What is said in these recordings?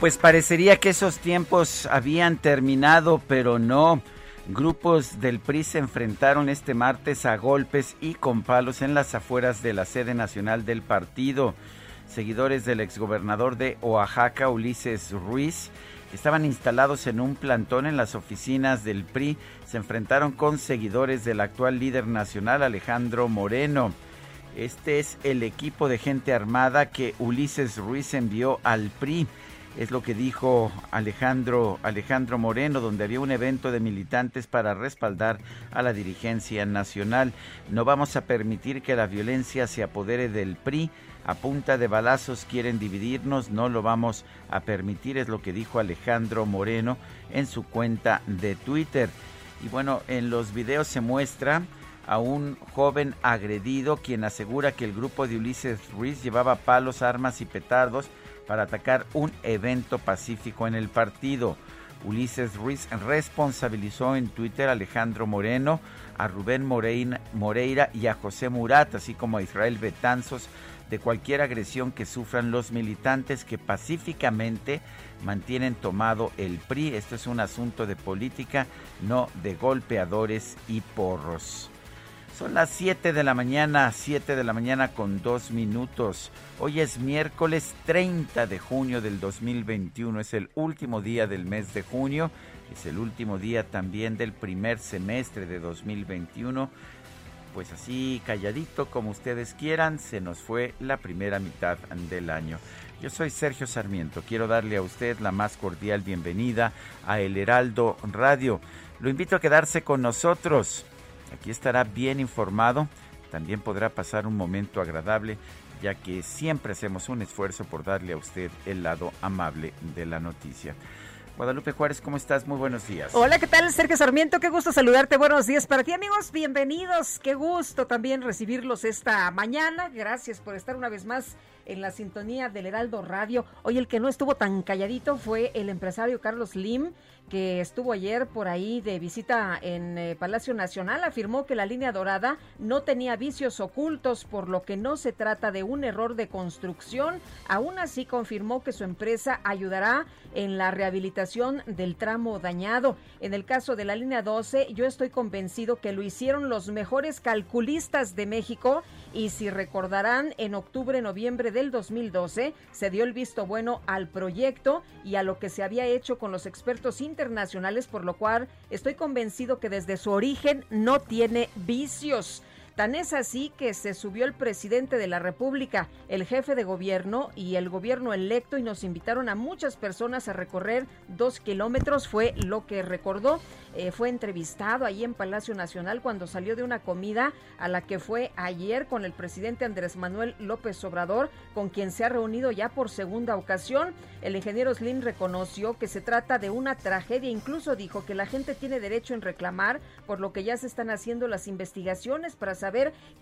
Pues parecería que esos tiempos habían terminado, pero no. Grupos del PRI se enfrentaron este martes a golpes y con palos en las afueras de la sede nacional del partido. Seguidores del exgobernador de Oaxaca, Ulises Ruiz, estaban instalados en un plantón en las oficinas del PRI, se enfrentaron con seguidores del actual líder nacional, Alejandro Moreno. Este es el equipo de gente armada que Ulises Ruiz envió al PRI es lo que dijo Alejandro, Alejandro Moreno, donde había un evento de militantes para respaldar a la dirigencia nacional. No vamos a permitir que la violencia se apodere del PRI. A punta de balazos quieren dividirnos, no lo vamos a permitir, es lo que dijo Alejandro Moreno en su cuenta de Twitter. Y bueno, en los videos se muestra a un joven agredido quien asegura que el grupo de Ulises Ruiz llevaba palos, armas y petardos para atacar un evento pacífico en el partido. Ulises Ruiz responsabilizó en Twitter a Alejandro Moreno, a Rubén Moreira y a José Murat, así como a Israel Betanzos, de cualquier agresión que sufran los militantes que pacíficamente mantienen tomado el PRI. Esto es un asunto de política, no de golpeadores y porros. Son las 7 de la mañana, 7 de la mañana con 2 minutos. Hoy es miércoles 30 de junio del 2021, es el último día del mes de junio, es el último día también del primer semestre de 2021. Pues así calladito como ustedes quieran, se nos fue la primera mitad del año. Yo soy Sergio Sarmiento, quiero darle a usted la más cordial bienvenida a El Heraldo Radio. Lo invito a quedarse con nosotros. Aquí estará bien informado, también podrá pasar un momento agradable, ya que siempre hacemos un esfuerzo por darle a usted el lado amable de la noticia. Guadalupe Juárez, ¿cómo estás? Muy buenos días. Hola, ¿qué tal? Sergio Sarmiento, qué gusto saludarte. Buenos días para ti, amigos. Bienvenidos. Qué gusto también recibirlos esta mañana. Gracias por estar una vez más en la sintonía del Heraldo Radio. Hoy el que no estuvo tan calladito fue el empresario Carlos Lim que estuvo ayer por ahí de visita en eh, Palacio Nacional, afirmó que la línea dorada no tenía vicios ocultos, por lo que no se trata de un error de construcción. Aún así, confirmó que su empresa ayudará en la rehabilitación del tramo dañado. En el caso de la línea 12, yo estoy convencido que lo hicieron los mejores calculistas de México y si recordarán, en octubre-noviembre del 2012 se dio el visto bueno al proyecto y a lo que se había hecho con los expertos internacionales, por lo cual estoy convencido que desde su origen no tiene vicios. Tan es así que se subió el presidente de la República, el jefe de gobierno y el gobierno electo y nos invitaron a muchas personas a recorrer dos kilómetros, fue lo que recordó. Eh, fue entrevistado ahí en Palacio Nacional cuando salió de una comida a la que fue ayer con el presidente Andrés Manuel López Obrador, con quien se ha reunido ya por segunda ocasión. El ingeniero Slim reconoció que se trata de una tragedia, incluso dijo que la gente tiene derecho en reclamar, por lo que ya se están haciendo las investigaciones para saber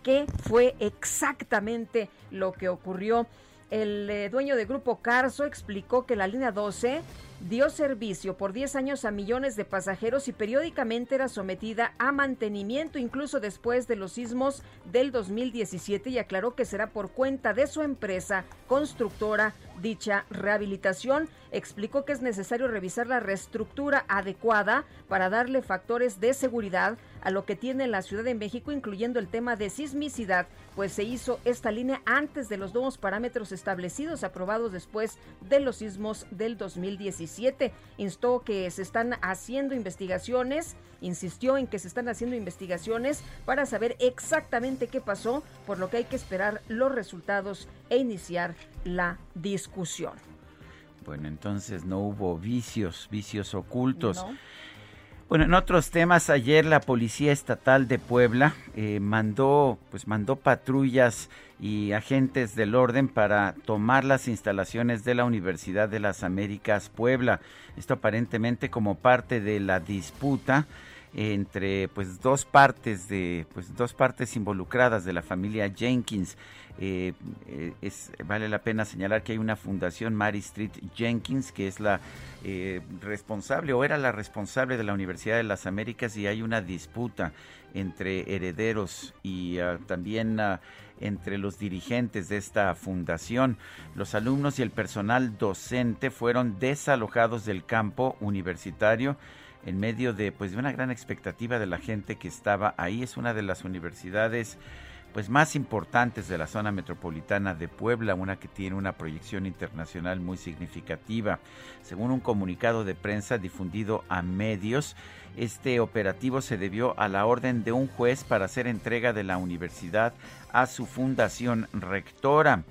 qué fue exactamente lo que ocurrió. El eh, dueño de Grupo Carso explicó que la línea 12 dio servicio por 10 años a millones de pasajeros y periódicamente era sometida a mantenimiento incluso después de los sismos del 2017 y aclaró que será por cuenta de su empresa constructora dicha rehabilitación. Explicó que es necesario revisar la reestructura adecuada para darle factores de seguridad a lo que tiene la Ciudad de México, incluyendo el tema de sismicidad, pues se hizo esta línea antes de los nuevos parámetros establecidos, aprobados después de los sismos del 2017. Instó que se están haciendo investigaciones, insistió en que se están haciendo investigaciones para saber exactamente qué pasó, por lo que hay que esperar los resultados e iniciar la discusión. Bueno, entonces no hubo vicios, vicios ocultos. Bueno, en otros temas, ayer la Policía Estatal de Puebla eh, mandó, pues mandó patrullas y agentes del orden para tomar las instalaciones de la Universidad de las Américas Puebla. Esto aparentemente como parte de la disputa entre pues dos partes de pues dos partes involucradas de la familia Jenkins eh, eh, es, vale la pena señalar que hay una fundación Mary Street Jenkins que es la eh, responsable o era la responsable de la Universidad de las Américas y hay una disputa entre herederos y ah, también ah, entre los dirigentes de esta fundación. Los alumnos y el personal docente fueron desalojados del campo universitario en medio de pues de una gran expectativa de la gente que estaba ahí. Es una de las universidades pues más importantes de la zona metropolitana de Puebla, una que tiene una proyección internacional muy significativa. Según un comunicado de prensa difundido a medios, este operativo se debió a la orden de un juez para hacer entrega de la universidad a su fundación rectora.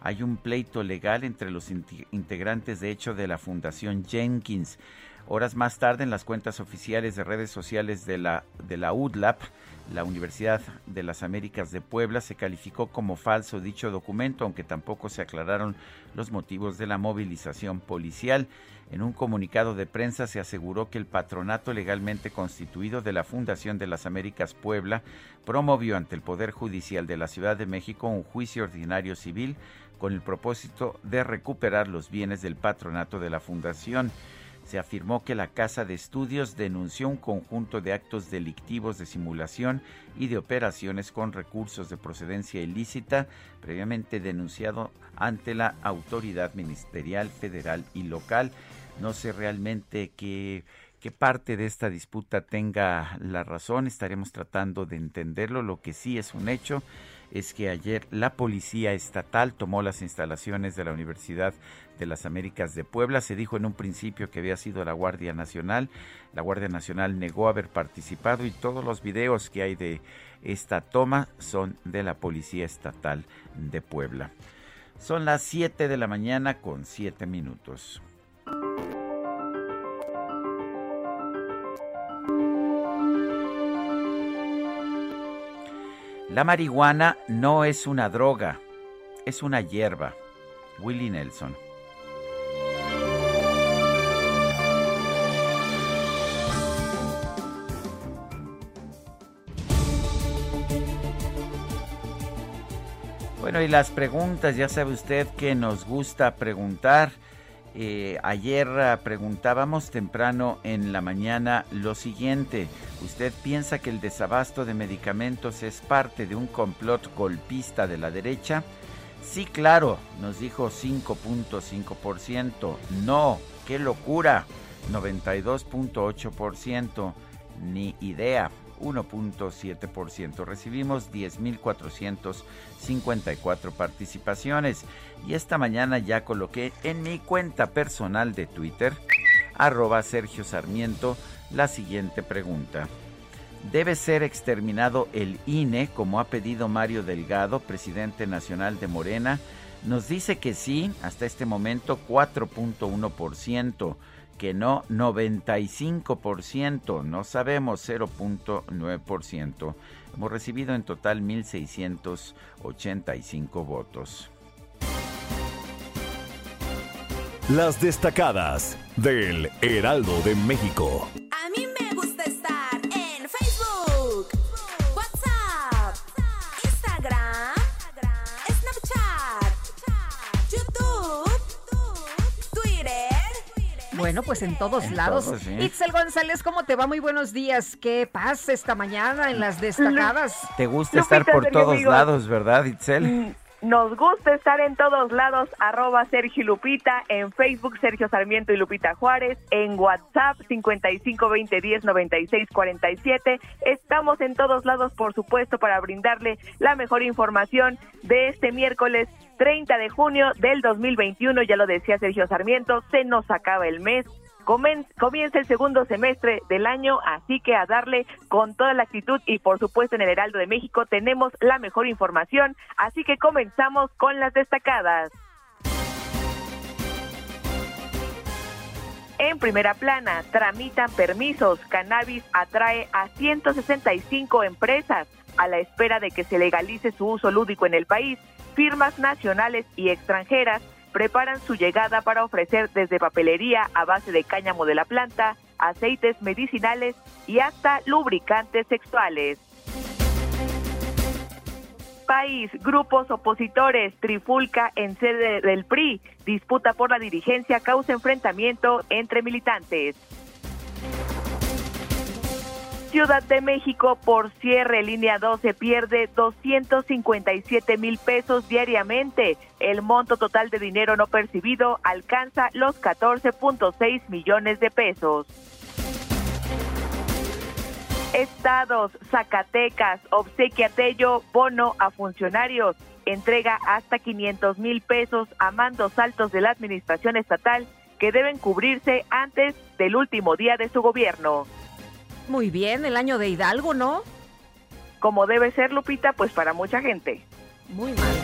Hay un pleito legal entre los integrantes de hecho de la Fundación Jenkins. Horas más tarde, en las cuentas oficiales de redes sociales de la, de la UDLAP, la Universidad de las Américas de Puebla, se calificó como falso dicho documento, aunque tampoco se aclararon los motivos de la movilización policial. En un comunicado de prensa se aseguró que el patronato legalmente constituido de la Fundación de las Américas Puebla promovió ante el Poder Judicial de la Ciudad de México un juicio ordinario civil con el propósito de recuperar los bienes del patronato de la Fundación se afirmó que la Casa de Estudios denunció un conjunto de actos delictivos de simulación y de operaciones con recursos de procedencia ilícita previamente denunciado ante la autoridad ministerial federal y local. No sé realmente qué, qué parte de esta disputa tenga la razón, estaremos tratando de entenderlo. Lo que sí es un hecho es que ayer la Policía Estatal tomó las instalaciones de la Universidad de las Américas de Puebla. Se dijo en un principio que había sido la Guardia Nacional. La Guardia Nacional negó haber participado y todos los videos que hay de esta toma son de la Policía Estatal de Puebla. Son las 7 de la mañana con 7 minutos. La marihuana no es una droga, es una hierba. Willie Nelson. Y las preguntas, ya sabe usted que nos gusta preguntar. Eh, ayer ah, preguntábamos temprano en la mañana lo siguiente. ¿Usted piensa que el desabasto de medicamentos es parte de un complot golpista de la derecha? Sí, claro, nos dijo 5.5%. No, qué locura, 92.8%. Ni idea, 1.7%. Recibimos 10.454 participaciones y esta mañana ya coloqué en mi cuenta personal de Twitter, arroba Sergio Sarmiento, la siguiente pregunta. ¿Debe ser exterminado el INE como ha pedido Mario Delgado, presidente nacional de Morena? Nos dice que sí, hasta este momento 4.1% que no 95%, no sabemos 0.9%. Hemos recibido en total 1.685 votos. Las destacadas del Heraldo de México. Bueno, pues en todos En lados. todos, sí. Itzel González, ¿cómo te va? Muy buenos días. ¿Qué pasa esta mañana en las destacadas? Te gusta Lupita, estar por todos amigos. lados, ¿verdad, Itzel? Mm, Nos gusta estar en todos lados, arroba Sergio Lupita, en Facebook Sergio Sarmiento y Lupita Juárez, en WhatsApp 5520109647. Estamos en todos lados, por supuesto, para brindarle la mejor información de este miércoles 30 de junio del 2021. Ya lo decía Sergio Sarmiento, se nos acaba el mes. Comienza el segundo semestre del año, así que a darle con toda la actitud y por supuesto en el Heraldo de México tenemos la mejor información, así que comenzamos con las destacadas. En primera plana, tramitan permisos. Cannabis atrae a 165 empresas a la espera de que se legalice su uso lúdico en el país. Firmas nacionales y extranjeras preparan su llegada para ofrecer desde papelería a base de cáñamo de la planta, aceites medicinales y hasta lubricantes sexuales país, grupos opositores, Trifulca en sede del PRI, disputa por la dirigencia causa enfrentamiento entre militantes. Ciudad de México por cierre línea 12 pierde 257 mil pesos diariamente. El monto total de dinero no percibido alcanza los 14.6 millones de pesos. Estados, Zacatecas, obsequia Tello, bono a funcionarios, entrega hasta 500 mil pesos a mandos altos de la administración estatal que deben cubrirse antes del último día de su gobierno. Muy bien, el año de Hidalgo, ¿no? Como debe ser, Lupita, pues para mucha gente. Muy mal.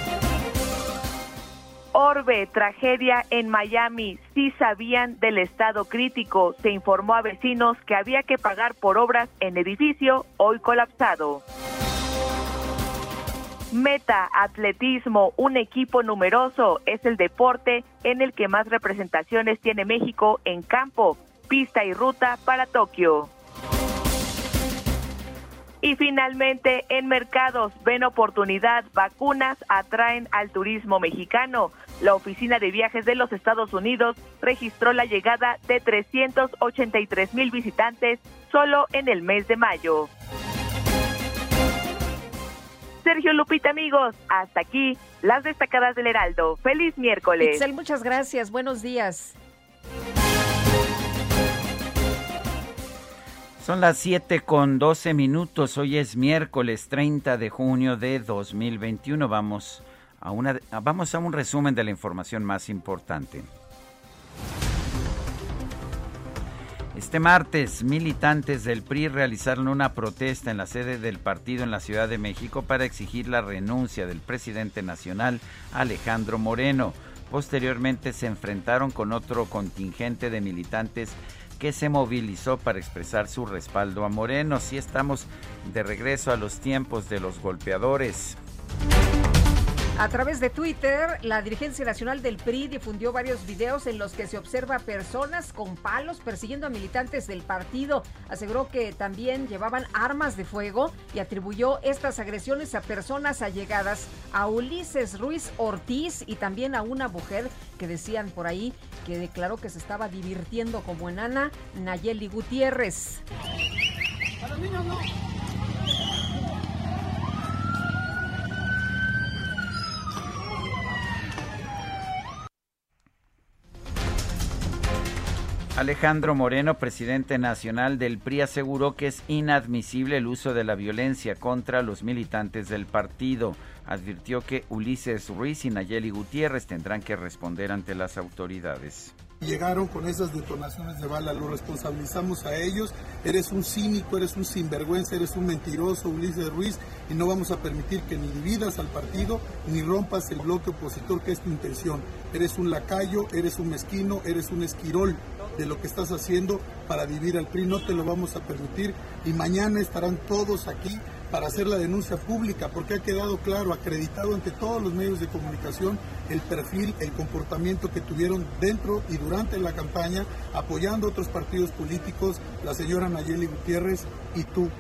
Orbe, tragedia en Miami. Sí sabían del estado crítico. Se informó a vecinos que había que pagar por obras en edificio hoy colapsado. Meta, atletismo, un equipo numeroso, es el deporte en el que más representaciones tiene México en campo, pista y ruta para Tokio. Y finalmente, en mercados ven oportunidad, vacunas atraen al turismo mexicano. La Oficina de Viajes de los Estados Unidos registró la llegada de 383 mil visitantes solo en el mes de mayo. Sergio Lupita, amigos, hasta aquí las destacadas del Heraldo. Feliz miércoles. Itzel, muchas gracias. Buenos días. Son las 7 con 12 minutos. Hoy es miércoles 30 de junio de 2021. Vamos a, una, vamos a un resumen de la información más importante. Este martes, militantes del PRI realizaron una protesta en la sede del partido en la Ciudad de México para exigir la renuncia del presidente nacional Alejandro Moreno. Posteriormente se enfrentaron con otro contingente de militantes que se movilizó para expresar su respaldo a Moreno. Si estamos de regreso a los tiempos de los golpeadores. A través de Twitter, la dirigencia nacional del PRI difundió varios videos en los que se observa personas con palos persiguiendo a militantes del partido. Aseguró que también llevaban armas de fuego y atribuyó estas agresiones a personas allegadas a Ulises Ruiz Ortiz y también a una mujer que decían por ahí que declaró que se estaba divirtiendo como enana, Nayeli Gutiérrez. Alejandro Moreno, presidente nacional del PRI, aseguró que es inadmisible el uso de la violencia contra los militantes del partido. Advirtió que Ulises Ruiz y Nayeli Gutiérrez tendrán que responder ante las autoridades. Llegaron con esas detonaciones de bala, lo responsabilizamos a ellos. Eres un cínico, eres un sinvergüenza, eres un mentiroso, Ulises Ruiz, y no vamos a permitir que ni dividas al partido ni rompas el bloque opositor, que es tu intención. Eres un lacayo, eres un mezquino, eres un esquirol de lo que estás haciendo para dividir al PRI. No te lo vamos a permitir y mañana estarán todos aquí para hacer la denuncia pública, porque ha quedado claro, acreditado ante todos los medios de comunicación, el perfil, el comportamiento que tuvieron dentro y durante la campaña, apoyando otros partidos políticos, la señora Nayeli Gutiérrez y tú.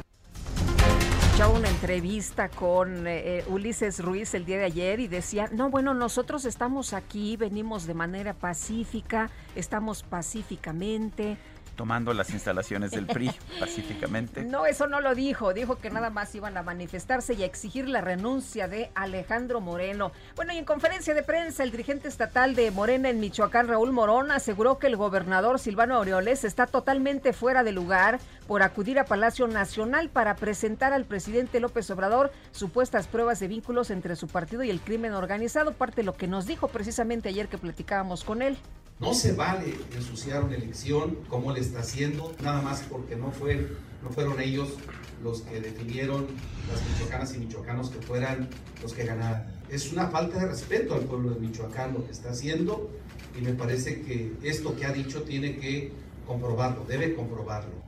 Una entrevista con eh, eh, Ulises Ruiz el día de ayer y decía, no, bueno, nosotros estamos aquí, venimos de manera pacífica, estamos pacíficamente, tomando las instalaciones del PRI pacíficamente. No, eso no lo dijo. Dijo que nada más iban a manifestarse y a exigir la renuncia de Alejandro Moreno. Bueno, y en conferencia de prensa, el dirigente estatal de Morena en Michoacán, Raúl Morón, aseguró que el gobernador Silvano Aureoles está totalmente fuera de lugar por acudir a Palacio Nacional para presentar al presidente López Obrador supuestas pruebas de vínculos entre su partido y el crimen organizado, parte de lo que nos dijo precisamente ayer que platicábamos con él. No se vale ensuciar una elección como le está haciendo, nada más porque no, fue, no fueron ellos los que definieron las michoacanas y michoacanos que fueran los que ganaran. Es una falta de respeto al pueblo de Michoacán lo que está haciendo y me parece que esto que ha dicho tiene que comprobarlo, debe comprobarlo.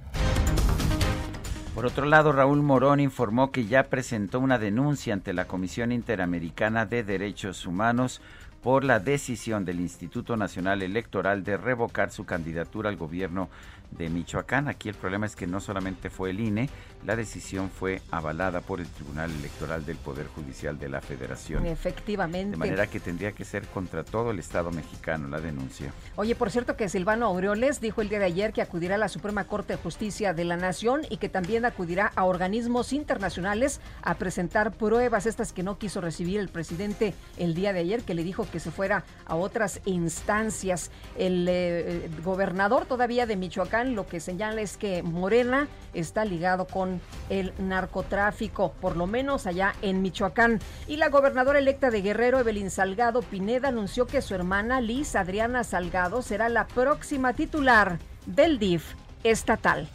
Por otro lado, Raúl Morón informó que ya presentó una denuncia ante la Comisión Interamericana de Derechos Humanos por la decisión del Instituto Nacional Electoral de revocar su candidatura al gobierno de Michoacán. Aquí el problema es que no solamente fue el INE, la decisión fue avalada por el Tribunal Electoral del Poder Judicial de la Federación. Efectivamente. De manera que tendría que ser contra todo el Estado mexicano la denuncia. Oye, por cierto que Silvano Aureoles dijo el día de ayer que acudirá a la Suprema Corte de Justicia de la Nación y que también acudirá a organismos internacionales a presentar pruebas, estas que no quiso recibir el presidente el día de ayer, que le dijo que se fuera a otras instancias. El eh, gobernador todavía de Michoacán lo que señala es que Morena está ligado con el narcotráfico, por lo menos allá en Michoacán. Y la gobernadora electa de Guerrero, Evelyn Salgado Pineda, anunció que su hermana Liz Adriana Salgado será la próxima titular del DIF estatal.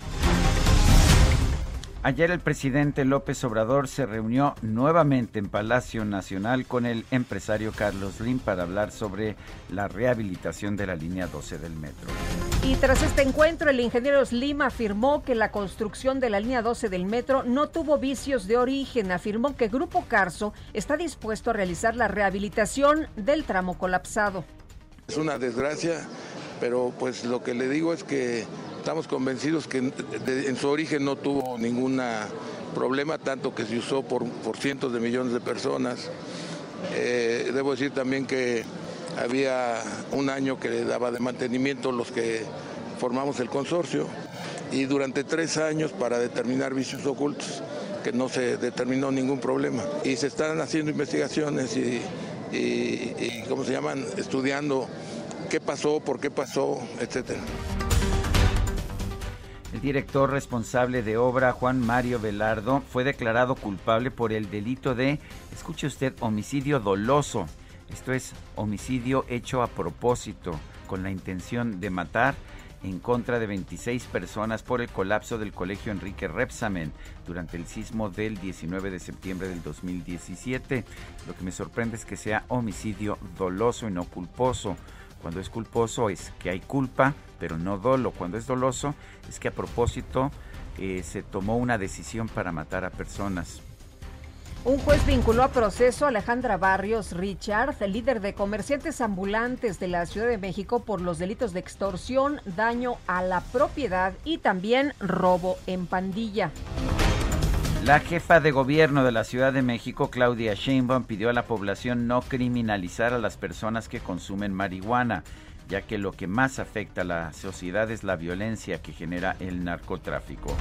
Ayer el presidente López Obrador se reunió nuevamente en Palacio Nacional con el empresario Carlos Lim para hablar sobre la rehabilitación de la línea 12 del metro. Y tras este encuentro, el ingeniero Slim afirmó que la construcción de la línea 12 del metro no tuvo vicios de origen. Afirmó que Grupo Carso está dispuesto a realizar la rehabilitación del tramo colapsado. Es una desgracia, pero pues lo que le digo es que Estamos convencidos que en, su origen no tuvo ningún problema, tanto que se usó por, cientos de millones de personas. Eh, debo decir también que había un año que le daba de mantenimiento los que formamos el consorcio y durante tres años para determinar vicios ocultos que no se determinó ningún problema. Y se están haciendo investigaciones y, y ¿cómo se llaman? Estudiando qué pasó, por qué pasó, etcétera. El director responsable de obra, Juan Mario Velardo, fue declarado culpable por el delito de, escuche usted, homicidio doloso. Esto es homicidio hecho a propósito, con la intención de matar en contra de 26 personas por el colapso del colegio Enrique Repsamen durante el sismo del 19 de septiembre del 2017. Lo que me sorprende es que sea homicidio doloso y no culposo. Cuando es culposo es que hay culpa, pero no dolo. Cuando es doloso es que a propósito eh, se tomó una decisión para matar a personas. Un juez vinculó a proceso a Alejandra Barrios Richard, el líder de comerciantes ambulantes de la Ciudad de México, por los delitos de extorsión, daño a la propiedad y también robo en pandilla. La jefa de gobierno de la Ciudad de México, Claudia Sheinbaum, pidió a la población no criminalizar a las personas que consumen marihuana, ya que lo que más afecta a la sociedad es la violencia que genera el narcotráfico.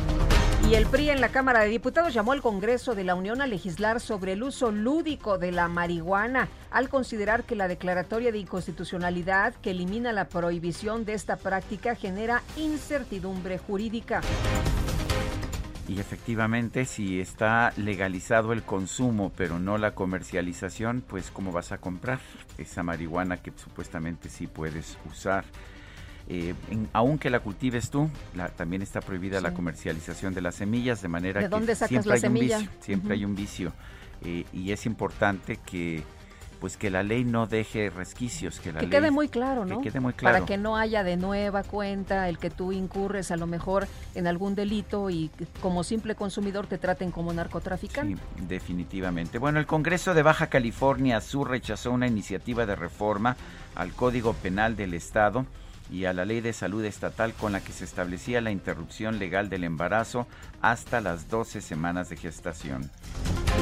Y el PRI en la Cámara de Diputados llamó al Congreso de la Unión a legislar sobre el uso lúdico de la marihuana, al considerar que la declaratoria de inconstitucionalidad que elimina la prohibición de esta práctica genera incertidumbre jurídica. Y efectivamente, si está legalizado el consumo, pero no la comercialización, pues ¿cómo vas a comprar esa marihuana que supuestamente sí puedes usar? Eh, aunque la cultives tú, también está prohibida la comercialización de las semillas, de manera que siempre, hay, un vicio, siempre hay un vicio. y es importante que pues que la ley no deje resquicios, que la que quede muy claro, ¿no? Que quede muy claro. Para que no haya de nueva cuenta el que tú incurres a lo mejor en algún delito y como simple consumidor te traten como narcotraficante. Sí, definitivamente. Bueno, el Congreso de Baja California Sur rechazó una iniciativa de reforma al Código Penal del Estado y a la ley de salud estatal con la que se establecía la interrupción legal del embarazo hasta las 12 semanas de gestación.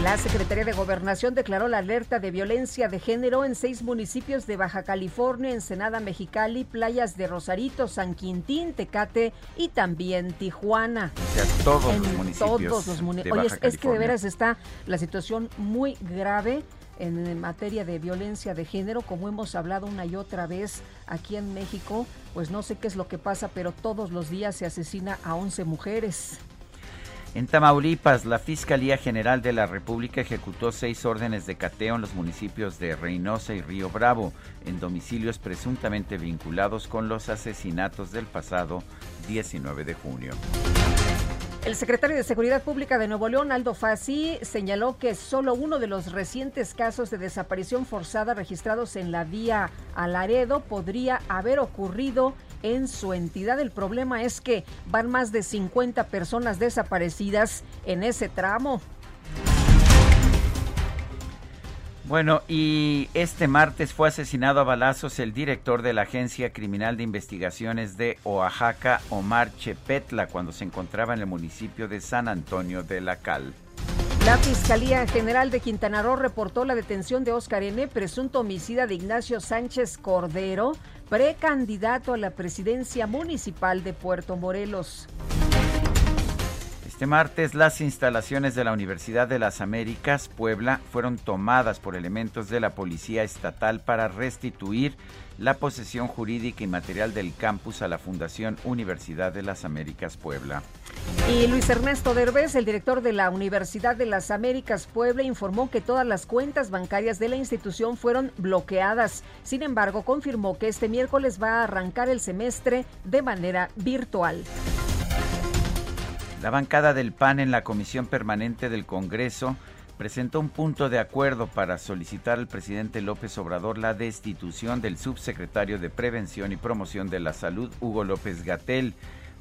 La Secretaría de Gobernación declaró la alerta de violencia de género en seis municipios de Baja California, Ensenada, Mexicali, playas de Rosarito, San Quintín, Tecate y también Tijuana. O sea, todos los municipios. Todos los muni- de Oye, es, es que de veras está la situación muy grave en materia de violencia de género, como hemos hablado una y otra vez aquí en México, pues no sé qué es lo que pasa, pero todos los días se asesina a 11 mujeres. En Tamaulipas, la Fiscalía General de la República ejecutó seis órdenes de cateo en los municipios de Reynosa y Río Bravo, en domicilios presuntamente vinculados con los asesinatos del pasado 19 de junio. El secretario de Seguridad Pública de Nuevo León, Aldo Fassi, señaló que solo uno de los recientes casos de desaparición forzada registrados en la vía a Laredo podría haber ocurrido en su entidad. El problema es que van más de 50 personas desaparecidas en ese tramo. Bueno, y este martes fue asesinado a balazos el director de la Agencia Criminal de Investigaciones de Oaxaca, Omar Chepetla, cuando se encontraba en el municipio de San Antonio de la Cal. La Fiscalía General de Quintana Roo reportó la detención de Oscar N., presunto homicida de Ignacio Sánchez Cordero, precandidato a la presidencia municipal de Puerto Morelos. Este martes las instalaciones de la Universidad de las Américas, Puebla, fueron tomadas por elementos de la Policía Estatal para restituir la posesión jurídica y material del campus a la Fundación Universidad de las Américas, Puebla. Y Luis Ernesto Derbez, el director de la Universidad de las Américas Puebla, informó que todas las cuentas bancarias de la institución fueron bloqueadas. Sin embargo, confirmó que este miércoles va a arrancar el semestre de manera virtual. La bancada del PAN en la Comisión Permanente del Congreso presentó un punto de acuerdo para solicitar al presidente López Obrador la destitución del subsecretario de Prevención y Promoción de la Salud, Hugo López Gatel,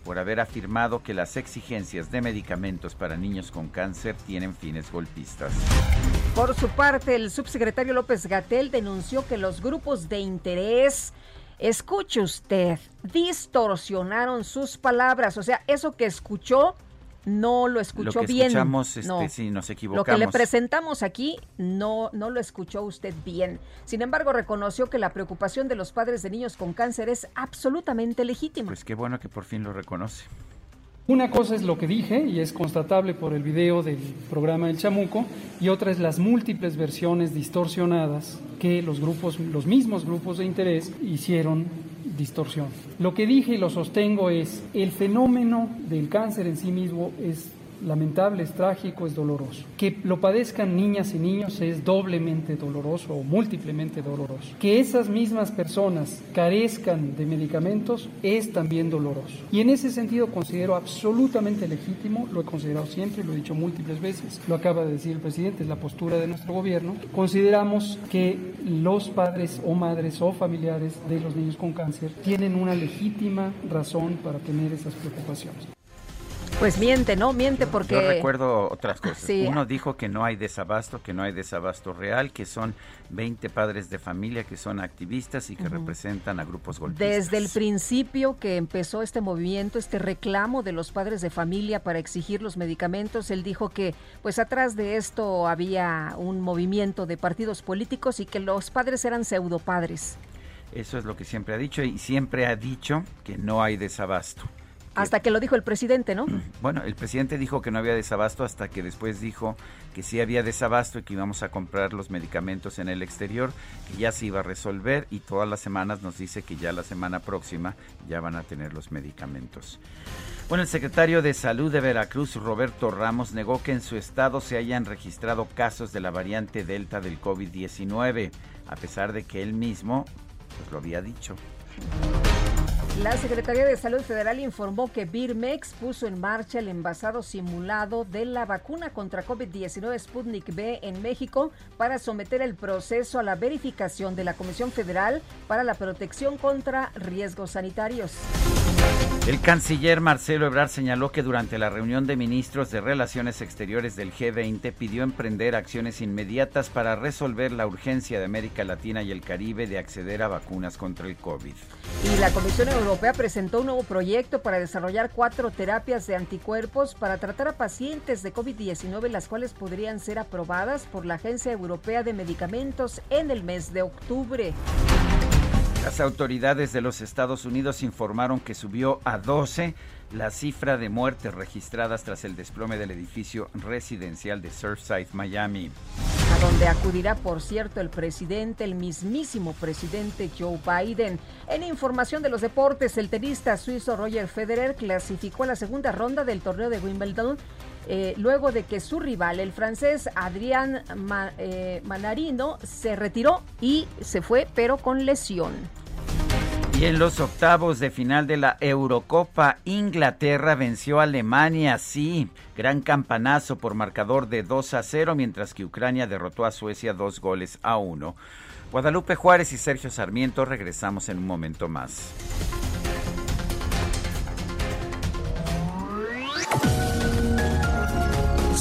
por haber afirmado que las exigencias de medicamentos para niños con cáncer tienen fines golpistas. Por su parte, el subsecretario López Gatel denunció que los grupos de interés, escuche usted, distorsionaron sus palabras. O sea, eso que escuchó no lo escuchó Lo que bien. escuchamos, este, No. sí, nos Lo que le presentamos aquí no, no lo escuchó usted bien. Sin embargo, reconoció que la preocupación de los padres de niños con cáncer es absolutamente legítima. Pues qué bueno que por fin lo reconoce. Una cosa es lo que dije y es constatable por el video del programa El Chamuco y otra es las múltiples versiones distorsionadas que los grupos, los mismos grupos de interés hicieron distorsión. Lo que dije y lo sostengo es el fenómeno del cáncer en sí mismo es lamentable, es trágico, es doloroso. Que lo padezcan niñas y niños es doblemente doloroso o múltiplemente doloroso. Que esas mismas personas carezcan de medicamentos es también doloroso. Y en ese sentido considero absolutamente legítimo, lo he considerado siempre, lo he dicho múltiples veces, lo acaba de decir el presidente, es la postura de nuestro gobierno. Consideramos que los padres o madres o familiares de los niños con cáncer tienen una legítima razón para tener esas preocupaciones. Pues miente, ¿no? Miente porque... Yo recuerdo otras cosas. Sí. Uno dijo que no hay desabasto, que no hay desabasto real, que son 20 padres de familia que son activistas y que representan a grupos golpistas. Desde el principio que empezó este movimiento, este reclamo de los padres de familia para exigir los medicamentos, él dijo que pues atrás de esto había un movimiento de partidos políticos y que los padres eran pseudopadres. Eso es lo que siempre ha dicho y siempre ha dicho que no hay desabasto. Hasta que lo dijo el presidente, ¿no? Bueno, el presidente dijo que no había desabasto hasta que después dijo que sí había desabasto y que íbamos a comprar los medicamentos en el exterior, que ya se iba a resolver y todas las semanas nos dice que ya la semana próxima ya van a tener los medicamentos. Bueno, el secretario de Salud de Veracruz, Roberto Ramos, negó que en su estado se hayan registrado casos de la variante Delta del COVID-19, a pesar de que él mismo pues, lo había dicho. La Secretaría de Salud Federal informó que Birmex puso en marcha el envasado simulado de la vacuna contra COVID-19 Sputnik B en México para someter el proceso a la verificación de la Comisión Federal para la Protección contra Riesgos Sanitarios. El canciller Marcelo Ebrard señaló que durante la reunión de ministros de Relaciones Exteriores del G20 pidió emprender acciones inmediatas para resolver la urgencia de América Latina y el Caribe de acceder a vacunas contra el COVID. Y la Comisión Europea presentó un nuevo proyecto para desarrollar cuatro terapias de anticuerpos para tratar a pacientes de COVID-19, las cuales podrían ser aprobadas por la Agencia Europea de Medicamentos en el mes de octubre. Las autoridades de los Estados Unidos informaron que subió a 12 la cifra de muertes registradas tras el desplome del edificio residencial de Surfside, Miami. A donde acudirá, por cierto, el presidente, el mismísimo presidente Joe Biden. En información de los deportes, el tenista suizo Roger Federer clasificó a la segunda ronda del torneo de Wimbledon eh, luego de que su rival, el francés Adrián eh, Manarino, se retiró y se fue, pero con lesión. Y en los octavos de final de la Eurocopa, Inglaterra venció a Alemania, sí, gran campanazo por marcador de 2 a 0, mientras que Ucrania derrotó a Suecia dos goles a uno. Guadalupe Juárez y Sergio Sarmiento regresamos en un momento más.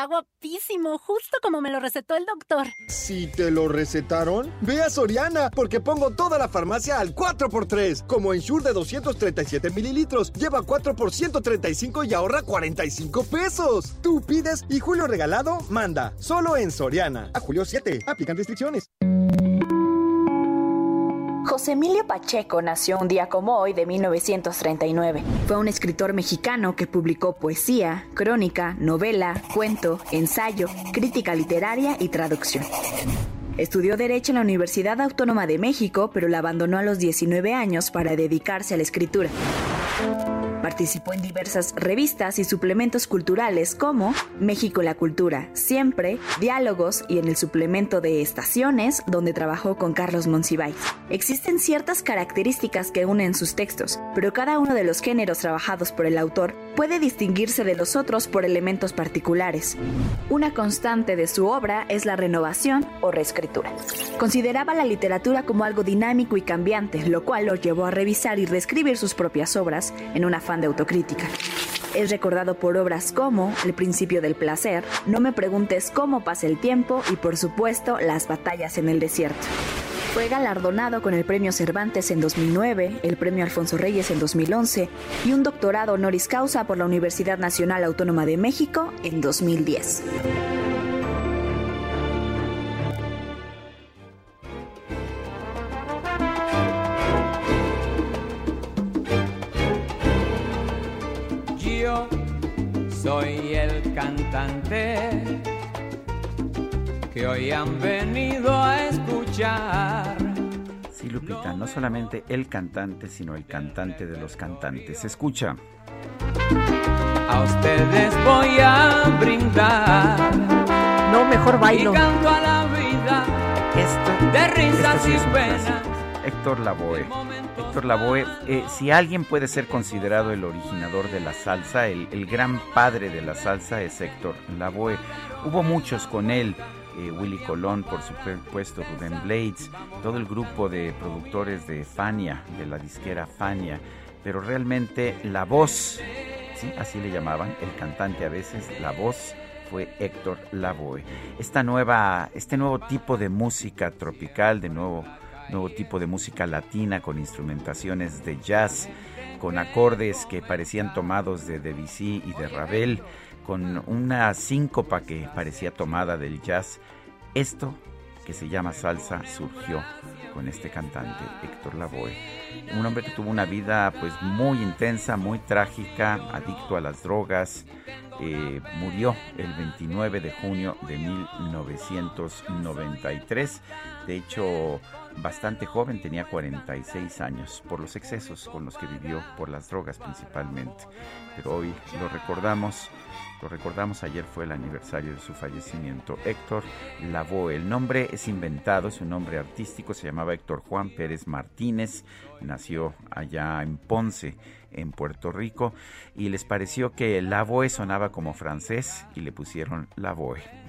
Está guapísimo, justo como me lo recetó el doctor. Si te lo recetaron, ve a Soriana, porque pongo toda la farmacia al 4x3. Como Ensure de 237 mililitros, lleva 4 por 135 y ahorra 45 pesos. Tú pides y Julio Regalado manda. Solo en Soriana. A julio 7. Aplican restricciones. José Emilio Pacheco nació un día como hoy de 1939. Fue un escritor mexicano que publicó poesía, crónica, novela, cuento, ensayo, crítica literaria y traducción. Estudió Derecho en la Universidad Autónoma de México, pero la abandonó a los 19 años para dedicarse a la escritura. Participó en diversas revistas y suplementos culturales como México la Cultura, Siempre, Diálogos y en el suplemento de Estaciones, donde trabajó con Carlos Monsiváis. Existen ciertas características que unen sus textos, pero cada uno de los géneros trabajados por el autor puede distinguirse de los otros por elementos particulares. Una constante de su obra es la renovación o reescritura. Consideraba la literatura como algo dinámico y cambiante, lo cual lo llevó a revisar y reescribir sus propias obras en de autocrítica. Es recordado por obras como El principio del placer, No me preguntes cómo pasa el tiempo y por supuesto Las batallas en el desierto. Fue galardonado con el Premio Cervantes en 2009, el Premio Alfonso Reyes en 2011 y un doctorado honoris causa por la Universidad Nacional Autónoma de México en 2010. Soy el cantante que hoy han venido a escuchar. Sí, Lupita, no solamente el cantante, sino el cantante de los cantantes. Escucha. A ustedes voy a brindar. No, mejor bailo. Y canto a la vida. Esto, de risas y penas. Héctor Lavoe. Héctor Lavoe, eh, si alguien puede ser considerado el originador de la salsa, el, el, gran padre de la salsa es Héctor Lavoe. Hubo muchos con él, eh, Willy Colón, por supuesto, Rubén Blades, todo el grupo de productores de Fania, de la disquera Fania, pero realmente la voz, ¿sí? así le llamaban, el cantante a veces, la voz fue Héctor Lavoe. Esta nueva, este nuevo tipo de música tropical, de nuevo nuevo tipo de música latina con instrumentaciones de jazz, con acordes que parecían tomados de Debussy y de Ravel, con una síncopa que parecía tomada del jazz. Esto que se llama salsa surgió con este cantante Héctor Lavoe, un hombre que tuvo una vida pues muy intensa, muy trágica, adicto a las drogas, eh, murió el 29 de junio de 1993. De hecho, bastante joven, tenía 46 años, por los excesos con los que vivió, por las drogas principalmente. Pero hoy lo recordamos, lo recordamos, ayer fue el aniversario de su fallecimiento. Héctor Lavoe, el nombre es inventado, es un nombre artístico, se llamaba Héctor Juan Pérez Martínez, nació allá en Ponce, en Puerto Rico, y les pareció que Lavoe sonaba como francés y le pusieron Lavoe.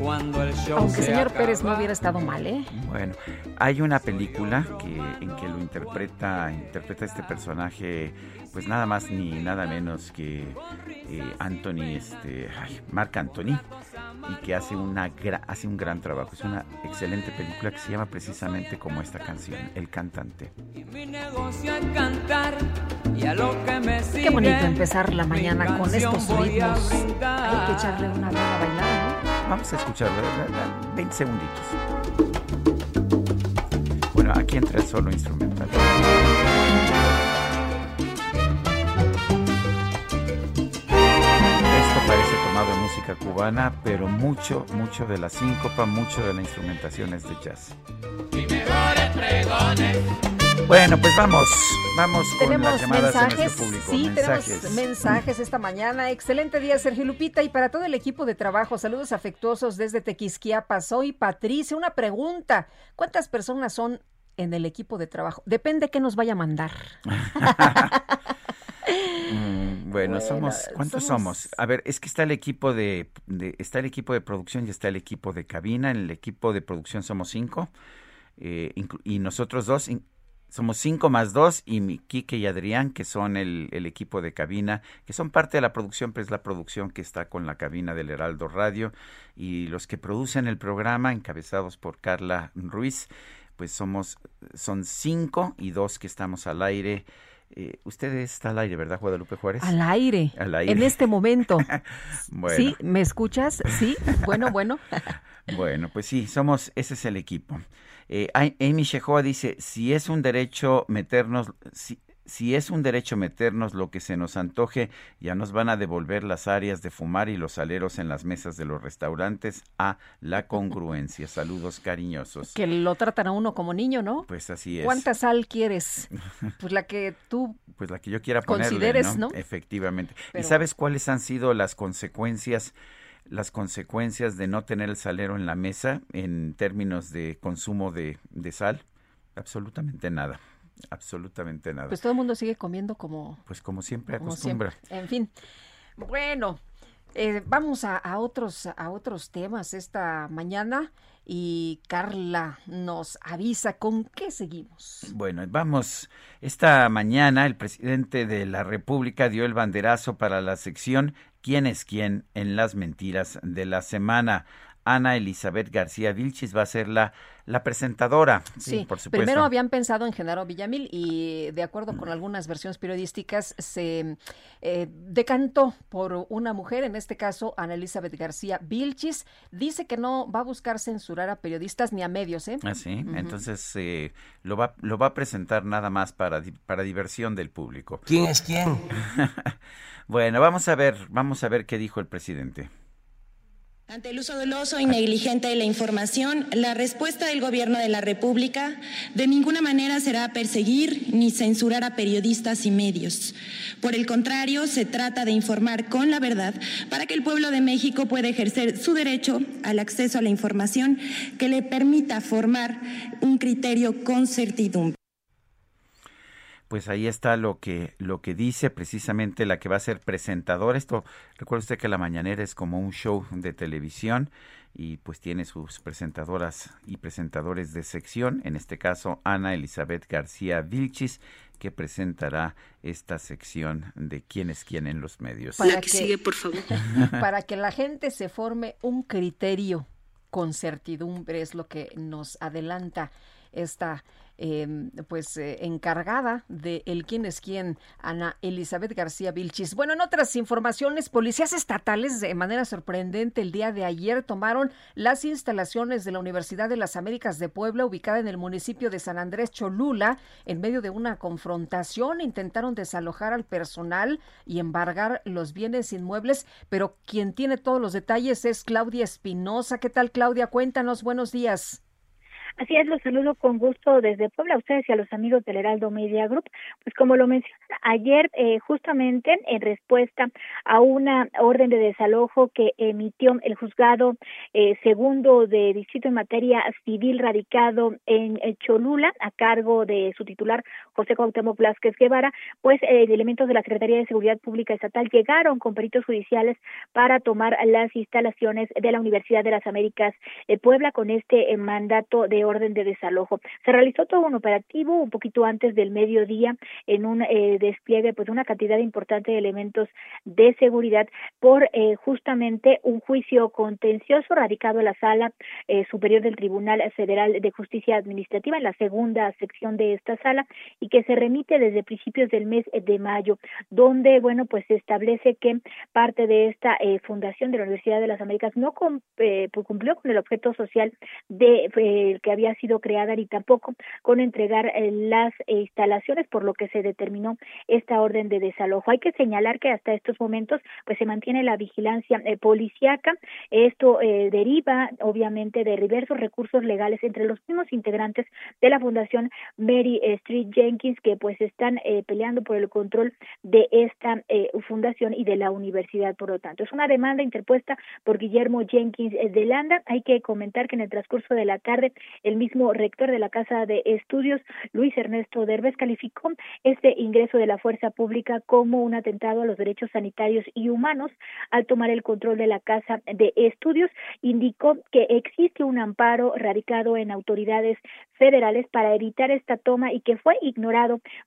Cuando el show Aunque se señor acaba. Pérez no hubiera estado mal, ¿eh? Bueno, hay una película que, en que lo interpreta, interpreta este personaje, pues nada más ni nada menos que eh, Anthony, este, ay, Marc Anthony, y que hace una gra- hace un gran trabajo. Es una excelente película que se llama precisamente como esta canción, El cantante. Mi negocio es cantar y a lo que me sigue. Qué bonito empezar la mañana con estos ritmos. Hay que echarle una buena bailada, Vamos a escucharlo, da- da- 20 segunditos. Bueno, aquí entra el solo instrumental. Tomado de música cubana, pero mucho, mucho de la síncopa, mucho de la instrumentación es de jazz. Bueno, pues vamos, vamos con Tenemos las llamadas de mensajes, nuestro público. sí, mensajes. tenemos mensajes esta mañana. Excelente día, Sergio Lupita, y para todo el equipo de trabajo, saludos afectuosos desde Tequisquiapa. Soy Patricia. Una pregunta: ¿cuántas personas son en el equipo de trabajo? Depende qué nos vaya a mandar. Mm, bueno, Bueno, somos ¿cuántos somos- somos? A ver, es que está el equipo de, de- está el equipo de producción y está el equipo de cabina. En el equipo de producción somos cinco eh, y nosotros dos in- somos cinco más dos y mi Quique y Adrián que son el, el equipo de cabina que son parte de la producción, pero es la producción que está con la cabina del Heraldo Radio y los que producen el programa encabezados por Carla Ruiz, pues somos son cinco y dos que estamos al aire. Eh, usted está al aire, ¿verdad, Guadalupe Juárez? Al aire. Al aire. En este momento. Bueno. ¿Sí? ¿Me escuchas? Sí. Bueno, bueno. Bueno, pues sí, somos, ese es el equipo. Eh, Amy Shehoa dice, si es un derecho meternos, si, si es un derecho meternos lo que se nos antoje, ya nos van a devolver las áreas de fumar y los aleros en las mesas de los restaurantes a la congruencia. Saludos cariñosos. Que lo tratan a uno como niño, ¿no? Pues así es. ¿Cuánta sal quieres? Pues la que tú Pues la que yo quiera ponerle, Consideres, ¿no? ¿no? Efectivamente. Pero- ¿Y sabes cuáles han sido las consecuencias, las consecuencias de no tener el salero en la mesa en términos de consumo de, de sal? Absolutamente nada. Absolutamente nada. Pues todo el mundo sigue comiendo como, Pues como siempre como acostumbra. siempre. En fin. Bueno, eh, vamos a, a otros a otros temas esta mañana y Carla nos avisa con qué seguimos. Bueno, vamos. Esta mañana el presidente de la República dio el banderazo para la sección ¿Quién es quién? en las mentiras de la semana. Ana Elizabeth García Vilchis va a ser la, la presentadora. Sí, por supuesto. primero habían pensado en Genaro Villamil y de acuerdo con algunas versiones periodísticas se eh, decantó por una mujer, en este caso Ana Elizabeth García Vilchis. Dice que no va a buscar censurar a periodistas ni a medios, ¿eh? Ah, sí, entonces eh, lo, va, lo va a presentar nada más para, di- para diversión del público. ¿Quién es quién? bueno, vamos a ver, vamos a ver qué dijo el presidente. Ante el uso doloso y negligente de la información, la respuesta del Gobierno de la República de ninguna manera será perseguir ni censurar a periodistas y medios. Por el contrario, se trata de informar con la verdad para que el pueblo de México pueda ejercer su derecho al acceso a la información que le permita formar un criterio con certidumbre. Pues ahí está lo que, lo que dice precisamente la que va a ser presentadora. Esto, recuerde usted que la mañanera es como un show de televisión y pues tiene sus presentadoras y presentadores de sección, en este caso Ana Elizabeth García Vilchis, que presentará esta sección de quién es quién en los medios. Para para que la gente se forme un criterio con certidumbre es lo que nos adelanta esta em, pues eh, encargada de el quién es quién, Ana Elizabeth García Vilchis. Bueno, en otras informaciones, policías estatales de manera sorprendente el día de ayer tomaron las instalaciones de la Universidad de las Américas de Puebla, ubicada en el municipio de San Andrés Cholula, en medio de una confrontación. Intentaron desalojar al personal y embargar los bienes inmuebles, pero quien tiene todos los detalles es Claudia Espinosa. ¿Qué tal, Claudia? Cuéntanos, buenos días. Así es, los saludo con gusto desde Puebla a ustedes y a los amigos del Heraldo Media Group. Pues como lo mencioné ayer, eh, justamente en respuesta a una orden de desalojo que emitió el juzgado eh, segundo de distrito en materia civil radicado en eh, Cholula a cargo de su titular José Cuauhtémoc Blasquez Guevara, pues elementos de la Secretaría de Seguridad Pública Estatal llegaron con peritos judiciales para tomar las instalaciones de la Universidad de las Américas de Puebla con este mandato de orden de desalojo. Se realizó todo un operativo un poquito antes del mediodía en un eh, despliegue pues una cantidad importante de elementos de seguridad por eh, justamente un juicio contencioso radicado en la sala eh, superior del Tribunal Federal de Justicia Administrativa en la segunda sección de esta sala y que se remite desde principios del mes de mayo donde bueno pues se establece que parte de esta fundación de la Universidad de las Américas no pues, cumplió con el objeto social de que había sido creada ni tampoco con entregar eh, las instalaciones, por lo que se determinó esta orden de desalojo. Hay que señalar que hasta estos momentos pues se mantiene la vigilancia eh, policíaca. Esto eh, deriva obviamente de diversos recursos legales entre los mismos integrantes de la Fundación Mary Street Jenkins que pues están peleando por el control de esta fundación y de la universidad, por lo tanto. Es una demanda interpuesta por Guillermo Jenkins de Landa. Hay que comentar que en el transcurso de la tarde el mismo rector de la Casa de Estudios, Luis Ernesto Derbez, calificó este ingreso de la fuerza pública como un atentado a los derechos sanitarios y humanos al tomar el control de la Casa de Estudios. Indicó que existe un amparo radicado en autoridades federales para evitar esta toma y que fue ignorado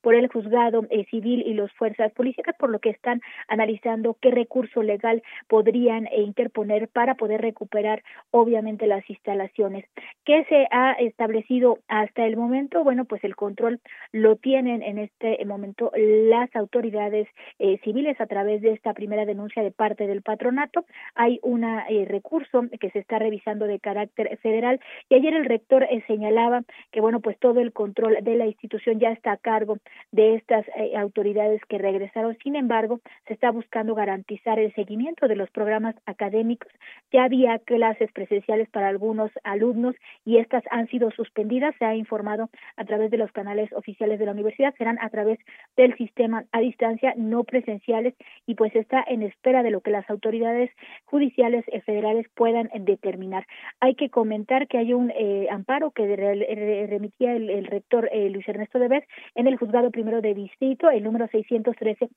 por el juzgado eh, civil y las fuerzas políticas, por lo que están analizando qué recurso legal podrían eh, interponer para poder recuperar obviamente las instalaciones. ¿Qué se ha establecido hasta el momento? Bueno, pues el control lo tienen en este momento las autoridades eh, civiles a través de esta primera denuncia de parte del patronato. Hay un recurso que se está revisando de carácter federal y ayer el rector señalaba que, bueno, pues todo el control de la institución ya está a cargo de estas autoridades que regresaron. Sin embargo, se está buscando garantizar el seguimiento de los programas académicos. Ya había clases presenciales para algunos alumnos y estas han sido suspendidas, se ha informado a través de los canales oficiales de la universidad, serán a través del sistema a distancia, no presenciales, y pues está en espera de lo que las autoridades judiciales eh, federales puedan determinar. Hay que comentar que hay un eh, amparo que remitía el, rector eh, Luis Ernesto Deber en el juzgado primero de distrito, el número 613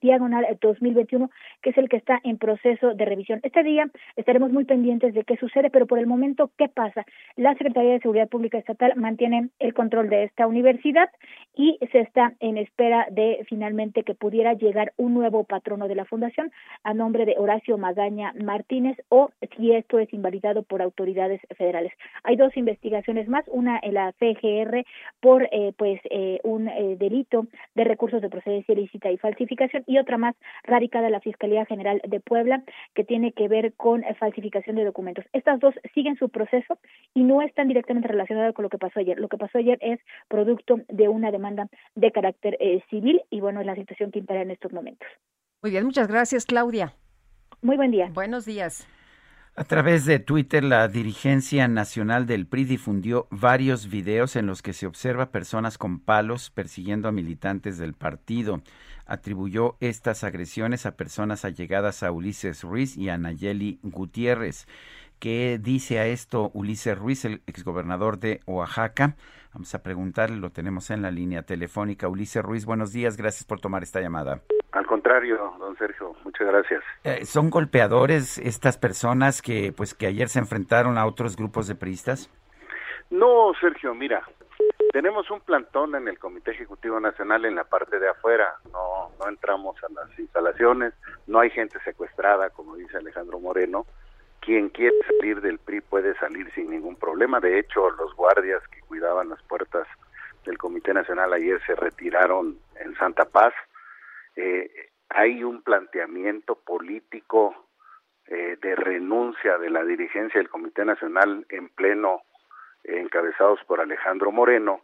diagonal 2021, que es el que está en proceso de revisión. Este día estaremos muy pendientes de qué sucede, pero por el momento, ¿qué pasa? La Secretaría de Seguridad Pública Estatal mantiene el control de esta universidad y se está en espera de finalmente que pudiera llegar un nuevo patrono de la fundación a nombre de Horacio Magaña Martínez o si esto es invalidado por autoridades federales. Hay dos investigaciones más, una en la CGR por eh, pues eh, un eh, delito de recursos de procedencia ilícita y falsificación y otra más radicada la Fiscalía General de Puebla que tiene que ver con eh, falsificación de documentos. Estas dos siguen su proceso y no están directamente relacionadas con lo que pasó ayer. Lo que pasó ayer es producto de una demanda de carácter eh, civil y bueno, es la situación que impera en estos momentos. Muy bien, muchas gracias, Claudia. Muy buen día. Buenos días. A través de Twitter, la dirigencia nacional del PRI difundió varios videos en los que se observa personas con palos persiguiendo a militantes del partido atribuyó estas agresiones a personas allegadas a Ulises Ruiz y a Nayeli Gutiérrez. ¿Qué dice a esto Ulises Ruiz, el exgobernador de Oaxaca? Vamos a preguntarle, lo tenemos en la línea telefónica. Ulises Ruiz, buenos días, gracias por tomar esta llamada. Al contrario, don Sergio, muchas gracias. Eh, ¿Son golpeadores estas personas que pues que ayer se enfrentaron a otros grupos de priistas? No, Sergio, mira, tenemos un plantón en el Comité Ejecutivo Nacional en la parte de afuera, no, no entramos a las instalaciones, no hay gente secuestrada, como dice Alejandro Moreno. Quien quiere salir del PRI puede salir sin ningún problema. De hecho, los guardias que cuidaban las puertas del Comité Nacional ayer se retiraron en Santa Paz. Eh, hay un planteamiento político eh, de renuncia de la dirigencia del Comité Nacional en pleno, encabezados por Alejandro Moreno,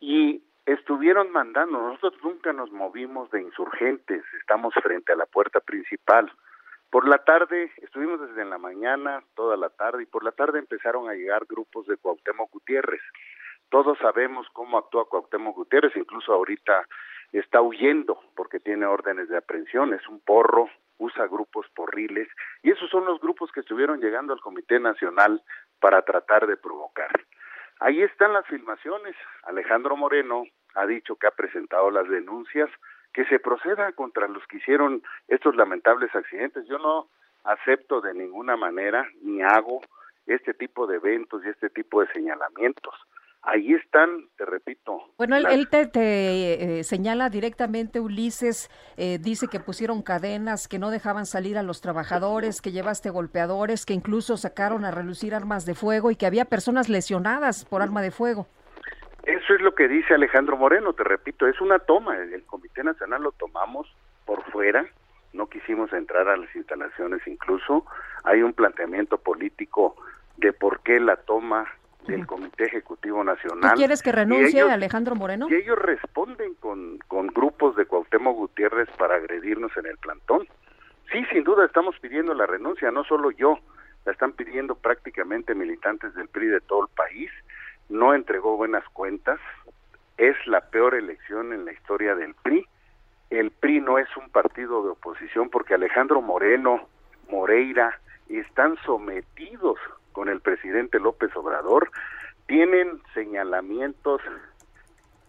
y estuvieron mandando, nosotros nunca nos movimos de insurgentes, estamos frente a la puerta principal. Por la tarde, estuvimos desde la mañana, toda la tarde, y por la tarde empezaron a llegar grupos de Cuauhtémoc Gutiérrez. Todos sabemos cómo actúa Cuauhtémoc Gutiérrez, incluso ahorita está huyendo porque tiene órdenes de aprehensión, es un porro, usa grupos porriles, y esos son los grupos que estuvieron llegando al Comité Nacional para tratar de provocar. Ahí están las filmaciones. Alejandro Moreno ha dicho que ha presentado las denuncias, que se proceda contra los que hicieron estos lamentables accidentes. Yo no acepto de ninguna manera ni hago este tipo de eventos y este tipo de señalamientos. Ahí están, te repito. Bueno, él, te, eh, señala directamente, Ulises, eh, dice que pusieron cadenas, que no dejaban salir a los trabajadores, que llevaste golpeadores, que incluso sacaron a relucir armas de fuego y que había personas lesionadas por arma de fuego. Eso es lo que dice Alejandro Moreno, te repito, es una toma. El Comité Nacional lo tomamos por fuera, no quisimos entrar a las instalaciones incluso. Hay un planteamiento político de por qué la toma del Comité Ejecutivo Nacional. ¿Tú quieres que renuncie Alejandro Moreno? Y ellos responden con, con grupos de Cuauhtémoc Gutiérrez para agredirnos en el plantón. Sí, sin duda estamos pidiendo la renuncia, no solo yo, la están pidiendo prácticamente militantes del PRI de todo el país. No entregó buenas cuentas, es la peor elección en la historia del PRI. El PRI no es un partido de oposición porque Alejandro Moreno, Moreira, están sometidos con el presidente López Obrador, tienen señalamientos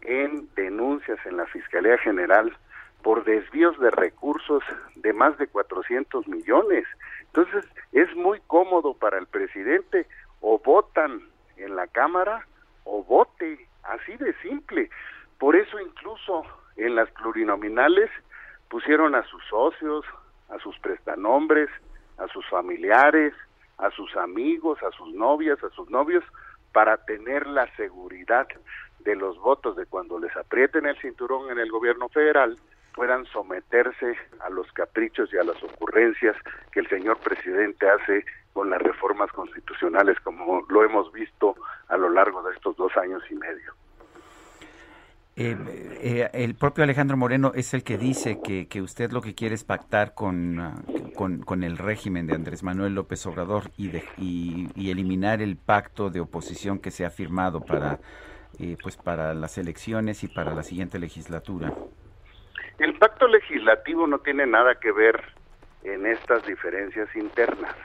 en denuncias en la Fiscalía General por desvíos de recursos de más de 400 millones. Entonces, es muy cómodo para el presidente o votan en la Cámara o vote, así de simple. Por eso incluso en las plurinominales pusieron a sus socios, a sus prestanombres, a sus familiares, a sus amigos, a sus novias, a sus novios, para tener la seguridad de los votos de cuando les aprieten el cinturón en el gobierno federal puedan someterse a los caprichos y a las ocurrencias que el señor presidente hace con las reformas constitucionales como lo hemos visto a lo largo de estos dos años y medio. Eh, eh, el propio Alejandro Moreno es el que dice que, que usted lo que quiere es pactar con, con, el régimen de Andrés Manuel López Obrador y, de, y, eliminar el pacto de oposición que se ha firmado para, eh, pues para las elecciones y para la siguiente legislatura. El pacto legislativo no tiene nada que ver en estas diferencias internas.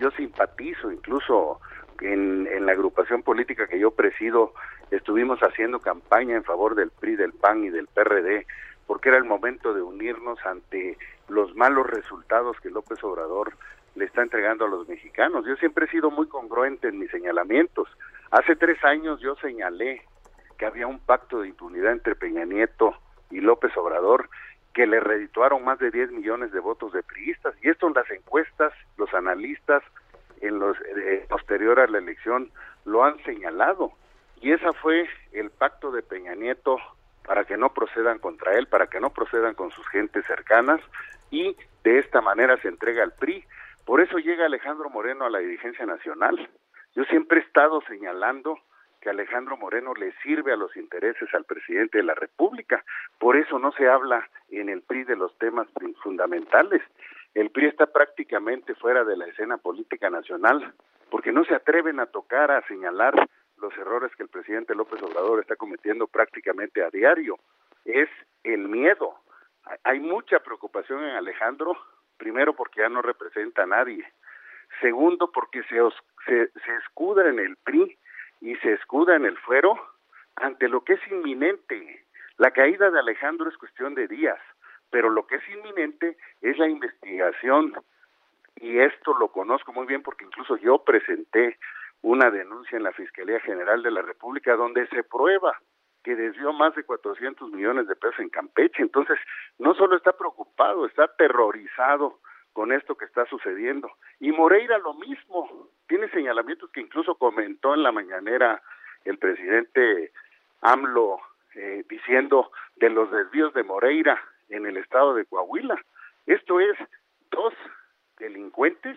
Yo simpatizo incluso en, en la agrupación política que yo presido estuvimos haciendo campaña en favor del PRI, del PAN y del PRD, porque era el momento de unirnos ante los malos resultados que López Obrador le está entregando a los mexicanos. Yo siempre he sido muy congruente en mis señalamientos. Hace tres años yo señalé que había un pacto de impunidad entre Peña Nieto y López Obrador que le redituaron más de 10 millones de votos de priistas. Y esto las encuestas, los analistas, en los eh, posterior a la elección, lo han señalado. Y esa fue el pacto de Peña Nieto para que no procedan contra él, para que no procedan con sus gentes cercanas y de esta manera se entrega al PRI. Por eso llega Alejandro Moreno a la dirigencia nacional. Yo siempre he estado señalando que Alejandro Moreno le sirve a los intereses al presidente de la República. Por eso no se habla en el PRI de los temas fundamentales. El PRI está prácticamente fuera de la escena política nacional porque no se atreven a tocar, a señalar los errores que el presidente López Obrador está cometiendo prácticamente a diario. Es el miedo. Hay mucha preocupación en Alejandro, primero porque ya no representa a nadie, segundo porque se, se, se escuda en el PRI y se escuda en el fuero ante lo que es inminente. La caída de Alejandro es cuestión de días, pero lo que es inminente es la investigación y esto lo conozco muy bien porque incluso yo presenté una denuncia en la Fiscalía General de la República donde se prueba que desvió más de 400 millones de pesos en Campeche. Entonces, no solo está preocupado, está aterrorizado con esto que está sucediendo. Y Moreira lo mismo, tiene señalamientos que incluso comentó en la mañanera el presidente AMLO eh, diciendo de los desvíos de Moreira en el estado de Coahuila. Esto es dos delincuentes,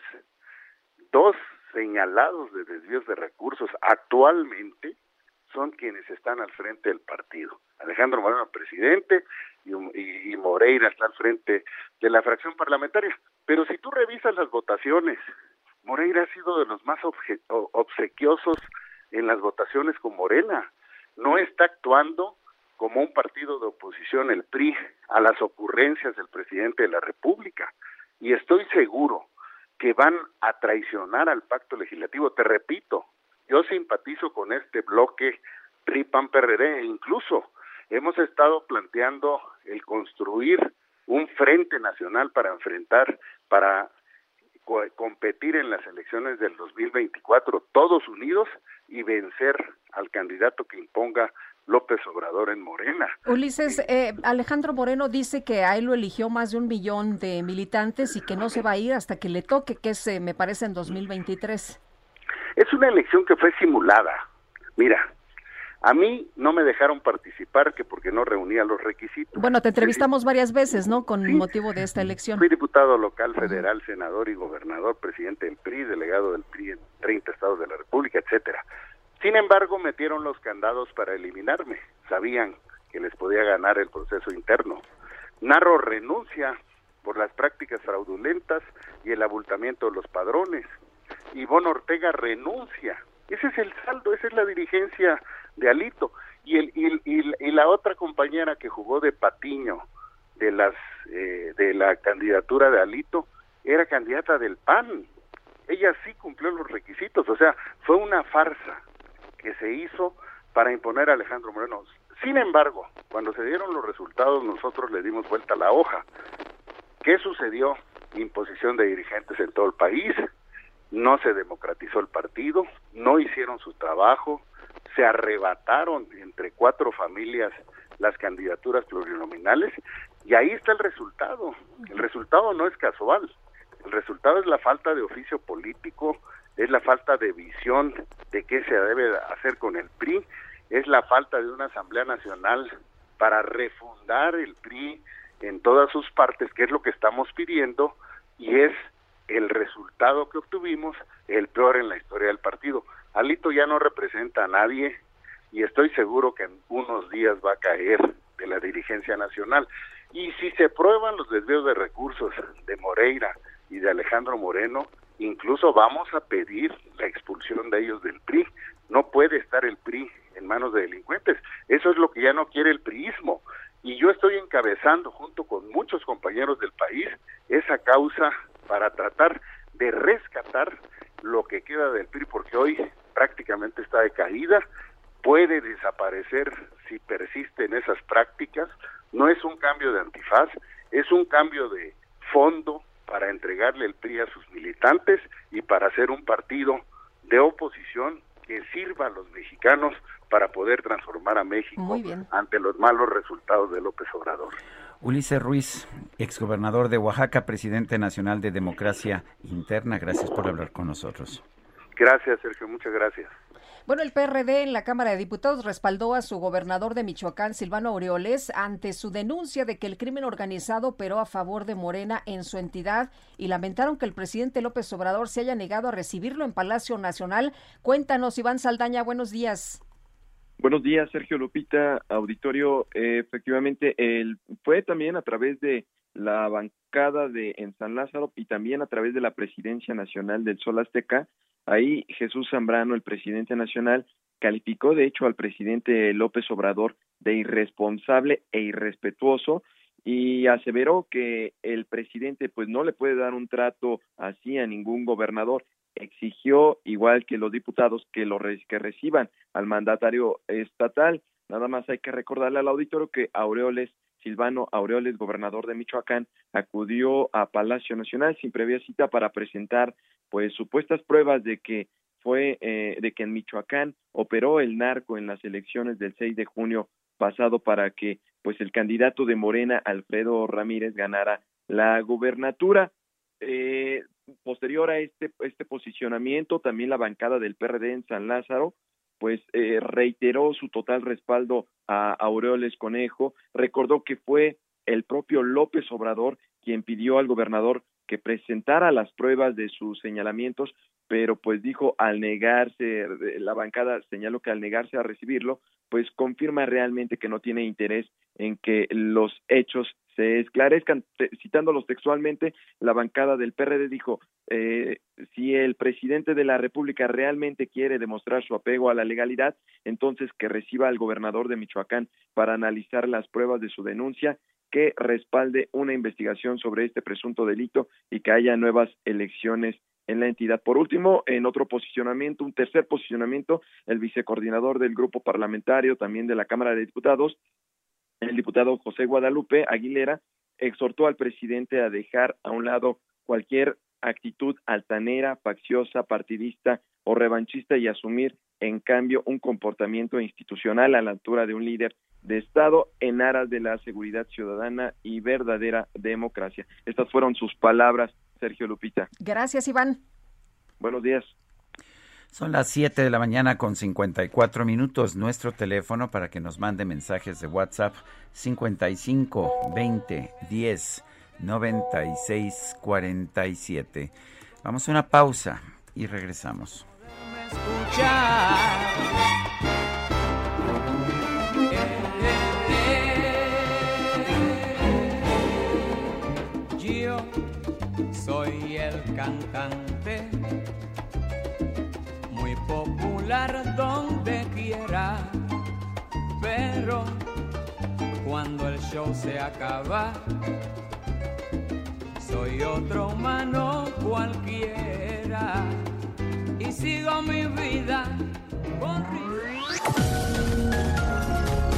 dos señalados de desvíos de recursos actualmente son quienes están al frente del partido. Alejandro Moreno, presidente, y, Moreira está al frente de la fracción parlamentaria. Pero si tú revisas las votaciones, Moreira ha sido de los más obsequiosos en las votaciones con Morena. No está actuando como un partido de oposición, el PRI, a las ocurrencias del presidente de la República. Y estoy seguro que van a traicionar al pacto legislativo. Te repito, yo simpatizo con este bloque PRI-PAN-PRD e incluso hemos estado planteando el construir un frente nacional para enfrentar, para competir en las elecciones del 2024 todos unidos y vencer al candidato que imponga López Obrador en Morena. Ulises, eh, Alejandro Moreno dice que a él lo eligió más de un millón de militantes y que no se va a ir hasta que le toque, que es, eh, me parece, en 2023. Es una elección que fue simulada. Mira, a mí no me dejaron participar que porque no reunía los requisitos. Bueno, te entrevistamos varias veces, ¿no? Con motivo de esta elección. Fui diputado local, federal, senador y gobernador, presidente del PRI, delegado del PRI en 30 estados de la República, etcétera. Sin embargo, metieron los candados para eliminarme. Sabían que les podía ganar el proceso interno. Narro renuncia por las prácticas fraudulentas y el abultamiento de los padrones. Ivonne Ortega renuncia. Ese es el saldo, esa es la dirigencia de Alito. Y, el, y, la otra compañera que jugó de patiño de, las, eh, de la candidatura de Alito era candidata del PAN. Ella sí cumplió los requisitos, o sea, fue una farsa que se hizo para imponer a Alejandro Moreno. Sin embargo, cuando se dieron los resultados, nosotros le dimos vuelta a la hoja. ¿Qué sucedió? Imposición de dirigentes en todo el país, no se democratizó el partido, no hicieron su trabajo, se arrebataron entre cuatro familias las candidaturas plurinominales y ahí está el resultado. El resultado no es casual, el resultado es la falta de oficio político, es la falta de visión de qué se debe hacer con el PRI, es la falta de una Asamblea Nacional para refundar el PRI en todas sus partes, que es lo que estamos pidiendo, y es el resultado que obtuvimos el peor en la historia del partido. Alito ya no representa a nadie y estoy seguro que en unos días va a caer de la dirigencia nacional. Y si se prueban los desvíos de recursos de Moreira y de Alejandro Moreno, incluso vamos a pedir la expulsión de ellos del PRI. No puede estar el PRI en manos de delincuentes. Eso es lo que ya no quiere el priismo. Y yo estoy encabezando junto con muchos compañeros del país esa causa para tratar de rescatar lo que queda del PRI, porque hoy prácticamente está de caída, puede desaparecer si persisten esas prácticas, no es un cambio de antifaz, es un cambio de fondo para entregarle el PRI a sus militantes y para hacer un partido de oposición que sirva a los mexicanos para poder transformar a México ante los malos resultados de López Obrador. Ulises Ruiz, exgobernador de Oaxaca, presidente nacional de Democracia Interna, gracias por hablar con nosotros. Gracias, Sergio, muchas gracias. Bueno, el PRD en la Cámara de Diputados respaldó a su gobernador de Michoacán, Silvano Aureoles, ante su denuncia de que el crimen organizado operó a favor de Morena en su entidad y lamentaron que el presidente López Obrador se haya negado a recibirlo en Palacio Nacional. Cuéntanos, Iván Saldaña, buenos días. Buenos días, Sergio Lupita, auditorio. Efectivamente, el, fue también a través de la bancada de en San Lázaro y también a través de la Presidencia Nacional del Sol Azteca Ahí Jesús Zambrano, el presidente nacional, calificó de hecho al presidente López Obrador de irresponsable e irrespetuoso y aseveró que el presidente pues no le puede dar un trato así a ningún gobernador. Exigió, igual que los diputados, que lo que reciban al mandatario estatal. Nada más hay que recordarle al auditorio que Aureoles Silvano Aureoles, gobernador de Michoacán, acudió a Palacio Nacional sin previa cita para presentar pues supuestas pruebas de que fue eh, de que en Michoacán operó el narco en las elecciones del 6 de junio pasado para que pues el candidato de Morena Alfredo Ramírez ganara la gubernatura. Eh, posterior a este este posicionamiento también la bancada del PRD en San Lázaro pues eh, reiteró su total respaldo a Aureoles Conejo, recordó que fue el propio López Obrador quien pidió al gobernador que presentara las pruebas de sus señalamientos, pero pues dijo al negarse, la bancada señaló que al negarse a recibirlo, pues confirma realmente que no tiene interés en que los hechos se esclarezcan. Citándolos textualmente, la bancada del PRD dijo, eh, si el presidente de la República realmente quiere demostrar su apego a la legalidad, entonces que reciba al gobernador de Michoacán para analizar las pruebas de su denuncia que respalde una investigación sobre este presunto delito y que haya nuevas elecciones en la entidad. Por último, en otro posicionamiento, un tercer posicionamiento, el vicecoordinador del grupo parlamentario, también de la Cámara de Diputados, el diputado José Guadalupe Aguilera, exhortó al presidente a dejar a un lado cualquier actitud altanera, facciosa, partidista o revanchista y asumir, en cambio, un comportamiento institucional a la altura de un líder de Estado en aras de la seguridad ciudadana y verdadera democracia. Estas fueron sus palabras, Sergio Lupita. Gracias, Iván. Buenos días. Son las 7 de la mañana con 54 minutos. Nuestro teléfono para que nos mande mensajes de WhatsApp 55 20 10 96 47. Vamos a una pausa y regresamos. Yo soy el cantante, donde quiera, pero cuando el show se acaba, soy otro humano cualquiera y sigo mi vida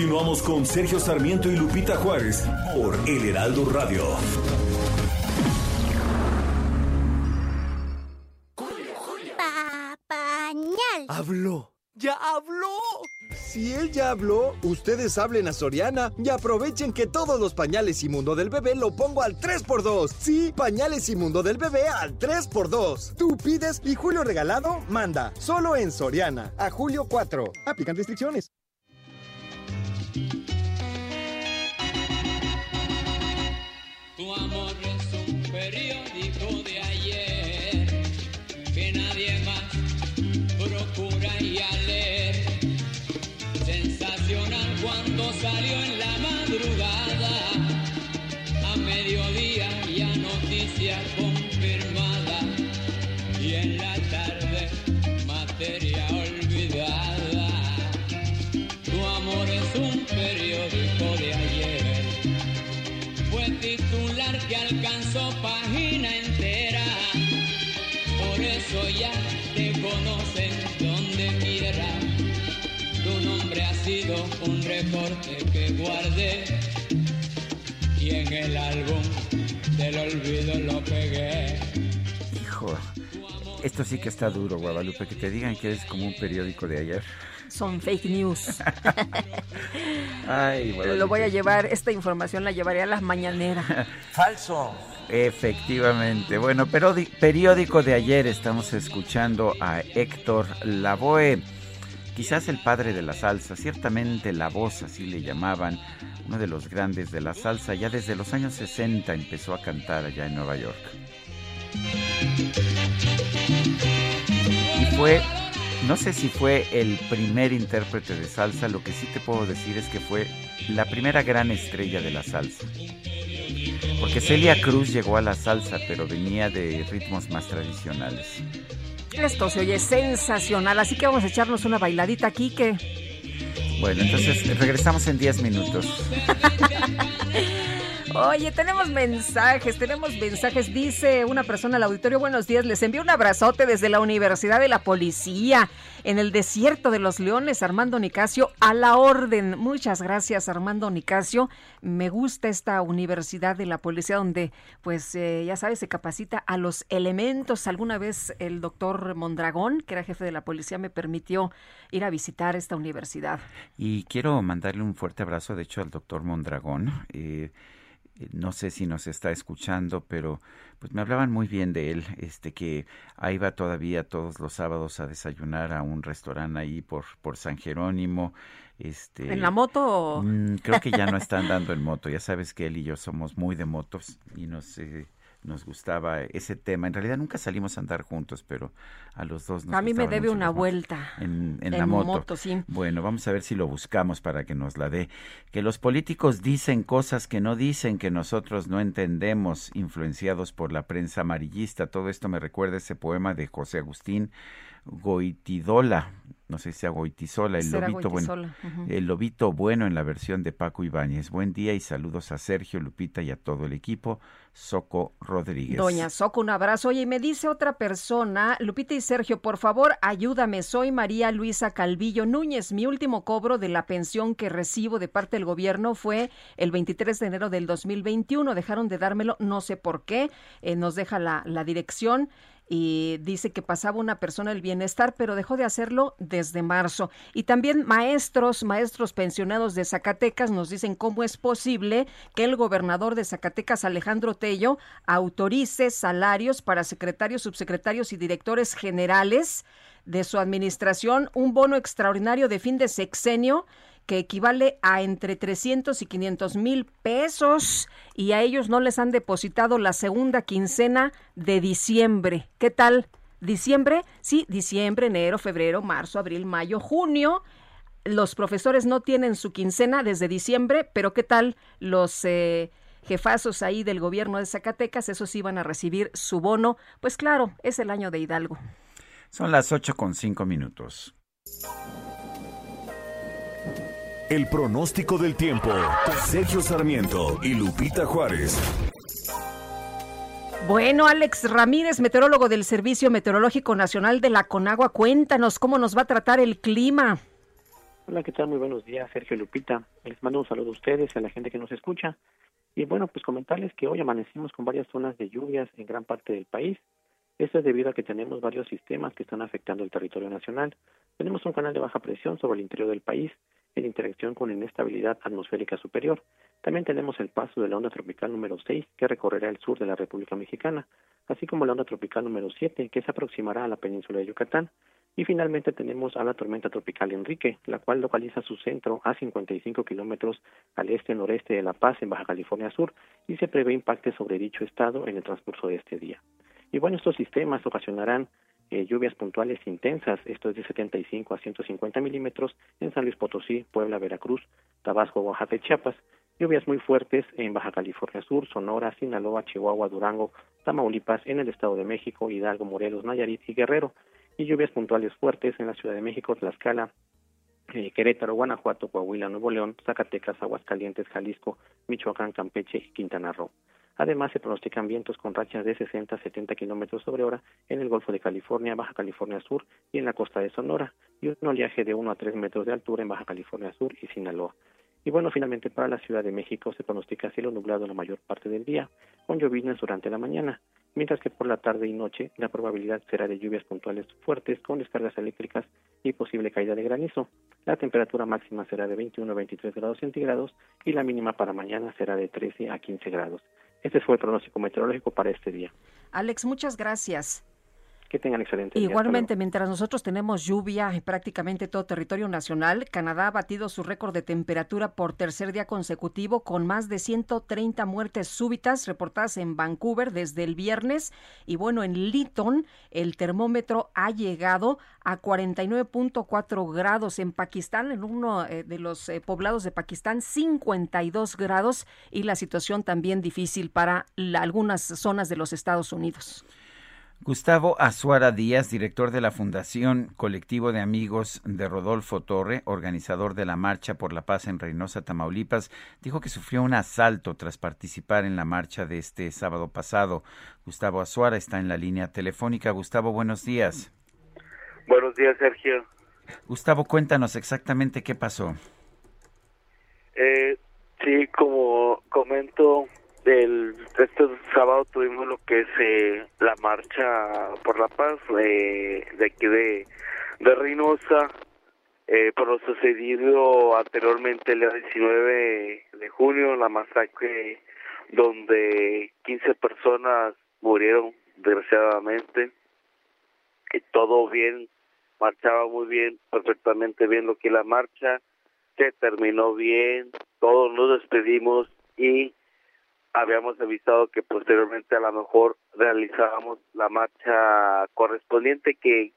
Continuamos con Sergio Sarmiento y Lupita Juárez por El Heraldo Radio. Papañal. Habló. ¡Ya habló! Si él ya habló, ustedes hablen a Soriana y aprovechen que todos los pañales y mundo del bebé lo pongo al 3x2. Sí, pañales y mundo del bebé al 3x2. Tú pides y Julio Regalado manda. Solo en Soriana. A julio 4. Aplican restricciones. Tu amor es un periódico alcanzó página entera. Por eso ya te conocen donde quiera. Tu nombre ha sido un recorte que guardé. Y en el álbum del olvido lo pegué. Hijo, esto sí que está duro, Guadalupe, que te digan que eres como un periódico de ayer. Son fake news. Ay. Lo voy a llevar, esta información la llevaré a las mañaneras. Falso. Efectivamente. Bueno, pero periódico de ayer estamos escuchando a Héctor Lavoe, quizás el padre de la salsa, ciertamente la voz, así le llamaban, uno de los grandes de la salsa, ya desde los años 60 empezó a cantar allá en Nueva York. Y fue, no sé si fue el primer intérprete de salsa, lo que sí te puedo decir es que fue la primera gran estrella de la salsa. Porque Celia Cruz llegó a la salsa, pero venía de ritmos más tradicionales. Esto se oye sensacional, así que vamos a echarnos una bailadita aquí que... Bueno, entonces regresamos en 10 minutos. Oye, tenemos mensajes, tenemos mensajes. Dice una persona al auditorio, buenos días, les envío un abrazote desde la Universidad de la Policía en el desierto de los Leones, Armando Nicasio, a la orden. Muchas gracias, Armando Nicasio. Me gusta esta Universidad de la Policía donde, pues, eh, ya sabes, se capacita a los elementos. Alguna vez el doctor Mondragón, que era jefe de la policía, me permitió ir a visitar esta universidad. Y quiero mandarle un fuerte abrazo, de hecho, al doctor Mondragón. Eh, no sé si nos está escuchando, pero pues me hablaban muy bien de él, este que ahí va todavía todos los sábados a desayunar a un restaurante ahí por por San Jerónimo, este ¿En la moto? Mm, creo que ya no están dando en moto, ya sabes que él y yo somos muy de motos y no sé nos gustaba ese tema. En realidad nunca salimos a andar juntos, pero a los dos nos A mí me debe mucho una vuelta. En, en En la moto. moto, sí. Bueno, vamos a ver si lo buscamos para que nos la dé. Que los políticos dicen cosas que no dicen, que nosotros no entendemos, influenciados por la prensa amarillista. Todo esto me recuerda ese poema de José Agustín Goitidola. No sé si sea Goitizola, el Será lobito bueno. El lobito bueno en la versión de Paco Ibáñez. Buen día y saludos a Sergio, Lupita y a todo el equipo. Soco Rodríguez. Doña Soco, un abrazo. Oye, y me dice otra persona, Lupita y Sergio, por favor, ayúdame. Soy María Luisa Calvillo Núñez. Mi último cobro de la pensión que recibo de parte del gobierno fue el 23 de enero del 2021. Dejaron de dármelo, no sé por qué. Eh, nos deja la, la dirección y dice que pasaba una persona el bienestar, pero dejó de hacerlo desde marzo. Y también maestros, maestros pensionados de Zacatecas nos dicen cómo es posible que el gobernador de Zacatecas, Alejandro Tello, autorice salarios para secretarios, subsecretarios y directores generales de su administración, un bono extraordinario de fin de sexenio que equivale a entre 300 y 500 mil pesos y a ellos no les han depositado la segunda quincena de diciembre. ¿Qué tal? ¿Diciembre? Sí, diciembre, enero, febrero, marzo, abril, mayo, junio. Los profesores no tienen su quincena desde diciembre, pero ¿qué tal los eh, jefazos ahí del gobierno de Zacatecas? Esos iban a recibir su bono. Pues claro, es el año de Hidalgo. Son las ocho con cinco minutos. El pronóstico del tiempo. Sergio Sarmiento y Lupita Juárez. Bueno, Alex Ramírez, meteorólogo del Servicio Meteorológico Nacional de la Conagua, cuéntanos cómo nos va a tratar el clima. Hola, ¿qué tal? Muy buenos días, Sergio y Lupita. Les mando un saludo a ustedes y a la gente que nos escucha. Y bueno, pues comentarles que hoy amanecimos con varias zonas de lluvias en gran parte del país. Esto es debido a que tenemos varios sistemas que están afectando el territorio nacional. Tenemos un canal de baja presión sobre el interior del país en interacción con inestabilidad atmosférica superior. También tenemos el paso de la onda tropical número 6 que recorrerá el sur de la República Mexicana, así como la onda tropical número 7 que se aproximará a la península de Yucatán. Y finalmente tenemos a la tormenta tropical Enrique, la cual localiza su centro a 55 kilómetros al este-noreste de La Paz, en Baja California Sur, y se prevé impacte sobre dicho estado en el transcurso de este día. Y bueno, estos sistemas ocasionarán eh, lluvias puntuales intensas, esto es de 75 a 150 milímetros en San Luis Potosí, Puebla, Veracruz, Tabasco, Oaxaca Chiapas. Lluvias muy fuertes en Baja California Sur, Sonora, Sinaloa, Chihuahua, Durango, Tamaulipas, en el Estado de México, Hidalgo, Morelos, Nayarit y Guerrero. Y lluvias puntuales fuertes en la Ciudad de México, Tlaxcala, eh, Querétaro, Guanajuato, Coahuila, Nuevo León, Zacatecas, Aguascalientes, Jalisco, Michoacán, Campeche y Quintana Roo. Además, se pronostican vientos con rachas de 60 a 70 kilómetros sobre hora en el Golfo de California, Baja California Sur y en la costa de Sonora, y un oleaje de 1 a 3 metros de altura en Baja California Sur y Sinaloa. Y bueno, finalmente para la Ciudad de México se pronostica cielo nublado la mayor parte del día, con lloviznas durante la mañana, mientras que por la tarde y noche la probabilidad será de lluvias puntuales fuertes con descargas eléctricas y posible caída de granizo. La temperatura máxima será de 21 a 23 grados centígrados y la mínima para mañana será de 13 a 15 grados. Este fue el pronóstico meteorológico para este día. Alex, muchas gracias. Que tengan excelente día. Igualmente, mientras nosotros tenemos lluvia en prácticamente todo territorio nacional, Canadá ha batido su récord de temperatura por tercer día consecutivo con más de 130 muertes súbitas reportadas en Vancouver desde el viernes. Y bueno, en Lytton el termómetro ha llegado a 49.4 grados. En Pakistán, en uno eh, de los eh, poblados de Pakistán, 52 grados y la situación también difícil para la- algunas zonas de los Estados Unidos. Gustavo Azuara Díaz, director de la Fundación Colectivo de Amigos de Rodolfo Torre, organizador de la Marcha por la Paz en Reynosa, Tamaulipas, dijo que sufrió un asalto tras participar en la marcha de este sábado pasado. Gustavo Azuara está en la línea telefónica. Gustavo, buenos días. Buenos días, Sergio. Gustavo, cuéntanos exactamente qué pasó. Eh, sí, como comento, del este sábado tuvimos lo que es eh, la marcha por la paz eh, de aquí de, de Reynosa. Eh, por lo sucedido anteriormente el día 19 de junio la masacre donde 15 personas murieron desgraciadamente. Y todo bien marchaba muy bien perfectamente bien lo que la marcha. Se terminó bien todos nos despedimos y habíamos avisado que posteriormente a lo mejor realizábamos la marcha correspondiente que,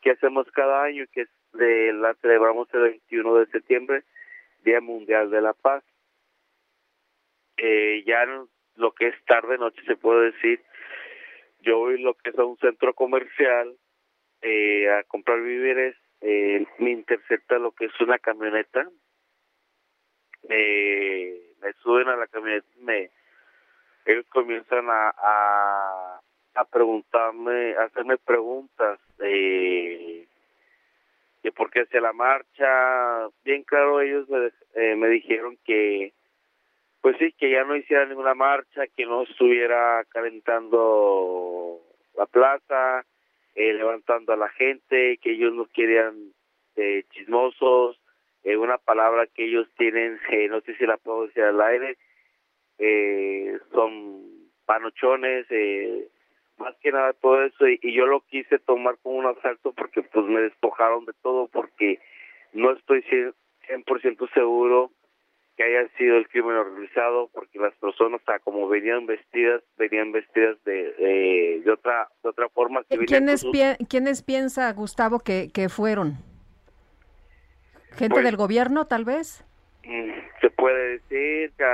que hacemos cada año, que es de la celebramos el 21 de septiembre, Día Mundial de la Paz. Eh, ya lo que es tarde noche se puede decir, yo voy lo que es a un centro comercial eh, a comprar víveres, eh, me intercepta lo que es una camioneta, me suben a la camioneta, me ellos comienzan a, a, a preguntarme, a hacerme preguntas de, de por qué hacía la marcha. Bien claro, ellos me, eh, me dijeron que, pues sí, que ya no hiciera ninguna marcha, que no estuviera calentando la plaza, eh, levantando a la gente, que ellos no querían eh, chismosos, eh, una palabra que ellos tienen, eh, no sé si la puedo decir al aire, eh, son panochones, eh, más que nada todo eso, y, y, yo lo quise tomar como un asalto porque pues me despojaron de todo, porque no estoy 100% seguro que haya sido el crimen organizado, porque las personas, hasta como venían vestidas, venían vestidas de, de, de otra de otra forma. ¿Quiénes, sus... pi ¿Quiénes piensa, Gustavo, que, que fueron? ¿Gente pues, del gobierno, tal vez? Mm, se puede decir que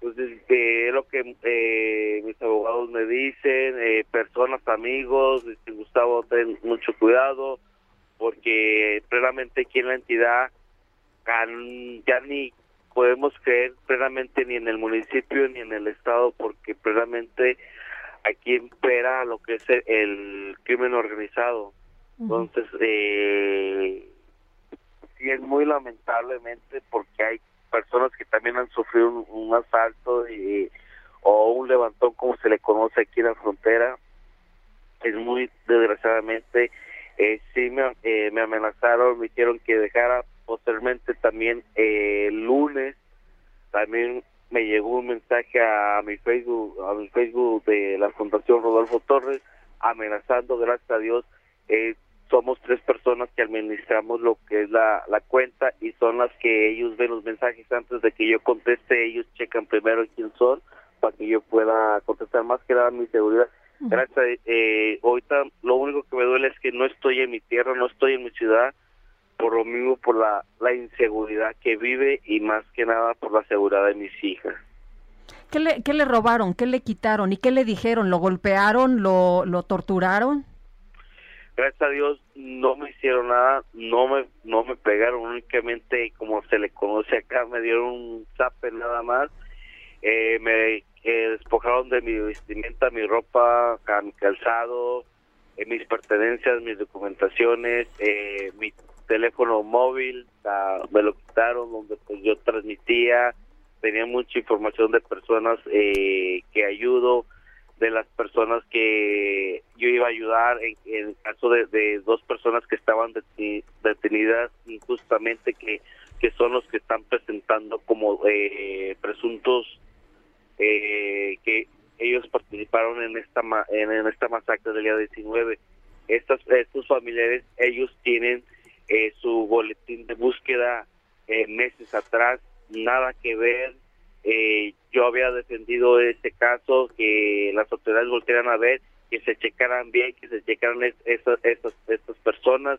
pues este, lo que eh, mis abogados me dicen, eh, personas, amigos, este, Gustavo, ten mucho cuidado, porque plenamente aquí en la entidad ya ni podemos creer plenamente ni en el municipio ni en el estado, porque plenamente aquí impera lo que es el, el crimen organizado. Entonces, eh, sí es muy lamentablemente porque hay personas que también han sufrido un, asalto y, o un levantón como se le conoce aquí en la frontera es muy desgraciadamente eh, sí me, eh, me amenazaron me dijeron que dejara. Posteriormente también eh, el lunes también me llegó un mensaje a mi Facebook a mi Facebook de la Fundación Rodolfo Torres amenazando gracias a Dios eh, somos tres personas que administramos lo que es la, la cuenta y son las que ellos ven los mensajes antes de que yo conteste, ellos checan primero quién son para que yo pueda contestar más que nada mi seguridad. Gracias. Eh, ahorita lo único que me duele es que no estoy en mi tierra, no estoy en mi ciudad, por lo mismo por la, la inseguridad que vive y más que nada por la seguridad de mis hijas. ¿Qué le, qué le robaron? ¿Qué le quitaron? ¿Y qué le dijeron? ¿Lo golpearon? ¿Lo, lo torturaron? Gracias a Dios no me hicieron nada, no me no me pegaron únicamente como se le conoce acá, me dieron un zape nada más, eh, me eh, despojaron de mi vestimenta, mi ropa, mi calzado, eh, mis pertenencias, mis documentaciones, eh, mi teléfono móvil, uh, me lo quitaron donde pues yo transmitía, tenía mucha información de personas eh, que ayudo, de las personas que yo iba a ayudar en, en el caso de, de, dos personas que estaban detenidas injustamente que, que son los que están presentando como eh, presuntos eh, que ellos participaron en esta en, en, esta masacre del día 19 Estas, estos familiares ellos tienen eh, su boletín de búsqueda eh, meses atrás nada que ver eh, yo había defendido este caso, que las autoridades volvieran a ver, que se checaran bien, que se checaran esas, esas, estas personas.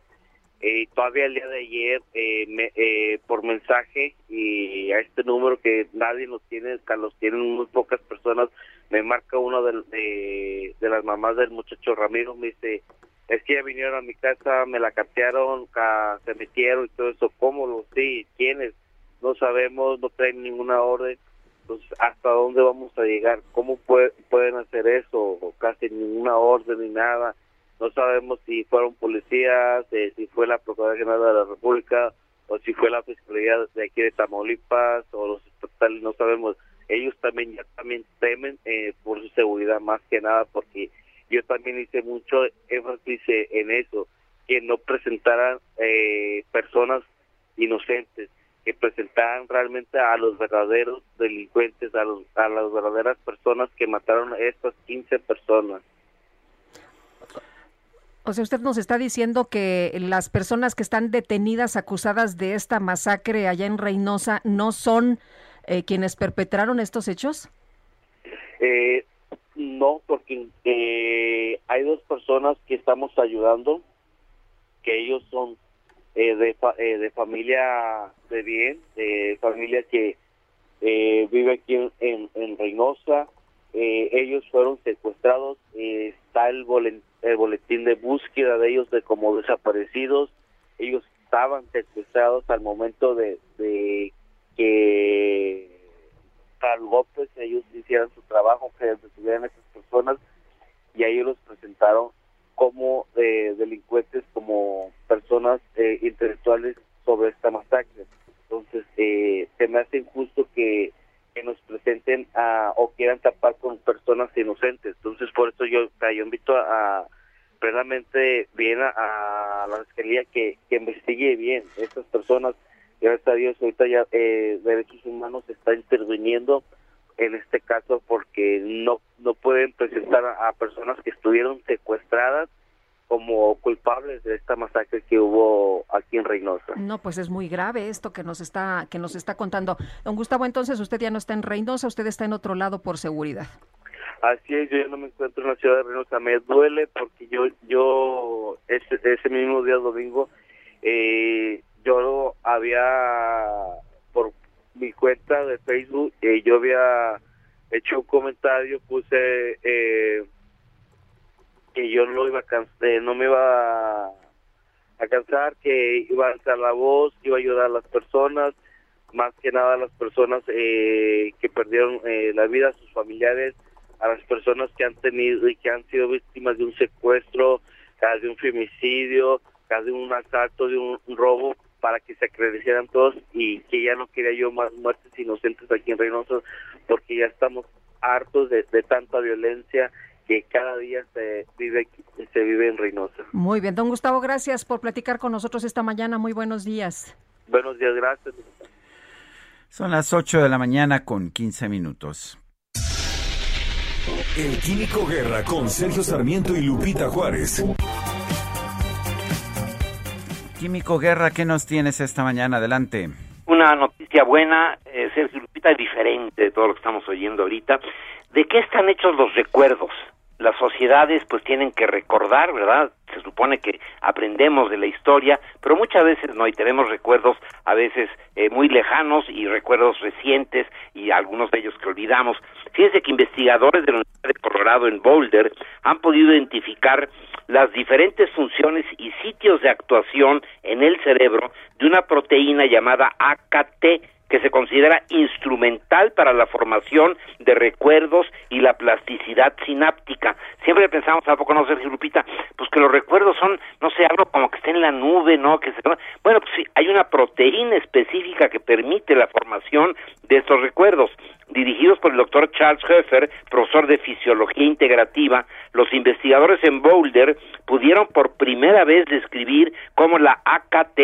Eh, todavía el día de ayer, eh, me, eh, por mensaje y a este número que nadie los tiene, los tienen muy pocas personas, me marca uno de, de, las mamás del muchacho Ramiro, me dice, es que ya vinieron a mi casa, me la catearon, ca- se metieron y todo eso, ¿cómo lo sí? ¿Quiénes? No sabemos, no traen ninguna orden, pues hasta dónde vamos a llegar, cómo pue- pueden hacer eso, casi ninguna orden ni nada, no sabemos si fueron policías, eh, si fue la Procuraduría General de la República, o si fue la Fiscalía de aquí de Tamaulipas, o los estatales, no sabemos, ellos también ya también temen eh, por su seguridad más que nada, porque yo también hice mucho énfasis en eso, que no presentaran eh, personas inocentes, que presentaran realmente a los verdaderos delincuentes, a, los, a las verdaderas personas que mataron a estas 15 personas. O sea, usted nos está diciendo que las personas que están detenidas acusadas de esta masacre allá en Reynosa no son eh, quienes perpetraron estos hechos. Eh, no, porque eh, hay dos personas que estamos ayudando, que ellos son eh, de, fa- eh, de familia de bien, de familia que eh, vive aquí en, en, Reynosa. Eh, ellos fueron secuestrados, eh, está el, el boletín de búsqueda de ellos de como desaparecidos. Ellos estaban secuestrados al momento de, de que Carl López ellos hicieran su trabajo, que detuvieran a esas personas y a ellos los presentaron como eh, delincuentes, como personas eh, intelectuales sobre esta masacre. Entonces, eh, se me hace injusto que, que nos presenten a, o quieran tapar con personas inocentes. Entonces, por eso yo, yo invito a, a plenamente bien a, a la fiscalía que, que investigue bien estas personas. Gracias a Dios, ahorita ya eh, Derechos Humanos está interviniendo en este caso porque no no pueden presentar a, a personas que estuvieron secuestradas como culpables de esta masacre que hubo aquí en Reynosa. No, pues es muy grave esto que nos está que nos está contando. Don Gustavo, entonces usted ya no está en Reynosa, usted está en otro lado por seguridad. Así es, yo ya no me encuentro en la ciudad de Reynosa. Me duele porque yo, yo ese, ese mismo día domingo, eh, yo había, mi cuenta de Facebook, eh, yo había hecho un comentario, puse eh, que yo no iba a eh, no me iba a, cansar, que iba a alzar la voz, iba a ayudar a las personas, más que nada a las personas eh, que perdieron eh, la vida, a sus familiares, a las personas que han tenido y que han sido víctimas de un secuestro, de un femicidio, de un asalto, de un robo, para que se acreditaran todos y que ya no quería yo más muertes inocentes aquí en Reynosa, porque ya estamos hartos de, de tanta violencia que cada día se vive aquí- se vive en Reynosa. Muy bien, don Gustavo, gracias por platicar con nosotros esta mañana. Muy buenos días. Buenos días, gracias. Son las 8 de la mañana con 15 minutos. El Químico Guerra con Sergio Sarmiento y Lupita Juárez. Químico Guerra, ¿qué nos tienes esta mañana? Adelante. Una noticia buena, eh, Sergio Lupita, diferente de todo lo que estamos oyendo ahorita. ¿De qué están hechos los recuerdos? Las sociedades pues tienen que recordar, ¿verdad? Se supone que aprendemos de la historia, pero muchas veces no, y tenemos recuerdos a veces eh, muy lejanos y recuerdos recientes y algunos de ellos que olvidamos. Fíjense que investigadores de la Universidad de Colorado en Boulder han podido identificar las diferentes funciones y sitios de actuación en el cerebro de una proteína llamada AKT que se considera instrumental para la formación de recuerdos y la plasticidad sináptica. Siempre pensamos, ¿a poco no, Sergio Lupita? Pues que los recuerdos son, no sé, algo como que está en la nube, ¿no? Que se... Bueno, pues sí, hay una proteína específica que permite la formación de estos recuerdos. Dirigidos por el doctor Charles Hoeffer, profesor de Fisiología Integrativa, los investigadores en Boulder pudieron por primera vez describir cómo la AKT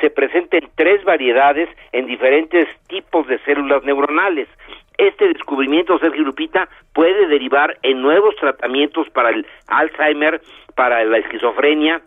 se presenta en tres variedades en diferentes tipos de células neuronales. Este descubrimiento, Sergio Lupita, puede derivar en nuevos tratamientos para el Alzheimer, para la esquizofrenia,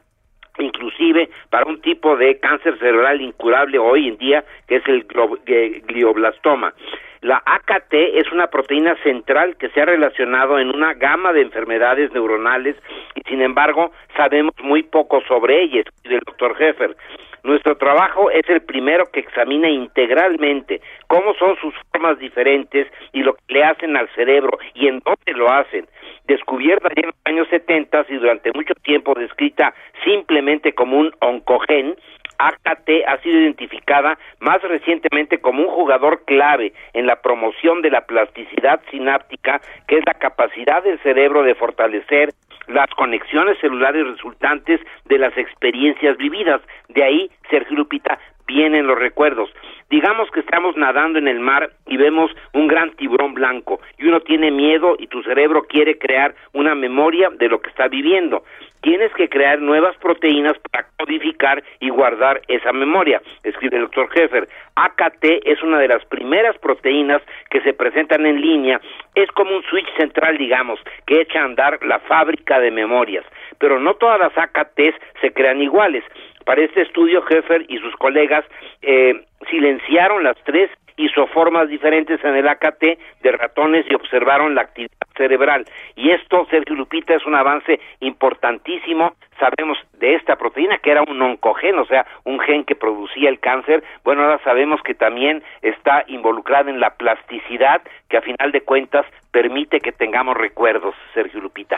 inclusive para un tipo de cáncer cerebral incurable hoy en día, que es el eh, glioblastoma. La AKT es una proteína central que se ha relacionado en una gama de enfermedades neuronales y sin embargo sabemos muy poco sobre ella, escribe el doctor Heffer. Nuestro trabajo es el primero que examina integralmente cómo son sus formas diferentes y lo que le hacen al cerebro y en dónde lo hacen. Descubierta ya en los años 70 y durante mucho tiempo descrita simplemente como un oncogen, AKT ha sido identificada más recientemente como un jugador clave en la promoción de la plasticidad sináptica, que es la capacidad del cerebro de fortalecer las conexiones celulares resultantes de las experiencias vividas. De ahí, Sergio Lupita, vienen los recuerdos. Digamos que estamos nadando en el mar y vemos un gran tiburón blanco y uno tiene miedo y tu cerebro quiere crear una memoria de lo que está viviendo. Tienes que crear nuevas proteínas para codificar y guardar esa memoria, escribe el doctor Heffer. AKT es una de las primeras proteínas que se presentan en línea, es como un switch central, digamos, que echa a andar la fábrica de memorias. Pero no todas las AKTs se crean iguales. Para este estudio, Heffer y sus colegas eh, silenciaron las tres isoformas diferentes en el AKT de ratones y observaron la actividad cerebral. Y esto, Sergio Lupita, es un avance importantísimo. Sabemos de esta proteína que era un oncogen, o sea, un gen que producía el cáncer. Bueno, ahora sabemos que también está involucrada en la plasticidad, que a final de cuentas permite que tengamos recuerdos, Sergio Lupita.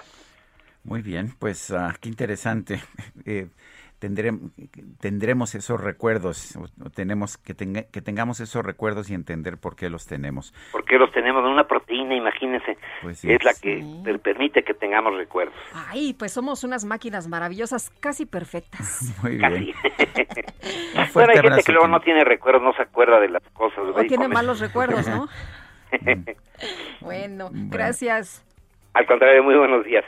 Muy bien, pues uh, qué interesante. Eh, tendremos, tendremos esos recuerdos, o tenemos que, que tengamos esos recuerdos y entender por qué los tenemos. ¿Por qué los tenemos? Una proteína, imagínense, pues es la que permite que tengamos recuerdos. Ay, pues somos unas máquinas maravillosas, casi perfectas. Muy bien. bueno, hay gente que luego no tiene recuerdos, no se acuerda de las cosas. O tiene malos recuerdos, ¿no? bueno, gracias. Al contrario, muy buenos días.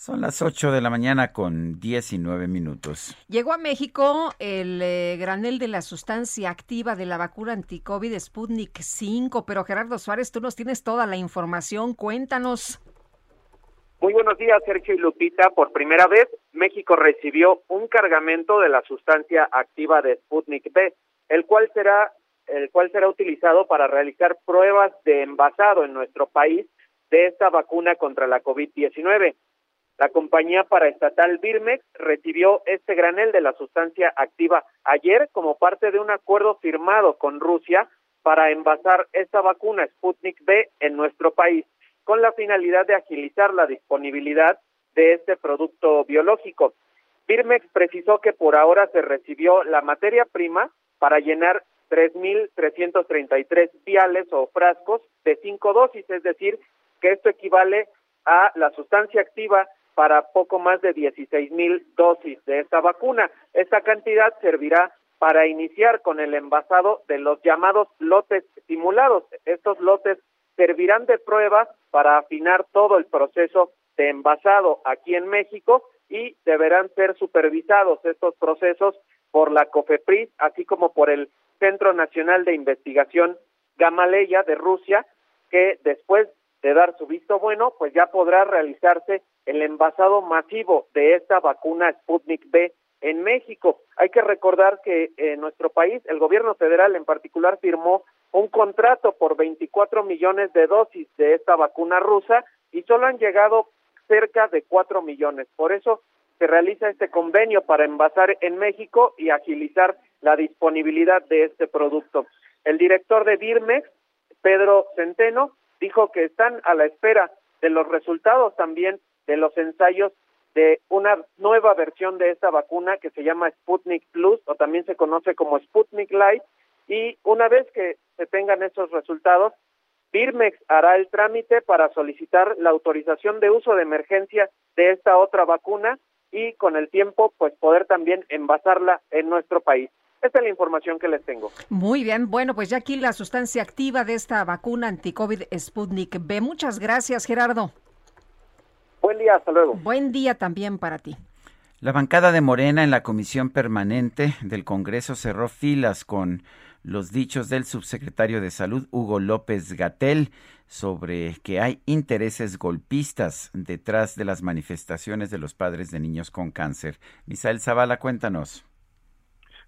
Son las 8 de la mañana con 19 minutos. Llegó a México el eh, granel de la sustancia activa de la vacuna anticovid Sputnik 5, pero Gerardo Suárez, tú nos tienes toda la información, cuéntanos. Muy buenos días, Sergio y Lupita. Por primera vez, México recibió un cargamento de la sustancia activa de Sputnik B, el cual será el cual será utilizado para realizar pruebas de envasado en nuestro país de esta vacuna contra la COVID-19. La compañía paraestatal Birmex recibió este granel de la sustancia activa ayer como parte de un acuerdo firmado con Rusia para envasar esta vacuna Sputnik B en nuestro país, con la finalidad de agilizar la disponibilidad de este producto biológico. Birmex precisó que por ahora se recibió la materia prima para llenar 3.333 viales o frascos de cinco dosis, es decir, que esto equivale a la sustancia activa para poco más de 16 mil dosis de esta vacuna. Esta cantidad servirá para iniciar con el envasado de los llamados lotes simulados. Estos lotes servirán de prueba para afinar todo el proceso de envasado aquí en México y deberán ser supervisados estos procesos por la COFEPRIS, así como por el Centro Nacional de Investigación Gamaleya de Rusia, que después de dar su visto bueno, pues ya podrá realizarse el envasado masivo de esta vacuna Sputnik B en México. Hay que recordar que en nuestro país, el gobierno federal en particular firmó un contrato por 24 millones de dosis de esta vacuna rusa y solo han llegado cerca de 4 millones. Por eso se realiza este convenio para envasar en México y agilizar la disponibilidad de este producto. El director de Birmex, Pedro Centeno, dijo que están a la espera de los resultados también de los ensayos de una nueva versión de esta vacuna que se llama Sputnik Plus o también se conoce como Sputnik Light y una vez que se tengan esos resultados, Birmex hará el trámite para solicitar la autorización de uso de emergencia de esta otra vacuna y con el tiempo pues poder también envasarla en nuestro país. Esta es la información que les tengo. Muy bien, bueno, pues ya aquí la sustancia activa de esta vacuna anti-COVID Sputnik B. Muchas gracias, Gerardo. Buen día, hasta luego. Buen día también para ti. La bancada de Morena en la Comisión Permanente del Congreso cerró filas con los dichos del subsecretario de Salud, Hugo López Gatel, sobre que hay intereses golpistas detrás de las manifestaciones de los padres de niños con cáncer. Misael Zavala, cuéntanos.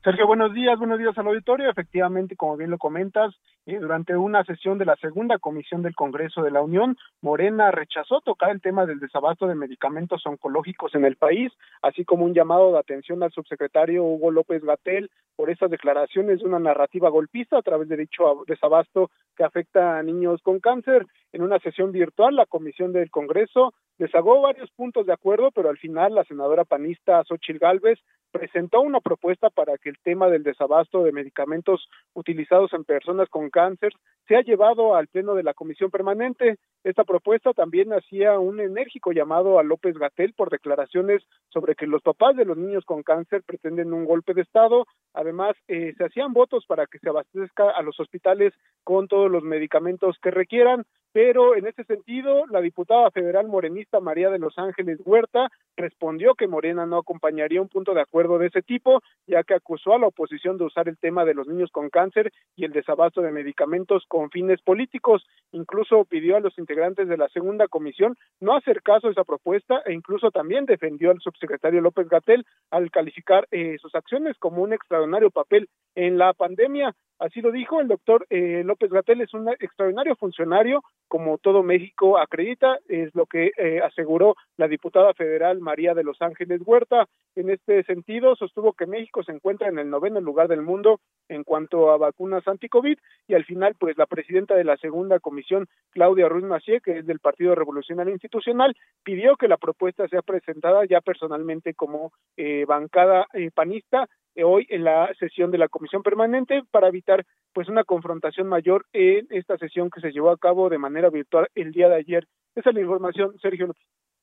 Sergio, buenos días, buenos días al auditorio. Efectivamente, como bien lo comentas, durante una sesión de la segunda comisión del Congreso de la Unión, Morena rechazó tocar el tema del desabasto de medicamentos oncológicos en el país, así como un llamado de atención al subsecretario Hugo López Gatel por esas declaraciones de una narrativa golpista a través de dicho desabasto que afecta a niños con cáncer. En una sesión virtual, la comisión del Congreso desagó varios puntos de acuerdo, pero al final la senadora panista Xochil Gálvez presentó una propuesta para que el tema del desabasto de medicamentos utilizados en personas con cáncer se ha llevado al pleno de la comisión permanente. Esta propuesta también hacía un enérgico llamado a López Gatel por declaraciones sobre que los papás de los niños con cáncer pretenden un golpe de Estado. Además, eh, se hacían votos para que se abastezca a los hospitales con todos los medicamentos que requieran, pero en ese sentido, la diputada federal morenista María de los Ángeles Huerta respondió que Morena no acompañaría un punto de acuerdo de ese tipo, ya que acusó a la oposición de usar el tema de los niños con cáncer y el desabasto de medicamentos con fines políticos. Incluso pidió a los integrantes de la segunda comisión no hacer caso a esa propuesta e incluso también defendió al subsecretario López Gatel al calificar eh, sus acciones como un extraordinario papel en la pandemia. Así lo dijo el doctor eh, López Gatel, es un extraordinario funcionario, como todo México acredita, es lo que eh, aseguró la diputada federal María de los Ángeles Huerta. En este sentido, sostuvo que México se encuentra en el noveno lugar del mundo en cuanto a vacunas anti-COVID y al final, pues la presidenta de la segunda comisión, Claudia Ruiz Macié, que es del Partido Revolucionario Institucional, pidió que la propuesta sea presentada ya personalmente como eh, bancada panista eh, hoy en la sesión de la comisión permanente para evitar pues una confrontación mayor en esta sesión que se llevó a cabo de manera virtual el día de ayer. Esa es la información, Sergio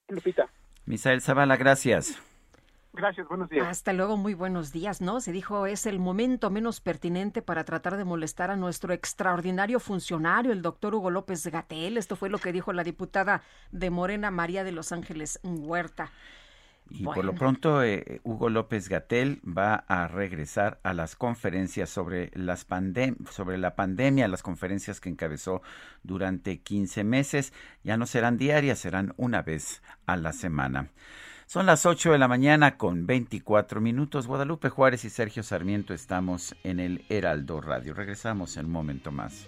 Lupita. Misael Zavala, gracias. Gracias, buenos días. Hasta luego, muy buenos días, ¿no? Se dijo es el momento menos pertinente para tratar de molestar a nuestro extraordinario funcionario, el doctor Hugo López Gatel. Esto fue lo que dijo la diputada de Morena, María de los Ángeles Huerta. Y por lo pronto, eh, Hugo López Gatel va a regresar a las conferencias sobre, las sobre la pandemia, las conferencias que encabezó durante 15 meses. Ya no serán diarias, serán una vez a la semana. Son las 8 de la mañana con 24 minutos. Guadalupe Juárez y Sergio Sarmiento estamos en el Heraldo Radio. Regresamos en un momento más.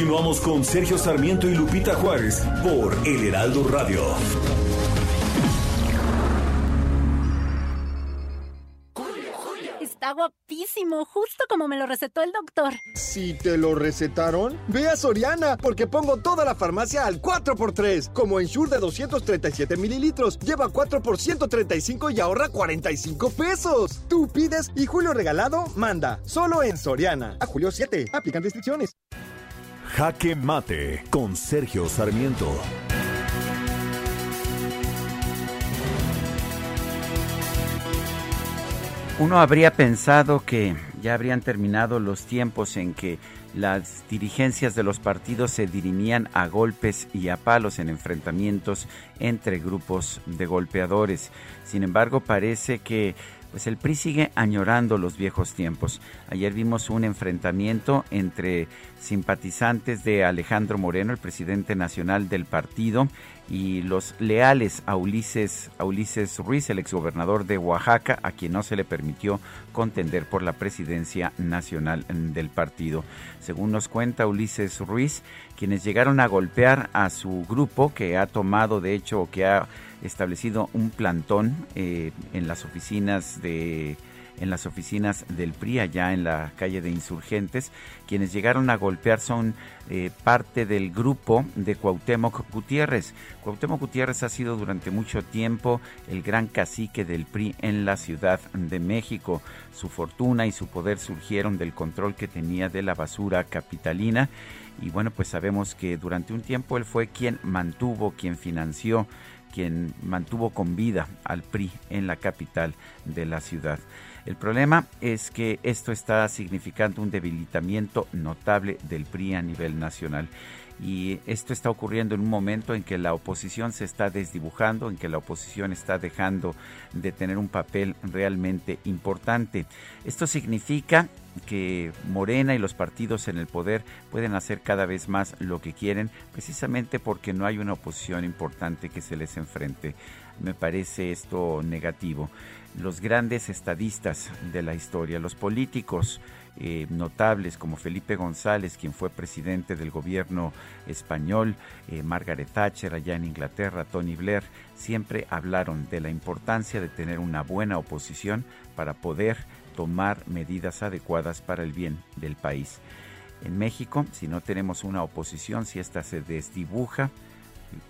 Continuamos con Sergio Sarmiento y Lupita Juárez por El Heraldo Radio. Está guapísimo, justo como me lo recetó el doctor. Si te lo recetaron, ve a Soriana, porque pongo toda la farmacia al 4x3. Como en Shure de 237 mililitros, lleva 4 por 135 y ahorra 45 pesos. Tú pides y Julio Regalado manda. Solo en Soriana. A Julio 7. Aplican restricciones. Jaque Mate con Sergio Sarmiento. Uno habría pensado que ya habrían terminado los tiempos en que las dirigencias de los partidos se dirimían a golpes y a palos en enfrentamientos entre grupos de golpeadores. Sin embargo, parece que pues el PRI sigue añorando los viejos tiempos. Ayer vimos un enfrentamiento entre simpatizantes de Alejandro Moreno, el presidente nacional del partido, y los leales a Ulises, a Ulises Ruiz, el exgobernador de Oaxaca, a quien no se le permitió contender por la presidencia nacional del partido. Según nos cuenta Ulises Ruiz, quienes llegaron a golpear a su grupo, que ha tomado, de hecho, que ha establecido un plantón eh, en las oficinas de en las oficinas del PRI allá en la calle de Insurgentes. Quienes llegaron a golpear son eh, parte del grupo de Cuauhtémoc Gutiérrez. Cuauhtémoc Gutiérrez ha sido durante mucho tiempo el gran cacique del PRI en la Ciudad de México. Su fortuna y su poder surgieron del control que tenía de la basura capitalina y bueno, pues sabemos que durante un tiempo él fue quien mantuvo, quien financió, quien mantuvo con vida al PRI en la capital de la ciudad. El problema es que esto está significando un debilitamiento notable del PRI a nivel nacional. Y esto está ocurriendo en un momento en que la oposición se está desdibujando, en que la oposición está dejando de tener un papel realmente importante. Esto significa que Morena y los partidos en el poder pueden hacer cada vez más lo que quieren, precisamente porque no hay una oposición importante que se les enfrente. Me parece esto negativo. Los grandes estadistas de la historia, los políticos eh, notables como Felipe González, quien fue presidente del gobierno español, eh, Margaret Thatcher allá en Inglaterra, Tony Blair, siempre hablaron de la importancia de tener una buena oposición para poder tomar medidas adecuadas para el bien del país. En México, si no tenemos una oposición, si esta se desdibuja,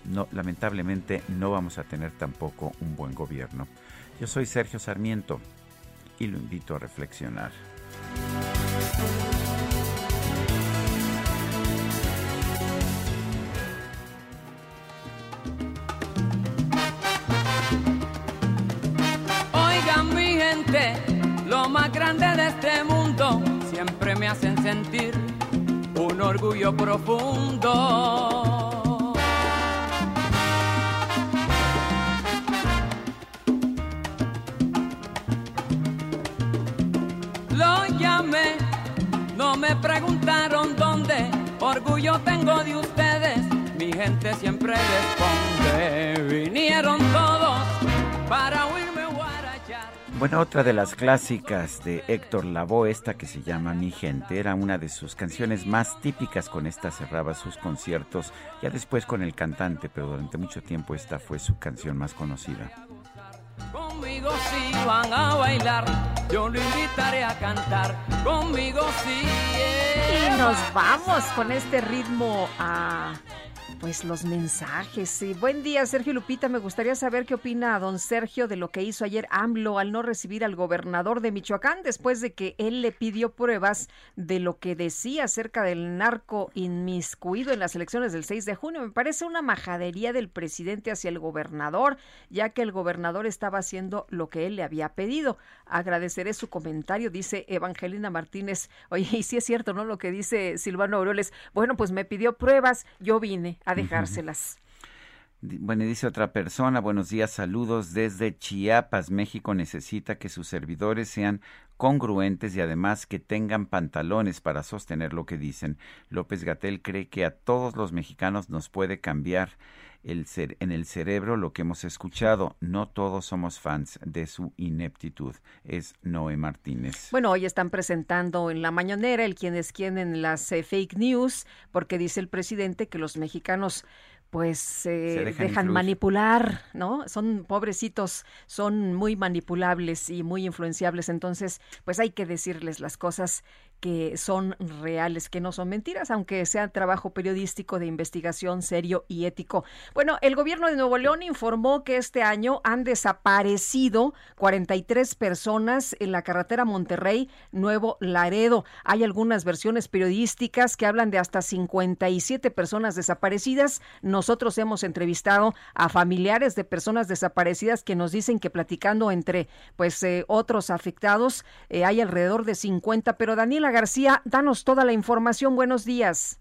no, lamentablemente no vamos a tener tampoco un buen gobierno. Yo soy Sergio Sarmiento y lo invito a reflexionar. Oigan mi gente lo más grande de este mundo siempre me hacen sentir un orgullo profundo. No me preguntaron dónde, orgullo tengo de ustedes, mi gente siempre responde, vinieron todos para huir bueno, otra de las clásicas de Héctor Lavoe, esta que se llama Mi Gente, era una de sus canciones más típicas, con esta cerraba sus conciertos, ya después con el cantante, pero durante mucho tiempo esta fue su canción más conocida. Conmigo sí van a bailar, yo lo invitaré a cantar, conmigo sí. Y nos vamos con este ritmo a pues los mensajes. Sí. Buen día, Sergio Lupita. Me gustaría saber qué opina don Sergio de lo que hizo ayer AMLO al no recibir al gobernador de Michoacán después de que él le pidió pruebas de lo que decía acerca del narco inmiscuido en las elecciones del 6 de junio. Me parece una majadería del presidente hacia el gobernador, ya que el gobernador estaba haciendo lo que él le había pedido. Agradeceré su comentario, dice Evangelina Martínez. Oye, y si es cierto, ¿no? Lo que dice Silvano Aureoles. Bueno, pues me pidió pruebas, yo vine dejárselas. Bueno, dice otra persona, buenos días, saludos desde Chiapas. México necesita que sus servidores sean congruentes y además que tengan pantalones para sostener lo que dicen. López Gatel cree que a todos los mexicanos nos puede cambiar el en el cerebro lo que hemos escuchado. No todos somos fans de su ineptitud. Es Noé Martínez. Bueno, hoy están presentando en la mañanera el quién es quién en las eh, fake news, porque dice el presidente que los mexicanos pues se dejan, manipular, ¿no? Son pobrecitos, son muy manipulables y muy influenciables, entonces pues hay que decirles las cosas que son reales, que no son mentiras, aunque sea trabajo periodístico de investigación serio y ético. Bueno, el gobierno de Nuevo León informó que este año han desaparecido 43 personas en la carretera Monterrey Nuevo Laredo. Hay algunas versiones periodísticas que hablan de hasta 57 personas desaparecidas. Nosotros hemos entrevistado a familiares de personas desaparecidas que nos dicen que platicando entre pues eh, otros afectados eh, hay alrededor de 50, pero Daniela García, danos toda la información. Buenos días.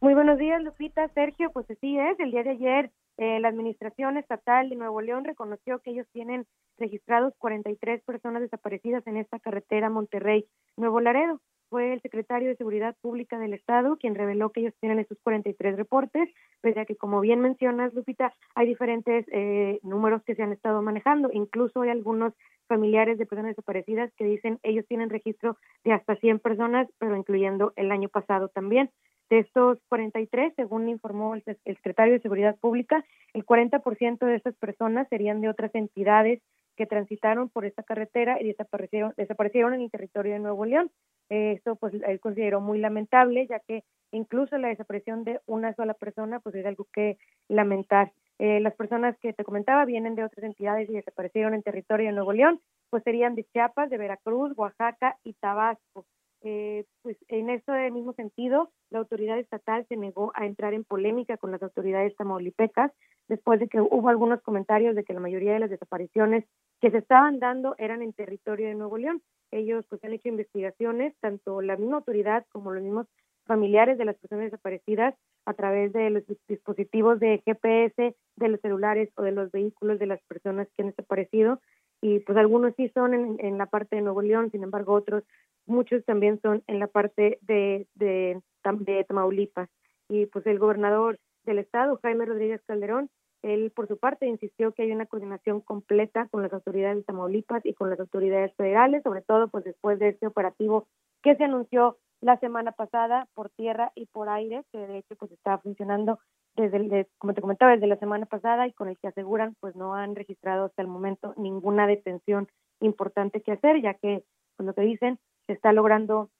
Muy buenos días, Lupita. Sergio, pues así es. El día de ayer, eh, la Administración Estatal de Nuevo León reconoció que ellos tienen registrados 43 personas desaparecidas en esta carretera Monterrey-Nuevo Laredo. Fue el secretario de Seguridad Pública del Estado quien reveló que ellos tienen esos 43 reportes, pese a que, como bien mencionas, Lupita, hay diferentes eh, números que se han estado manejando. Incluso hay algunos familiares de personas desaparecidas que dicen ellos tienen registro de hasta 100 personas, pero incluyendo el año pasado también. De estos 43, según informó el, secretario de Seguridad Pública, el 40% de estas personas serían de otras entidades que transitaron por esta carretera y desaparecieron, desaparecieron en el territorio de Nuevo León. esto pues él consideró muy lamentable, ya que incluso la desaparición de una sola persona pues es algo que lamentar. Eh, las personas que te comentaba vienen de otras entidades y desaparecieron en territorio de Nuevo León, pues serían de Chiapas, de Veracruz, Oaxaca y Tabasco. Eh, pues en este mismo sentido, la autoridad estatal se negó a entrar en polémica con las autoridades tamaulipecas después de que hubo algunos comentarios de que la mayoría de las desapariciones que se estaban dando eran en territorio de Nuevo León. Ellos pues han hecho investigaciones, tanto la misma autoridad como los mismos familiares de las personas desaparecidas a través de los dispositivos de GPS, de los celulares o de los vehículos de las personas que han desaparecido. Y pues algunos sí son en, la parte de Nuevo León, sin embargo otros, muchos también son en la parte de, de, de Tamaulipas. Y pues el gobernador del estado, Jaime Rodríguez Calderón, él, por su parte, insistió que hay una coordinación completa con las autoridades de Tamaulipas y con las autoridades federales, sobre todo pues después de este operativo que se anunció la semana pasada por tierra y por aire, que de hecho pues estaba funcionando desde, como te comentaba, desde la semana pasada y con el que aseguran pues no han registrado hasta el momento ninguna detención importante que hacer, ya que, con lo que dicen, se está logrando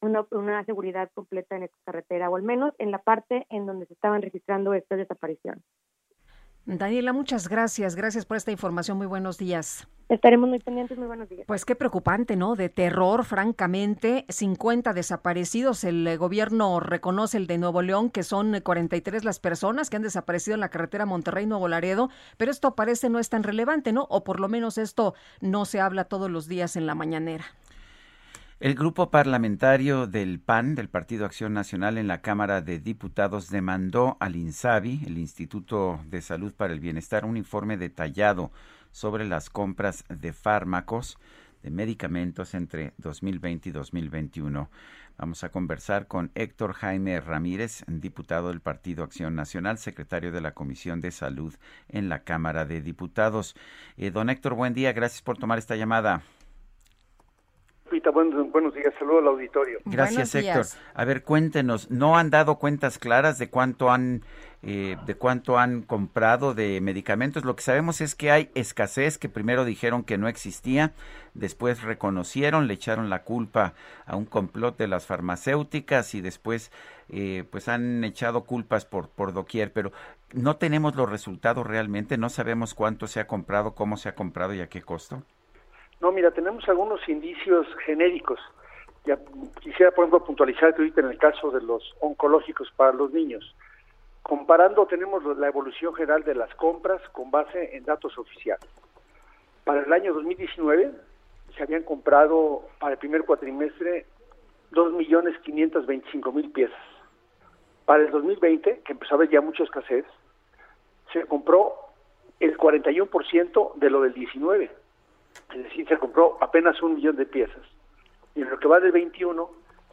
una, una seguridad completa en esta carretera, o al menos en la parte en donde se estaban registrando estas desapariciones. Daniela, muchas gracias. Gracias por esta información. Muy buenos días. Estaremos muy pendientes. Muy buenos días. Pues qué preocupante, ¿no? De terror, francamente. 50 desaparecidos. El eh, gobierno reconoce el de Nuevo León, que son 43 las personas que han desaparecido en la carretera Monterrey-Nuevo Laredo. Pero esto parece no es tan relevante, ¿no? O por lo menos esto no se habla todos los días en la mañanera. El grupo parlamentario del PAN, del Partido Acción Nacional en la Cámara de Diputados, demandó al INSABI, el Instituto de Salud para el Bienestar, un informe detallado sobre las compras de fármacos, de medicamentos entre 2020 y 2021. Vamos a conversar con Héctor Jaime Ramírez, diputado del Partido Acción Nacional, secretario de la Comisión de Salud en la Cámara de Diputados. Eh, don Héctor, buen día, gracias por tomar esta llamada buenos, días, saludo al auditorio. Gracias, Héctor. A ver, cuéntenos, ¿no han dado cuentas claras de cuánto han eh, de cuánto han comprado de medicamentos? Lo que sabemos es que hay escasez, que primero dijeron que no existía, después reconocieron, le echaron la culpa a un complot de las farmacéuticas y después eh, pues han echado culpas por, por doquier, pero no tenemos los resultados realmente, no sabemos cuánto se ha comprado, cómo se ha comprado y a qué costo. No, mira, tenemos algunos indicios genéricos. Ya quisiera, por ejemplo, puntualizar que ahorita en el caso de los oncológicos para los niños, comparando tenemos la evolución general de las compras con base en datos oficiales. Para el año 2019 se habían comprado para el primer cuatrimestre 2.525.000 piezas. Para el 2020, que empezó a haber ya mucha escasez, se compró el 41% de lo del 19 es decir, se compró apenas un millón de piezas. Y en lo que va del 21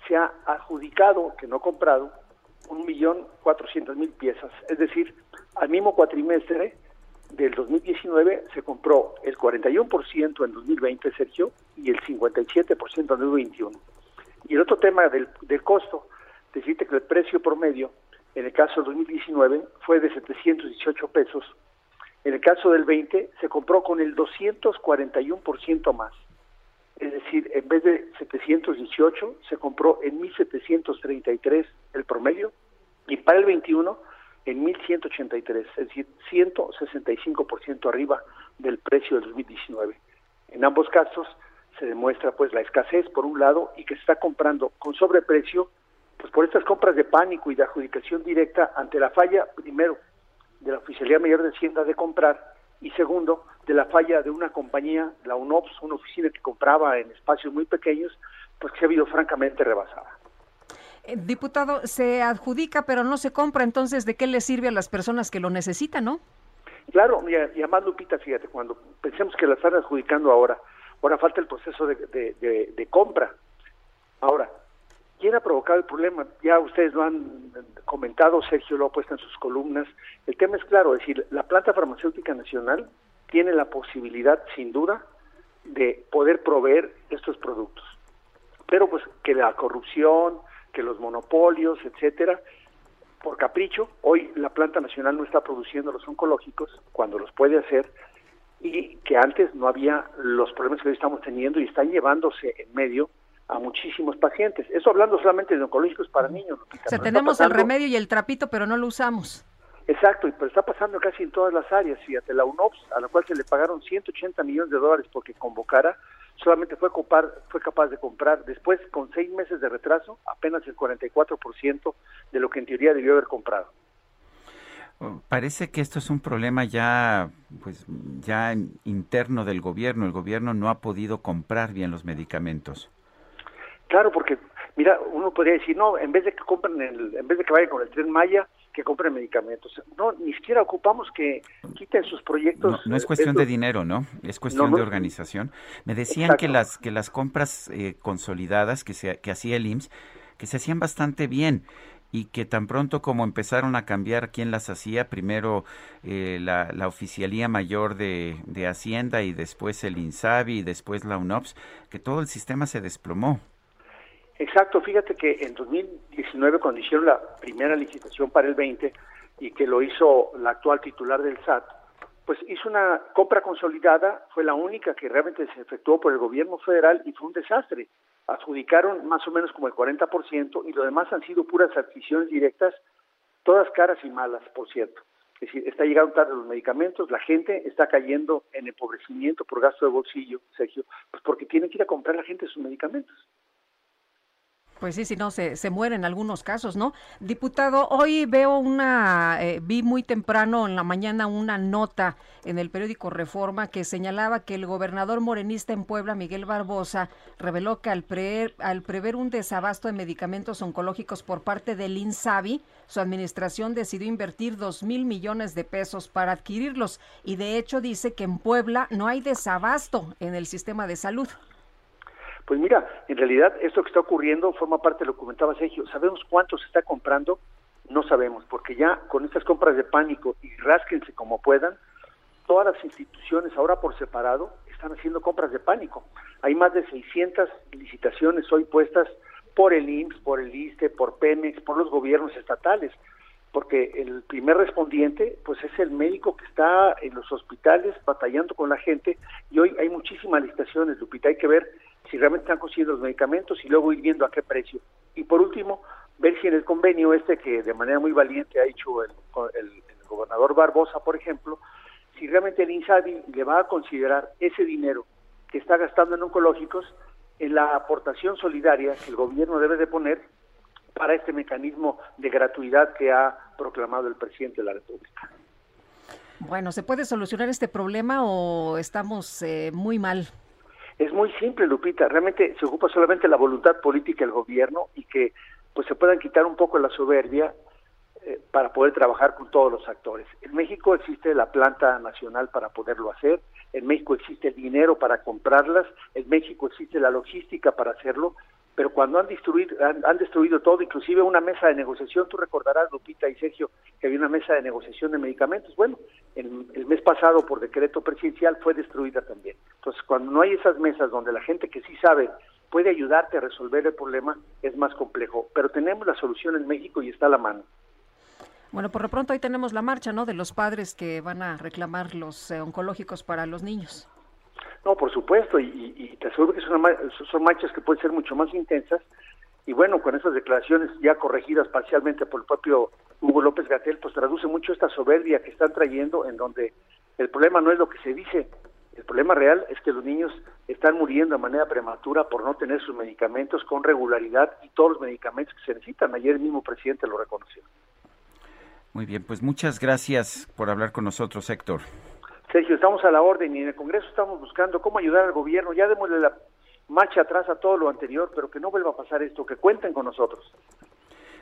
se ha adjudicado, que no comprado, un millón cuatrocientos mil piezas. Es decir, al mismo cuatrimestre del 2019 se compró el 41% en 2020, Sergio, y el 57% en 2021. Y el otro tema del, del costo, decirte que el precio promedio en el caso del 2019 fue de 718 pesos en el caso del 20 se compró con el 241% más. Es decir, en vez de 718 se compró en 1733 el promedio y para el 21 en 1183, es decir, 165% arriba del precio del 2019. En ambos casos se demuestra pues la escasez por un lado y que se está comprando con sobreprecio pues por estas compras de pánico y de adjudicación directa ante la falla primero de la Oficialía Mayor de Hacienda de comprar y segundo, de la falla de una compañía, la UNOPS, una oficina que compraba en espacios muy pequeños, pues que se ha habido francamente rebasada. Eh, diputado, se adjudica pero no se compra, entonces, ¿de qué le sirve a las personas que lo necesitan, no? Claro, y, además, Lupita, fíjate, cuando pensemos que la están adjudicando ahora, ahora falta el proceso de, de compra. Ahora, ¿Quién ha provocado el problema? Ya ustedes lo han comentado, Sergio lo ha puesto en sus columnas. El tema es claro, es decir, la planta farmacéutica nacional tiene la posibilidad, sin duda, de poder proveer estos productos. Pero pues que la corrupción, que los monopolios, etcétera, por capricho, hoy la planta nacional no está produciendo los oncológicos cuando los puede hacer y que antes no había los problemas que hoy estamos teniendo y están llevándose en medio a muchísimos pacientes. Eso hablando solamente de oncológicos para niños. o sea, tenemos el remedio y el trapito, pero no lo usamos. Exacto, pero está pasando casi en todas las áreas. Fíjate, la UNOPS, a la cual se le pagaron 180 millones de dólares porque convocara, solamente fue, copar, fue capaz de comprar, después con seis meses de retraso, apenas el 44% de lo que en teoría debió haber comprado. Oh, parece que esto es un problema ya, pues, ya interno del gobierno. El gobierno no ha podido comprar bien los medicamentos. Claro, porque mira, uno podría decir, no, en vez de que compren, el, en vez de que vayan con el tren Maya, que compren medicamentos. No, ni siquiera ocupamos que quiten sus proyectos. No, es cuestión de dinero, ¿no? Es cuestión de organización. Me decían que las que las compras eh, consolidadas que se que hacía el IMSS que se hacían bastante bien y que tan pronto como empezaron a cambiar quién las hacía, primero eh, la, la, Oficialía Mayor de, de Hacienda y después el INSABI y después la UNOPS, que todo el sistema se desplomó. Exacto, fíjate que en 2019 cuando hicieron la primera licitación para el 20 y que lo hizo la actual titular del SAT, pues hizo una compra consolidada, fue la única que realmente se efectuó por el gobierno federal y fue un desastre. Adjudicaron más o menos como el 40% y lo demás han sido puras adquisiciones directas, todas caras y malas, por cierto. Es decir, está llegando tarde los medicamentos, la gente está cayendo en empobrecimiento por gasto de bolsillo, Sergio, pues porque tiene que ir a comprar la gente sus medicamentos. Pues sí, si no, se, se muere en algunos casos, ¿no? Diputado, hoy veo una, eh, vi muy temprano en la mañana una nota en el periódico Reforma que señalaba que el gobernador morenista en Puebla, Miguel Barbosa, reveló que al, prever, al prever un desabasto de medicamentos oncológicos por parte del INSABI, su administración decidió invertir dos mil millones de pesos para adquirirlos y de hecho dice que en Puebla no hay desabasto en el sistema de salud. Pues mira, en realidad esto que está ocurriendo forma parte de lo que comentaba Sergio. ¿Sabemos cuánto se está comprando? No sabemos, porque ya con estas compras de pánico y rásquense como puedan, todas las instituciones ahora por separado están haciendo compras de pánico. Hay más de 600 licitaciones hoy puestas por el IMSS, por el ISTE, por Pemex, por los gobiernos estatales, porque el primer respondiente pues es el médico que está en los hospitales batallando con la gente y hoy hay muchísimas licitaciones, Lupita, hay que ver si realmente están consiguiendo los medicamentos y luego ir viendo a qué precio. Y por último, ver si en el convenio este que de manera muy valiente ha hecho el, el, gobernador Barbosa, por ejemplo, si realmente el INSABI le va a considerar ese dinero que está gastando en oncológicos en la aportación solidaria que el gobierno debe de poner para este mecanismo de gratuidad que ha proclamado el presidente de la República. Bueno, ¿se puede solucionar este problema o estamos eh, muy mal? Es muy simple, Lupita. Realmente se ocupa solamente la voluntad política del gobierno y que pues se puedan quitar un poco la soberbia eh, para poder trabajar con todos los actores. En México existe la planta nacional para poderlo hacer, en México existe el dinero para comprarlas, en México existe la logística para hacerlo, pero cuando han destruido, han, destruido todo, inclusive una mesa de negociación, tú recordarás, Lupita y Sergio, que había una mesa de negociación de medicamentos. Bueno, el, el mes pasado, por decreto presidencial, fue destruida también. Entonces, cuando no hay esas mesas donde la gente que sí sabe puede ayudarte a resolver el problema, es más complejo. Pero tenemos la solución en México y está a la mano. Bueno, por lo pronto ahí tenemos la marcha, ¿no? De los padres que van a reclamar los eh, oncológicos para los niños. No, por supuesto, y, te aseguro que son, son marchas que pueden ser mucho más intensas. Y bueno, con esas declaraciones ya corregidas parcialmente por el propio Hugo López Gatel, pues traduce mucho esta soberbia que están trayendo, en donde el problema no es lo que se dice, el problema real es que los niños están muriendo de manera prematura por no tener sus medicamentos con regularidad y todos los medicamentos que se necesitan. Ayer el mismo presidente lo reconoció. Muy bien, pues muchas gracias por hablar con nosotros, Héctor. Sergio, estamos a la orden y en el Congreso estamos buscando cómo ayudar al gobierno. Ya démosle la marcha atrás a todo lo anterior, pero que no vuelva a pasar esto, que cuenten con nosotros.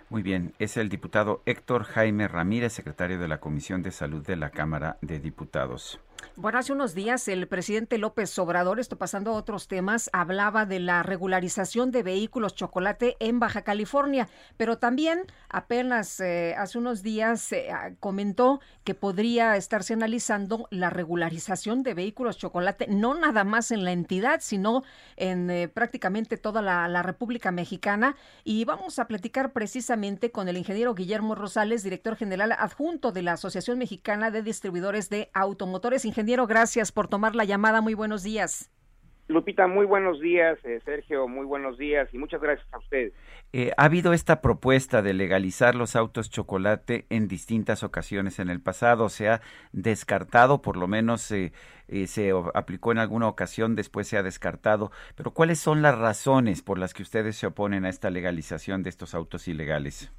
Muy bien, es el diputado Héctor Jaime Ramírez, secretario de la Comisión de Salud de la Cámara de Diputados. Bueno, hace unos días el presidente López Obrador, esto pasando a otros temas, hablaba de la regularización de vehículos chocolate en Baja California, pero también apenas eh, hace unos días eh, comentó que podría estarse analizando la regularización de vehículos chocolate, no nada más en la entidad, sino en eh, prácticamente toda la, la República Mexicana. Y vamos a platicar precisamente con el ingeniero Guillermo Rosales, director general adjunto de la Asociación Mexicana de Distribuidores de Automotores ingeniero, gracias por tomar la llamada. Muy buenos días. Lupita, muy buenos días. Eh, Sergio, muy buenos días y muchas gracias a ustedes. Eh, ha habido esta propuesta de legalizar los autos chocolate en distintas ocasiones en el pasado. Se ha descartado, por lo menos eh, se aplicó en alguna ocasión, después se ha descartado. Pero ¿cuáles son las razones por las que ustedes se oponen a esta legalización de estos autos ilegales?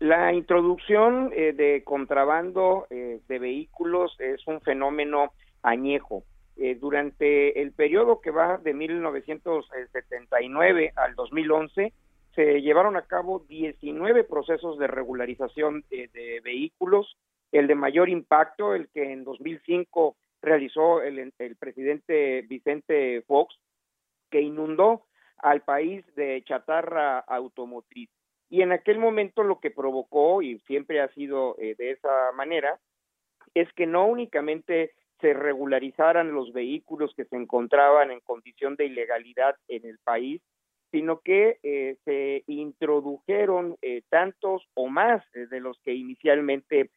La introducción de contrabando de vehículos es un fenómeno añejo eh, durante el periodo que va de 1979 al 2011, se llevaron a cabo 19 procesos de regularización de, vehículos. El de mayor impacto, el que en 2005 realizó el, el presidente Vicente Fox, que inundó al país de chatarra automotriz. Y en aquel momento lo que provocó, y siempre ha sido eh, de esa manera, es que no únicamente se regularizaran los vehículos que se encontraban en condición de ilegalidad en el país, sino que eh, se introdujeron eh, tantos o más eh, de los que inicialmente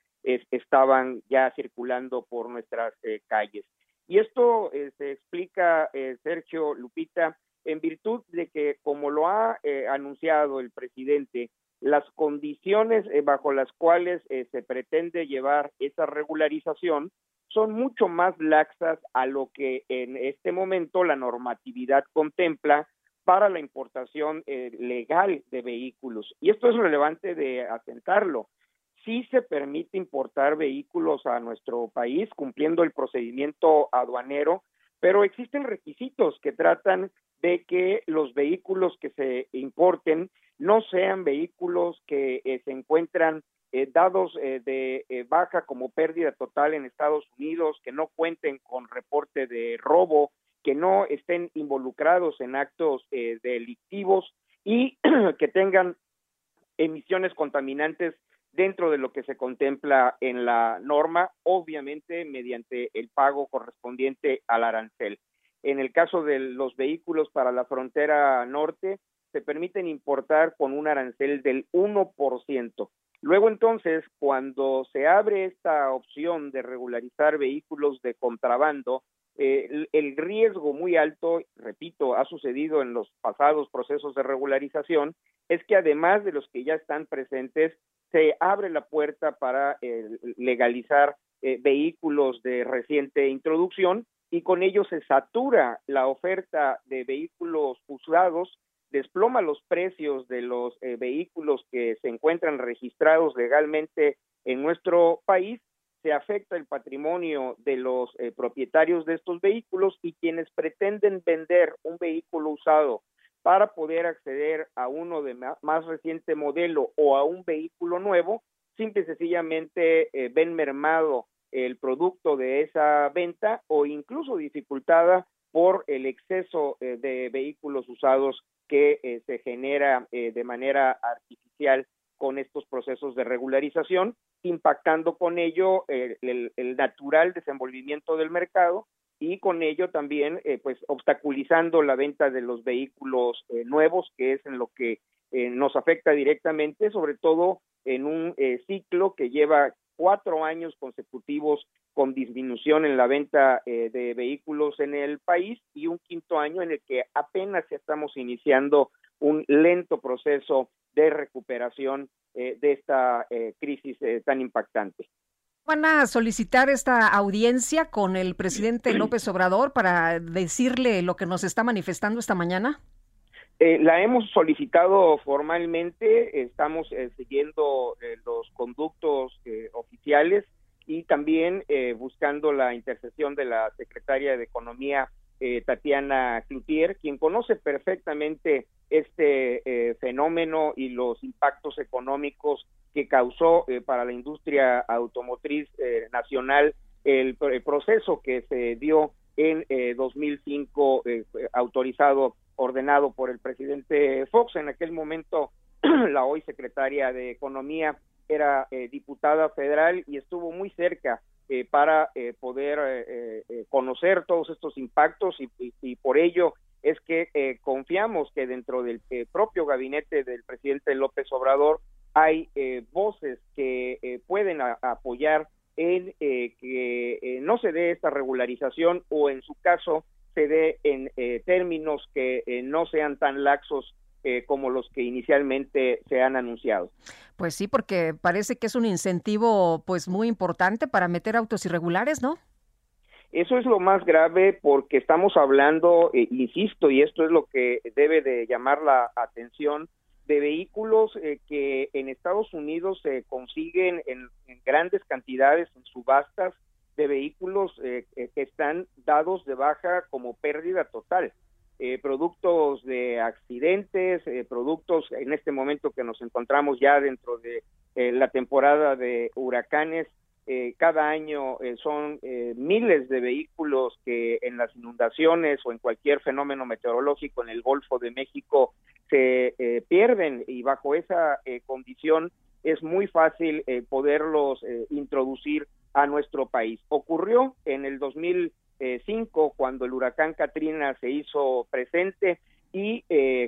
estaban ya circulando por nuestras calles. Y esto se explica, Sergio Lupita, en virtud de que, como lo ha anunciado el presidente, las condiciones bajo las cuales se pretende llevar esa regularización son mucho más laxas a lo que en este momento la normatividad contempla para la importación eh, legal de vehículos. Y esto es relevante de asentarlo. Sí se permite importar vehículos a nuestro país cumpliendo el procedimiento aduanero, pero existen requisitos que tratan de que los vehículos que se importen no sean vehículos que eh, se encuentran eh, dados eh, de eh, baja como pérdida total en Estados Unidos, que no cuenten con reporte de robo, que no estén involucrados en actos delictivos y que tengan emisiones contaminantes dentro de lo que se contempla en la norma, obviamente mediante el pago correspondiente al arancel. En el caso de los vehículos para la frontera norte, se permiten importar con un arancel del 1%. Luego entonces, cuando se abre esta opción de regularizar vehículos de contrabando, eh, el, riesgo muy alto, repito, ha sucedido en los pasados procesos de regularización, es que además de los que ya están presentes, se abre la puerta para eh, legalizar eh, vehículos de reciente introducción y con ello se satura la oferta de vehículos usados desploma los precios de los eh, vehículos que se encuentran registrados legalmente en nuestro país, se afecta el patrimonio de los eh, propietarios de estos vehículos y quienes pretenden vender un vehículo usado para poder acceder a uno de más, reciente modelo o a un vehículo nuevo, simple y sencillamente eh, ven mermado el producto de esa venta o incluso dificultada por el exceso de vehículos usados que eh, se genera eh, de manera artificial con estos procesos de regularización, impactando con ello eh, el, natural desenvolvimiento del mercado y con ello también pues obstaculizando la venta de los vehículos nuevos, que es en lo que nos afecta directamente, sobre todo en un ciclo que lleva cuatro años consecutivos con disminución en la venta eh, de vehículos en el país y un quinto año en el que apenas estamos iniciando un lento proceso de recuperación eh, de esta eh, crisis tan impactante. ¿Van a solicitar esta audiencia con el presidente López Obrador para decirle lo que nos está manifestando esta mañana? La hemos solicitado formalmente, estamos siguiendo los conductos oficiales y también eh, buscando la intercesión de la secretaria de Economía, eh, Tatiana Cloutier, quien conoce perfectamente este eh, fenómeno y los impactos económicos que causó para la industria automotriz nacional el, proceso que se dio en 2005, autorizado, ordenado por el presidente Fox. En aquel momento, la hoy secretaria de Economía era eh, diputada federal y estuvo muy cerca eh, para eh, poder conocer todos estos impactos y, por ello es que confiamos que dentro del propio gabinete del presidente López Obrador hay voces que pueden apoyar en eh, que eh, no se dé esta regularización o en su caso se dé en términos que no sean tan laxos como los que inicialmente se han anunciado. Pues sí, porque parece que es un incentivo pues muy importante para meter autos irregulares, ¿no? Eso es lo más grave porque estamos hablando, eh, insisto, y esto es lo que debe de llamar la atención, de vehículos eh, que en Estados Unidos se consiguen en, grandes cantidades en subastas de vehículos eh, que están dados de baja como pérdida total. productos de accidentes, productos en este momento que nos encontramos ya dentro de la temporada de huracanes, eh, cada año eh, son eh, miles de vehículos que en las inundaciones o en cualquier fenómeno meteorológico en el Golfo de México se pierden y bajo esa condición es muy fácil poderlos introducir a nuestro país. Ocurrió en el 2005 cuando el huracán Katrina se hizo presente y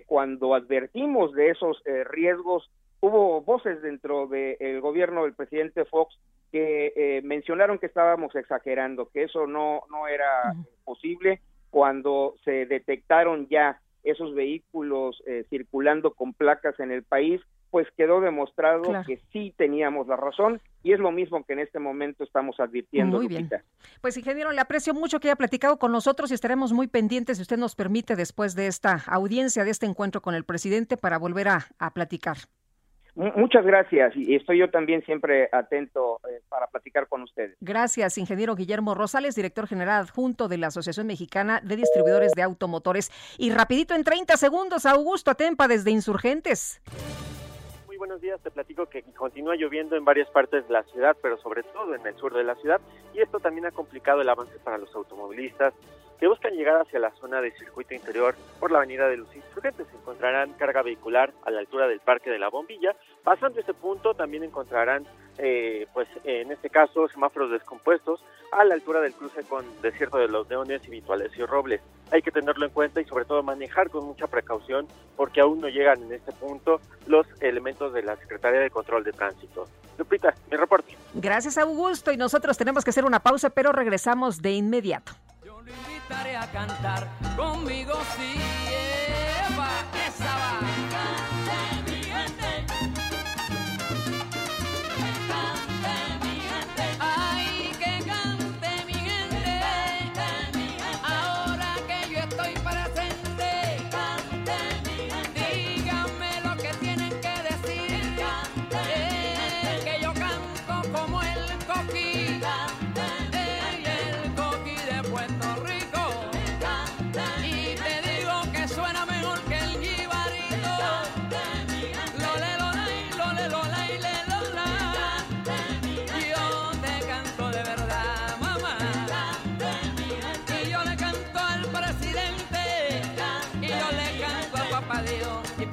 cuando advertimos de esos riesgos hubo voces dentro del gobierno del presidente Fox que eh, mencionaron que estábamos exagerando, que eso no, no era posible cuando se detectaron ya esos vehículos eh, circulando con placas en el país, pues quedó demostrado que sí teníamos la razón y es lo mismo que en este momento estamos advirtiendo. Muy bien. Pues ingeniero, le aprecio mucho que haya platicado con nosotros y estaremos muy pendientes si usted nos permite después de esta audiencia, de este encuentro con el presidente para volver a, a platicar. Muchas gracias y estoy yo también siempre atento eh, para platicar con ustedes. Gracias, ingeniero Guillermo Rosales, director general adjunto de la Asociación Mexicana de Distribuidores de Automotores. Y rapidito en 30 segundos, Augusto Atempa desde Insurgentes. Muy buenos días, te platico que continúa lloviendo en varias partes de la ciudad, pero sobre todo en el sur de la ciudad, y esto también ha complicado el avance para los automovilistas que buscan llegar hacia la zona de circuito interior por la avenida de los Insurgentes. Encontrarán carga vehicular a la altura del Parque de la Bombilla. Pasando este punto también encontrarán, eh, pues en este caso, semáforos descompuestos a la altura del cruce con Desierto de los Leones y Vituales y Robles. Hay que tenerlo en cuenta y sobre todo manejar con mucha precaución porque aún no llegan en este punto los elementos de la Secretaría de Control de Tránsito. Lupita, mi reporte. Gracias Augusto y nosotros tenemos que hacer una pausa pero regresamos de inmediato invitaré a cantar conmigo si Eva, esa va.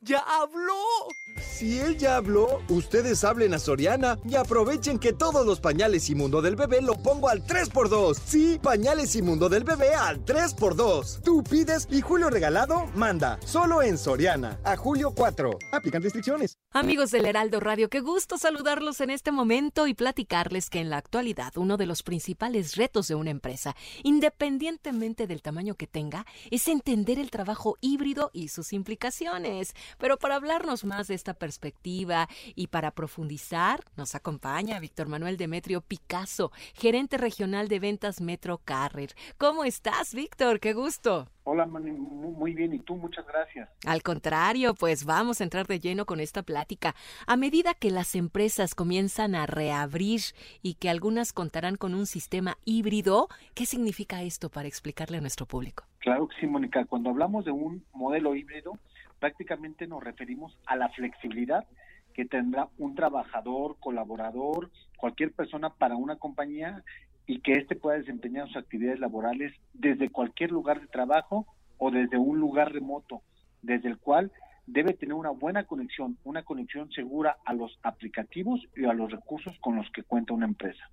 Ya habló. Si él ya habló, ustedes hablen a Soriana y aprovechen que todos los pañales y mundo del bebé lo pongo al 3x2. Sí, pañales y mundo del bebé al 3x2. Tú pides y Julio Regalado manda. Solo en Soriana. A julio 4. Aplican restricciones. Amigos del Heraldo Radio, qué gusto saludarlos en este momento y platicarles que en la actualidad uno de los principales retos de una empresa, independientemente del tamaño que tenga, es entender el trabajo híbrido y sus implicaciones. Pero para hablar platicarnos más de esta perspectiva y para profundizar nos acompaña Víctor Manuel Demetrio Picasso, gerente regional de ventas Metro Carrer. ¿Cómo estás, Víctor? Qué gusto. Hola, muy bien. ¿Y tú? Muchas gracias. Al contrario, pues vamos a entrar de lleno con esta plática. A medida que las empresas comienzan a reabrir y que algunas contarán con un sistema híbrido, ¿qué significa esto para explicarle a nuestro público? Claro que sí, Mónica. Cuando hablamos de un modelo híbrido, prácticamente nos referimos a la flexibilidad que tendrá un trabajador, colaborador, cualquier persona para una compañía y que éste pueda desempeñar sus actividades laborales desde cualquier lugar de trabajo o desde un lugar remoto, desde el cual debe tener una buena conexión, una conexión segura a los aplicativos y a los recursos con los que cuenta una empresa.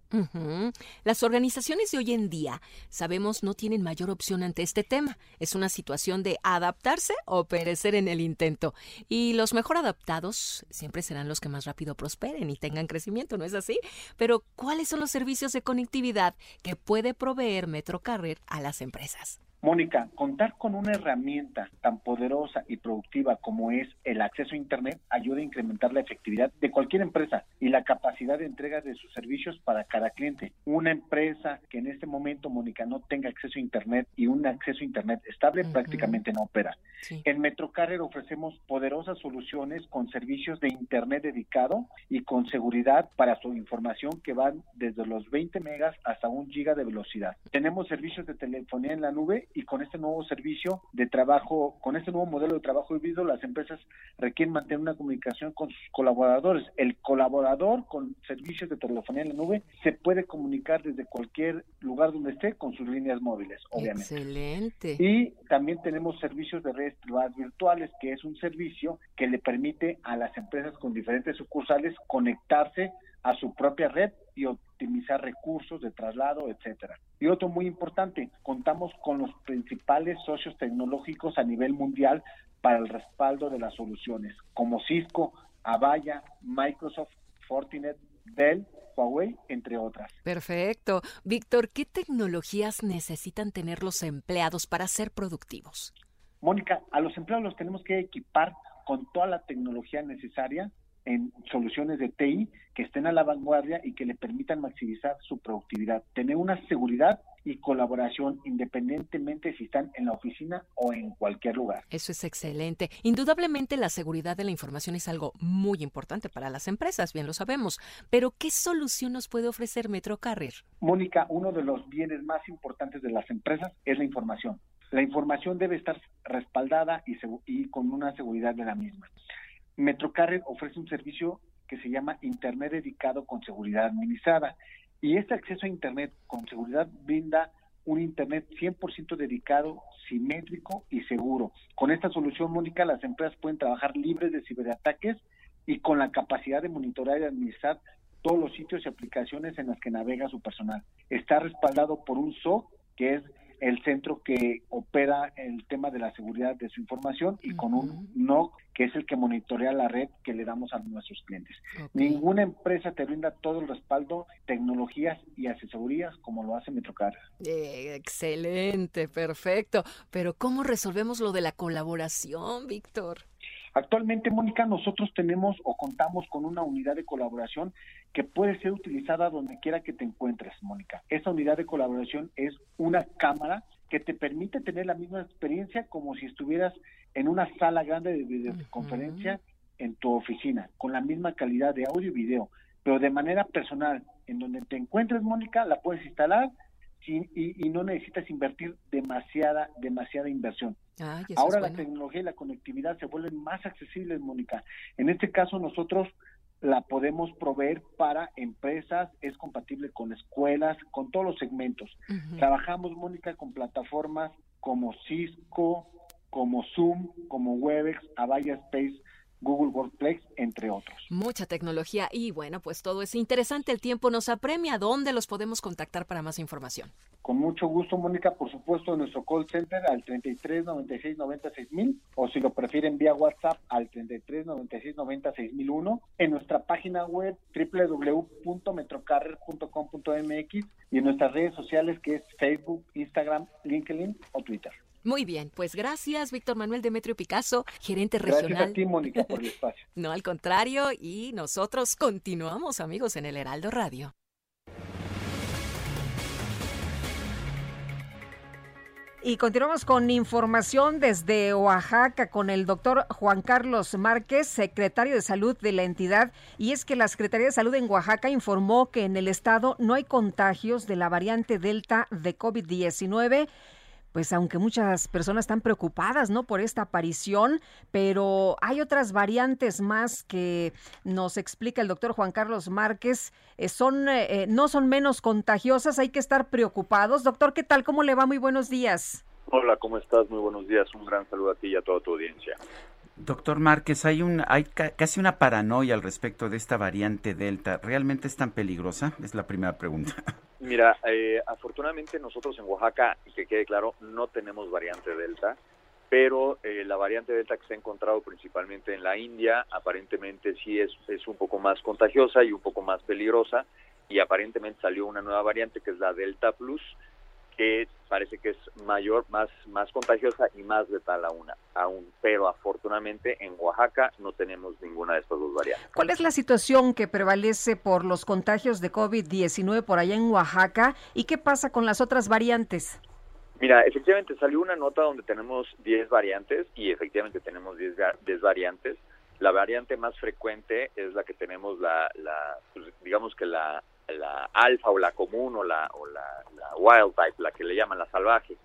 Las organizaciones de hoy en día, sabemos, no tienen mayor opción ante este tema. Es una situación de adaptarse o perecer en el intento. Y los mejor adaptados siempre serán los que más rápido prosperen y tengan crecimiento, ¿no es así? Pero, ¿cuáles son los servicios de conectividad que puede proveer Metrocarrier a las empresas? Mónica, contar con una herramienta tan poderosa y productiva como es el acceso a Internet ayuda a incrementar la efectividad de cualquier empresa y la capacidad de entrega de sus servicios para cada cliente. Una empresa que en este momento, Mónica, no tenga acceso a Internet y un acceso a Internet estable prácticamente no opera. En Metrocarrier ofrecemos poderosas soluciones con servicios de Internet dedicado y con seguridad para su información que van desde los 20 megas hasta un giga de velocidad. Tenemos servicios de telefonía en la nube y con este nuevo servicio de trabajo, con este nuevo modelo de trabajo híbrido, las empresas requieren mantener una comunicación con sus colaboradores. El colaborador con servicios de telefonía en la nube se puede comunicar desde cualquier lugar donde esté con sus líneas móviles, obviamente. Excelente. Y también tenemos servicios de redes privadas virtuales, que es un servicio que le permite a las empresas con diferentes sucursales conectarse a su propia red y optimizar recursos de traslado, etcétera. Y otro muy importante, contamos con los principales socios tecnológicos a nivel mundial para el respaldo de las soluciones, como Cisco, Avaya, Microsoft, Fortinet, Dell, Huawei, entre otras. Perfecto. Víctor, ¿qué tecnologías necesitan tener los empleados para ser productivos? Mónica, a los empleados los tenemos que equipar con toda la tecnología necesaria en soluciones de TI que estén a la vanguardia y que le permitan maximizar su productividad, tener una seguridad y colaboración independientemente si están en la oficina o en cualquier lugar. Eso es excelente. Indudablemente la seguridad de la información es algo muy importante para las empresas, bien lo sabemos, pero ¿qué solución nos puede ofrecer Metrocarrier? Mónica, uno de los bienes más importantes de las empresas es la información. La información debe estar respaldada y, y con una seguridad de la misma. Metrocarrier ofrece un servicio que se llama Internet dedicado con seguridad administrada. Y este acceso a Internet con seguridad brinda un Internet 100% dedicado, simétrico y seguro. Con esta solución, Mónica, las empresas pueden trabajar libres de ciberataques y con la capacidad de monitorear y administrar todos los sitios y aplicaciones en las que navega su personal. Está respaldado por un SOC, que es el centro que opera el tema de la seguridad de su información y con un NOC que es el que monitorea la red que le damos a nuestros clientes. Ninguna empresa te brinda todo el respaldo, tecnologías y asesorías como lo hace Metrocar. Eh, excelente, perfecto. Pero ¿cómo resolvemos lo de la colaboración, Víctor? Actualmente, Mónica, nosotros tenemos o contamos con una unidad de colaboración que puede ser utilizada donde quiera que te encuentres, Mónica. Esa unidad de colaboración es una cámara que te permite tener la misma experiencia como si estuvieras en una sala grande de videoconferencia en tu oficina, con la misma calidad de audio y video, pero de manera personal, en donde te encuentres, Mónica, la puedes instalar y, no necesitas invertir demasiada, demasiada inversión. Ahora la tecnología y la conectividad se vuelven más accesibles, Mónica. En este caso nosotros la podemos proveer para empresas, es compatible con escuelas, con todos los segmentos. Trabajamos, Mónica, con plataformas como Cisco, como Zoom, como Webex, Avaya Space, Google Workplace, entre otros. Mucha tecnología y bueno, pues todo es interesante. El tiempo nos apremia. ¿Dónde los podemos contactar para más información? Con mucho gusto, Mónica, por supuesto, en nuestro call center al 33 96 96 mil o si lo prefieren vía WhatsApp al 33 96 96 mil uno en nuestra página web www.metrocarrer.com.mx y en nuestras redes sociales que es Facebook, Instagram, LinkedIn o Twitter. Muy bien, pues gracias, Víctor Manuel Demetrio Picasso, gerente Gracias regional. a ti, Mónica, por el espacio. No, al contrario, y nosotros continuamos, amigos, en el Heraldo Radio. Y continuamos con información desde Oaxaca con el doctor Juan Carlos Márquez, secretario de salud de la entidad. Y es que la Secretaría de Salud en Oaxaca informó que en el estado no hay contagios de la variante Delta de COVID-19 pues aunque muchas personas están preocupadas, ¿no? Por esta aparición, pero hay otras variantes más que nos explica el doctor Juan Carlos Márquez, eh, son, eh, eh, no son menos contagiosas, hay que estar preocupados. Doctor, ¿qué tal? ¿Cómo le va? Muy buenos días. Hola, ¿cómo estás? Muy buenos días. Un gran saludo a ti y a toda tu audiencia. Doctor Márquez, hay, un, hay ca- casi una paranoia al respecto de esta variante Delta. ¿Realmente es tan peligrosa? Es la primera pregunta. Mira, eh, afortunadamente nosotros en Oaxaca, que quede claro, no tenemos variante Delta, pero eh, la variante Delta que se ha encontrado principalmente en la India, aparentemente sí es, es un poco más contagiosa y un poco más peligrosa, y aparentemente salió una nueva variante que es la Delta Plus, que parece que es mayor, más, más contagiosa y más letal aún, aún, pero afortunadamente en Oaxaca no tenemos ninguna de estas dos variantes. ¿Cuál es la situación que prevalece por los contagios de COVID-19 por allá en Oaxaca y qué pasa con las otras variantes? Mira, efectivamente salió una nota donde tenemos 10 variantes y efectivamente tenemos 10, va- 10 variantes. La variante más frecuente es la que tenemos, la, la pues, digamos que la, la alfa o la común o la, o la, wild type, la que le llaman la salvaje.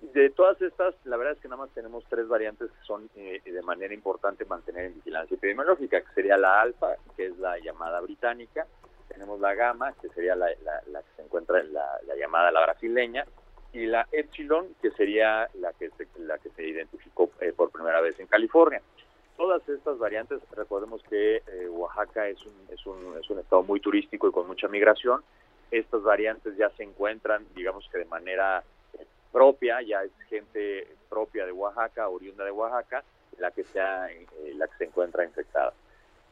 De todas estas, la verdad es que nada más tenemos tres variantes que son eh, de manera importante mantener en vigilancia epidemiológica, que sería la alfa, que es la llamada británica, tenemos la gamma, que sería la que se encuentra en la, la llamada la brasileña, y la epsilon, que sería la que se, la que se identificó eh, por primera vez en California. Todas estas variantes, recordemos que eh, Oaxaca es un, es, un, es un estado muy turístico y con mucha migración. Estas variantes ya se encuentran, digamos que de manera eh, propia, ya es gente propia de Oaxaca, oriunda de Oaxaca, la que, sea, eh, la que se encuentra infectada.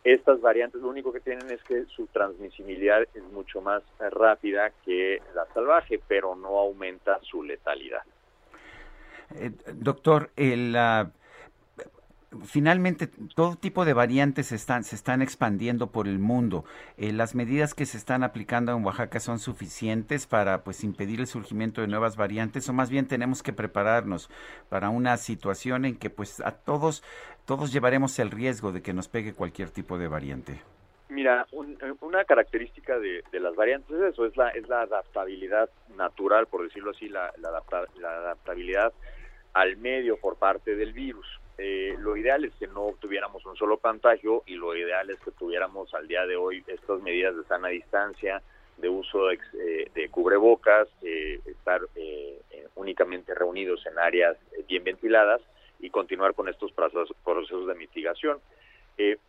Estas variantes lo único que tienen es que su transmisibilidad es mucho más rápida que la salvaje, pero no aumenta su letalidad. Doctor, el, finalmente todo tipo de variantes están, se están expandiendo por el mundo. Eh, ¿Las medidas que se están aplicando en Oaxaca son suficientes para pues impedir el surgimiento de nuevas variantes o más bien tenemos que prepararnos para una situación en que pues a todos, todos llevaremos el riesgo de que nos pegue cualquier tipo de variante? Mira, un- una característica de, las variantes es eso, es la, es la adaptabilidad natural, por decirlo así, la, adapta- la adaptabilidad al medio por parte del virus. Eh, lo ideal es que no tuviéramos un solo contagio y lo ideal es que tuviéramos al día de hoy estas medidas de sana distancia, de uso de, eh, de cubrebocas, eh, estar eh, eh, únicamente reunidos en áreas eh, bien ventiladas y continuar con estos procesos, de mitigación.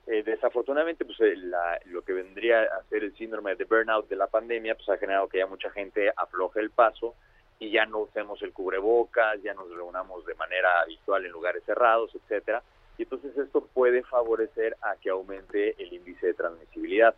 Desafortunadamente, pues la- lo que vendría a ser el síndrome de burnout de la pandemia, pues ha generado que ya mucha gente afloje el paso y ya no usemos el cubrebocas, ya nos reunamos de manera habitual en lugares cerrados, etcétera. Y entonces esto puede favorecer a que aumente el índice de transmisibilidad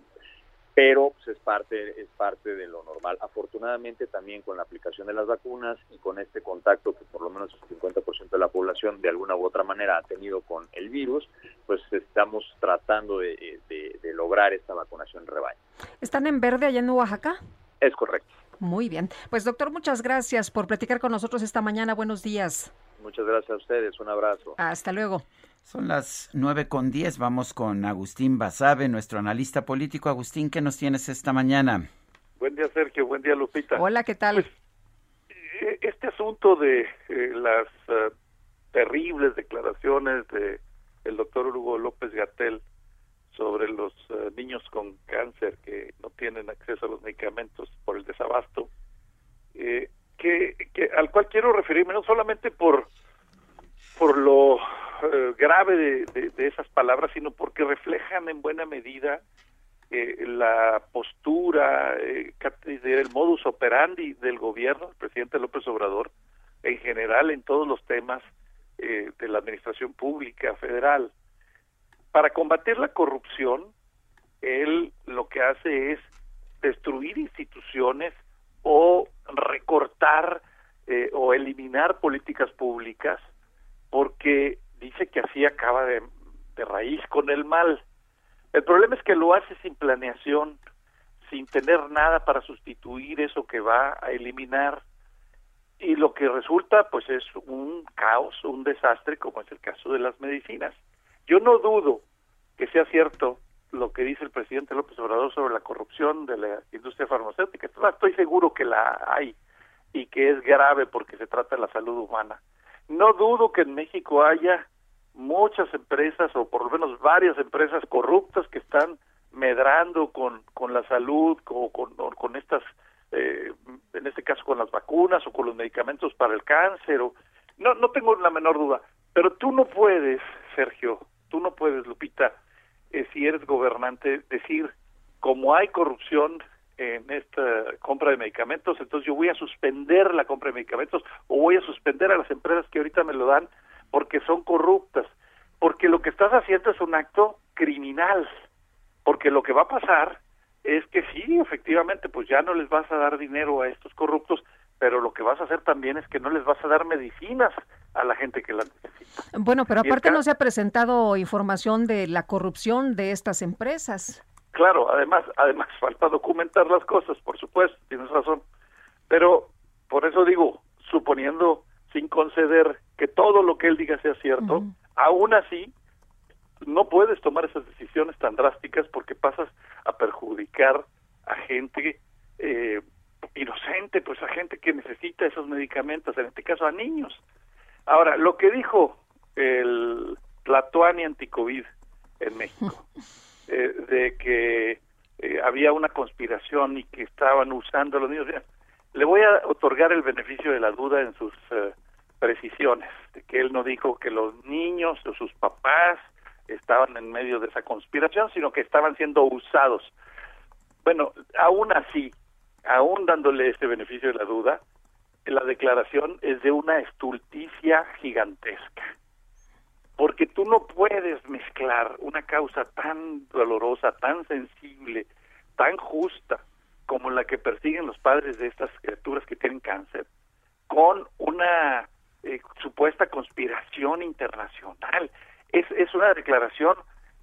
pero pues, es parte es parte de lo normal. Afortunadamente también con la aplicación de las vacunas y con este contacto que por lo menos el 50% de la población de alguna u otra manera ha tenido con el virus, pues estamos tratando de, de- de lograr esta vacunación en rebaño. ¿Están en verde allá en Oaxaca? Es correcto. Muy bien. Pues doctor, muchas gracias por platicar con nosotros esta mañana. Buenos días. Muchas gracias a ustedes. Un abrazo. Hasta luego. Son las nueve con diez. Vamos con Agustín Basabe, nuestro analista político. Agustín, ¿qué nos tienes esta mañana? Buen día, Sergio. Buen día, Lupita. Hola, ¿qué tal? Eh, Este asunto de eh, las eh, terribles declaraciones de el doctor Hugo López Gatel sobre los eh, niños con cáncer que no tienen acceso a los medicamentos por el desabasto, eh, que, al cual quiero referirme no solamente por por lo eh, grave de, de- esas palabras, sino porque reflejan en buena medida eh, la postura, eh, el modus operandi del gobierno, el presidente López Obrador, en general en todos los temas eh, de la administración pública federal. Para combatir la corrupción, él lo que hace es destruir instituciones o recortar eh, o eliminar políticas públicas porque dice que así acaba de, de raíz con el mal. El problema es que lo hace sin planeación, sin tener nada para sustituir eso que va a eliminar y lo que resulta pues es un caos, un desastre como es el caso de las medicinas. Yo no dudo que sea cierto lo que dice el presidente López Obrador sobre la corrupción de la industria farmacéutica. Estoy seguro que la hay y que es grave porque se trata de la salud humana. No dudo que en México haya muchas empresas o por lo menos varias empresas corruptas que están medrando con, con la salud con, con estas, eh, en este caso con las vacunas o con los medicamentos para el cáncer. O, no, no tengo la menor duda, pero tú no puedes, Sergio, tú no puedes, Lupita, eh, si eres gobernante, decir, como hay corrupción en esta compra de medicamentos, entonces yo voy a suspender la compra de medicamentos o voy a suspender a las empresas que ahorita me lo dan porque son corruptas, porque lo que estás haciendo es un acto criminal, porque lo que va a pasar es que sí, efectivamente, pues ya no les vas a dar dinero a estos corruptos, pero lo que vas a hacer también es que no les vas a dar medicinas a la gente que las necesita. Bueno, pero aparte no se ha presentado información de la corrupción de estas empresas. Claro, además, además falta documentar las cosas, por supuesto, tienes razón. Pero por eso digo, suponiendo sin conceder que todo lo que él diga sea cierto, aún así no puedes tomar esas decisiones tan drásticas porque pasas a perjudicar a gente eh, inocente, pues a gente que necesita esos medicamentos, en este caso a niños. Ahora, lo que dijo el Tlatuani anticovid en México, eh, de que eh, había una conspiración y que estaban usando a los niños, le voy a otorgar el beneficio de la duda en sus eh, precisiones, de que él no dijo que los niños o sus papás estaban en medio de esa conspiración, sino que estaban siendo usados. Bueno, aún así, aún dándole este beneficio de la duda, la declaración es de una estulticia gigantesca. Porque tú no puedes mezclar una causa tan dolorosa, tan sensible, tan justa como la que persiguen los padres de estas criaturas que tienen cáncer, con una eh, supuesta conspiración internacional. Es, es una declaración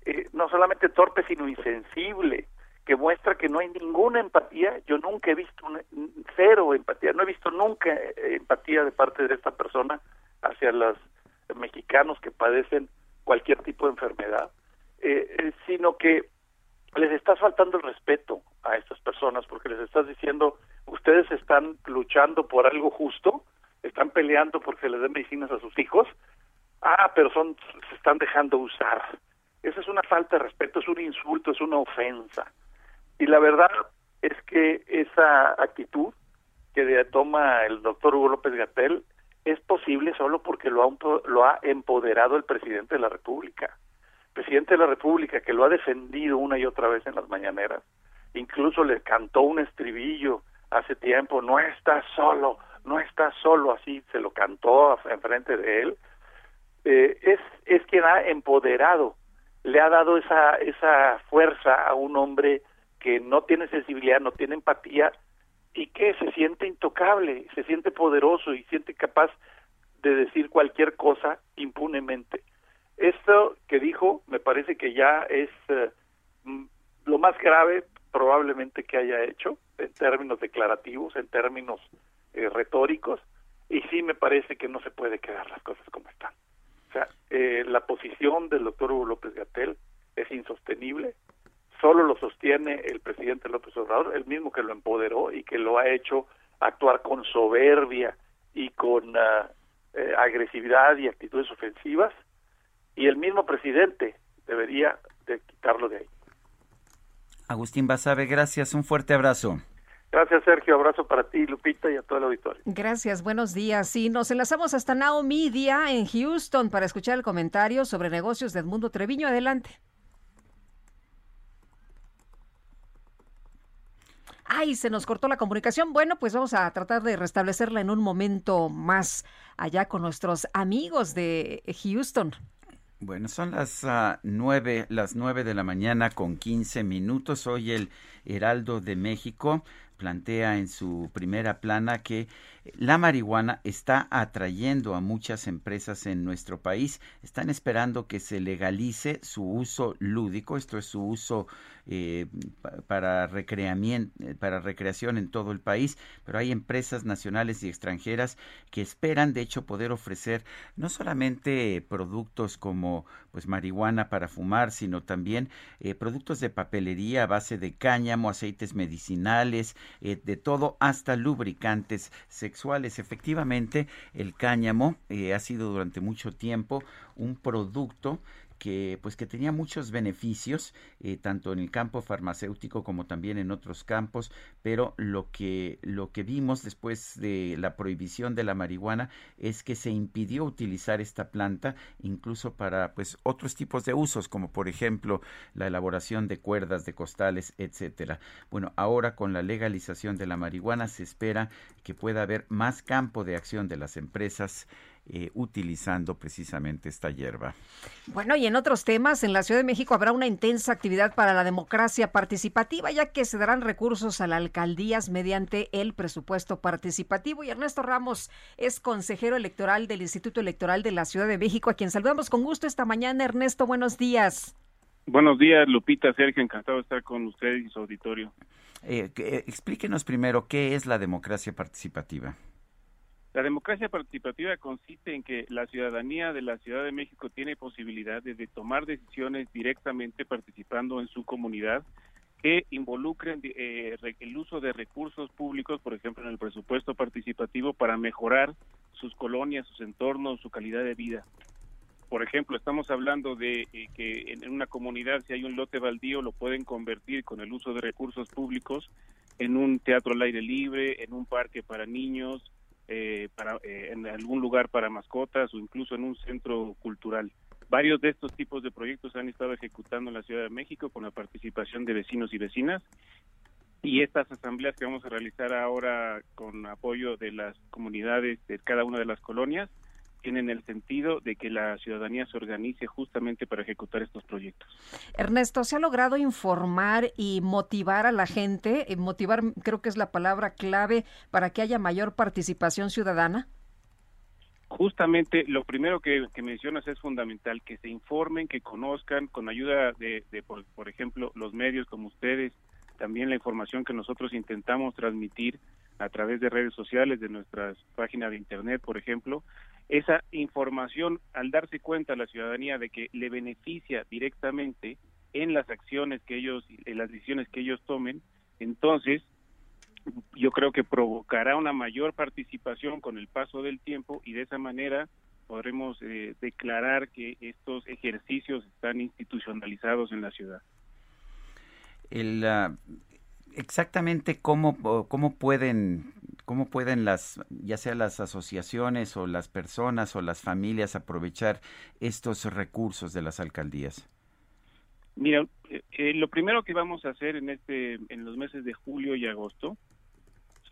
eh, no solamente torpe, sino insensible que muestra que no hay ninguna empatía. Yo nunca he visto cero empatía, no he visto nunca eh, empatía de parte de esta persona hacia los mexicanos que padecen cualquier tipo de enfermedad, eh, eh, sino que les estás faltando el respeto a estas personas porque les estás diciendo, ustedes están luchando por algo justo, están peleando porque les den medicinas a sus hijos, ah, pero son, se están dejando usar. Esa es una falta de respeto, es un insulto, es una ofensa. Y la verdad es que esa actitud que toma el doctor Hugo López Gatel es posible solo porque lo ha, lo ha empoderado el presidente de la República. presidente de la República que lo ha defendido una y otra vez en las mañaneras. Incluso le cantó un estribillo hace tiempo, no está solo, no está solo, así se lo cantó enfrente de él. Eh, es, es quien ha empoderado, le ha dado esa, esa fuerza a un hombre que no tiene sensibilidad, no tiene empatía y que se siente intocable, se siente poderoso y siente capaz de decir cualquier cosa impunemente. Esto que dijo me parece que ya es eh, lo más grave probablemente que haya hecho en términos declarativos, en términos eh, retóricos, y sí me parece que no se puede quedar las cosas como están. O sea, eh, la posición del doctor Hugo López Gatel es insostenible, solo lo sostiene el presidente López Obrador, el mismo que lo empoderó y que lo ha hecho actuar con soberbia y con ah, eh, agresividad y actitudes ofensivas, y el mismo presidente debería de quitarlo de ahí. Agustín Basabe, gracias, un fuerte abrazo. Gracias, Sergio. Abrazo para ti, Lupita, y a todo el auditorio. Gracias, buenos días. Y nos enlazamos hasta Now Media en Houston para escuchar el comentario sobre negocios de Edmundo Treviño. Adelante. Ay, se nos cortó la comunicación. Bueno, pues vamos a tratar de restablecerla en un momento más allá con nuestros amigos de Houston. Bueno, son las uh, nueve, las nueve de la mañana con quince minutos. Hoy el Heraldo de México plantea en su primera plana que la marihuana está atrayendo a muchas empresas en nuestro país. Están esperando que se legalice su uso lúdico, esto es su uso eh, para, para recreación en todo el país, pero hay empresas nacionales y extranjeras que esperan, de hecho, poder ofrecer no solamente productos como pues marihuana para fumar, sino también eh, productos de papelería a base de cáñamo, aceites medicinales, eh, de todo, hasta lubricantes sexuales. Efectivamente, el cáñamo ha sido durante mucho tiempo un producto que pues que tenía muchos beneficios eh, tanto en el campo farmacéutico como también en otros campos pero lo que lo que vimos después de la prohibición de la marihuana es que se impidió utilizar esta planta incluso para pues otros tipos de usos como por ejemplo la elaboración de cuerdas de costales etcétera. Bueno ahora con la legalización de la marihuana se espera que pueda haber más campo de acción de las empresas eh, utilizando precisamente esta hierba. Bueno, y en otros temas, en la Ciudad de México habrá una intensa actividad para la democracia participativa, ya que se darán recursos a las alcaldías mediante el presupuesto participativo. Y Ernesto Ramos es consejero electoral del Instituto Electoral de la Ciudad de México, a quien saludamos con gusto esta mañana. Ernesto, buenos días. Buenos días, Lupita, Sergio, encantado de estar con ustedes y su auditorio. Eh, explíquenos primero qué es la democracia participativa. La democracia participativa consiste en que la ciudadanía de la Ciudad de México tiene posibilidades de tomar decisiones directamente participando en su comunidad que involucren eh, el uso de recursos públicos, por ejemplo, en el presupuesto participativo, para mejorar sus colonias, sus entornos, su calidad de vida. Por ejemplo, estamos hablando de eh, que en una comunidad, si hay un lote baldío, lo pueden convertir con el uso de recursos públicos en un teatro al aire libre, en un parque para niños, eh, para, eh, en algún lugar para mascotas o incluso en un centro cultural. Varios de estos tipos de proyectos han estado ejecutando en la Ciudad de México con la participación de vecinos y vecinas y estas asambleas que vamos a realizar ahora con apoyo de las comunidades de cada una de las colonias tienen el sentido de que la ciudadanía se organice justamente para ejecutar estos proyectos. Ernesto, ¿se ha logrado informar y motivar a la gente? Eh, motivar creo que es la palabra clave para que haya mayor participación ciudadana. Justamente lo primero que, mencionas es fundamental, que se informen, que conozcan con ayuda de, por, por ejemplo, los medios como ustedes, también la información que nosotros intentamos transmitir a través de redes sociales, de nuestras páginas de internet, por ejemplo, esa información al darse cuenta a la ciudadanía de que le beneficia directamente en las acciones que ellos, en las decisiones que ellos tomen, entonces yo creo que provocará una mayor participación con el paso del tiempo y de esa manera podremos eh, declarar que estos ejercicios están institucionalizados en la ciudad. El, ah, exactamente cómo, cómo pueden cómo pueden las ya sea las asociaciones o las personas o las familias aprovechar estos recursos de las alcaldías mira eh, eh, lo primero que vamos a hacer en este en los meses de julio y agosto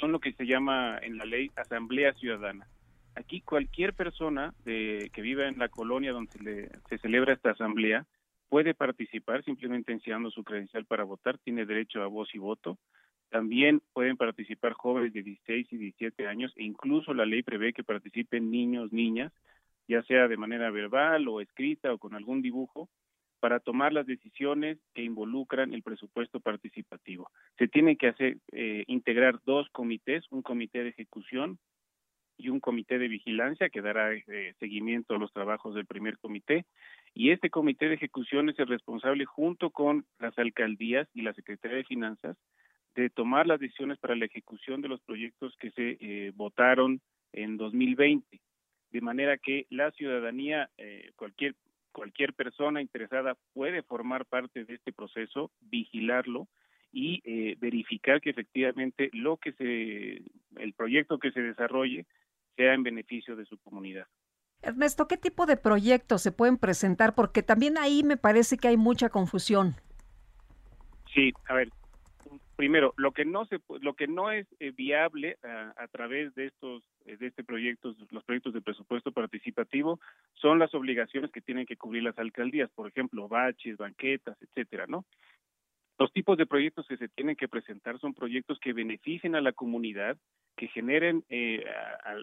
son lo que se llama en la ley asamblea ciudadana. Aquí cualquier persona de, que viva en la colonia donde se celebra esta asamblea puede participar simplemente enseñando su credencial para votar, tiene derecho a voz y voto. También pueden participar jóvenes de 16 y 17 años e incluso la ley prevé que participen niños, niñas, ya sea de manera verbal o escrita o con algún dibujo, para tomar las decisiones que involucran el presupuesto participativo. Se tienen que hacer eh, integrar dos comités, un comité de ejecución y un comité de vigilancia que dará eh, seguimiento a los trabajos del primer comité y este comité de ejecución es el responsable junto con las alcaldías y la Secretaría de Finanzas de tomar las decisiones para la ejecución de los proyectos que se eh, votaron en 2020 de manera que la ciudadanía eh, cualquier cualquier persona interesada puede formar parte de este proceso vigilarlo y eh, verificar que efectivamente lo que se el proyecto que se desarrolle sea en beneficio de su comunidad. Ernesto, ¿qué tipo de proyectos se pueden presentar? Porque también ahí me parece que hay mucha confusión. Sí, a ver, primero, lo que no se, lo que no es eh, viable a, través de estos, eh, de este proyecto, los proyectos de presupuesto participativo, son las obligaciones que tienen que cubrir las alcaldías, por ejemplo, baches, banquetas, etcétera, ¿no? Los tipos de proyectos que se tienen que presentar son proyectos que beneficien a la comunidad, que generen eh,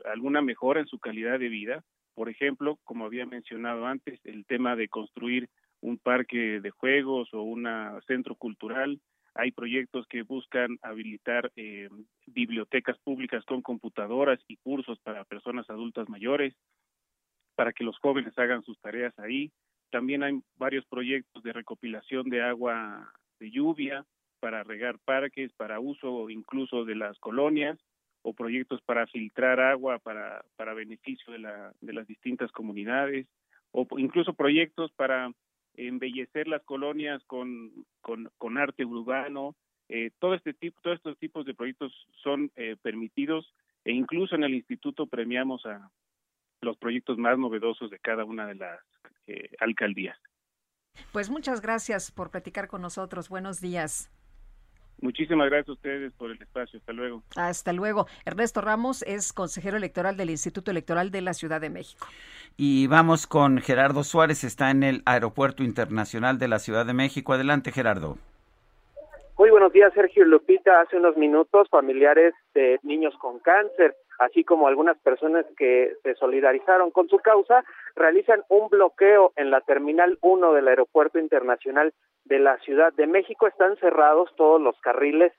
alguna mejora en su calidad de vida. Por ejemplo, como había mencionado antes, el tema de construir un parque de juegos o un centro cultural. Hay proyectos que buscan habilitar eh, bibliotecas públicas con computadoras y cursos para personas adultas mayores, para que los jóvenes hagan sus tareas ahí. También hay varios proyectos de recopilación de agua de lluvia para regar parques, para uso incluso de las colonias o proyectos para filtrar agua para, para beneficio de, la, de las distintas comunidades o incluso proyectos para embellecer las colonias con, con, arte urbano. Eh, todo este tipo, todos estos tipos de proyectos son eh, permitidos e incluso en el instituto premiamos a los proyectos más novedosos de cada una de las eh, alcaldías. Pues muchas gracias por platicar con nosotros. Buenos días. Muchísimas gracias a ustedes por el espacio. Hasta luego. Hasta luego. Ernesto Ramos es consejero electoral del Instituto Electoral de la Ciudad de México. Y vamos con Gerardo Suárez, está en el Aeropuerto Internacional de la Ciudad de México. Adelante, Gerardo. Muy buenos días, Sergio Lupita. Hace unos minutos, familiares de niños con cáncer, así como algunas personas que se solidarizaron con su causa, realizan un bloqueo en la Terminal 1 del Aeropuerto Internacional de la Ciudad de México. Están cerrados todos los carriles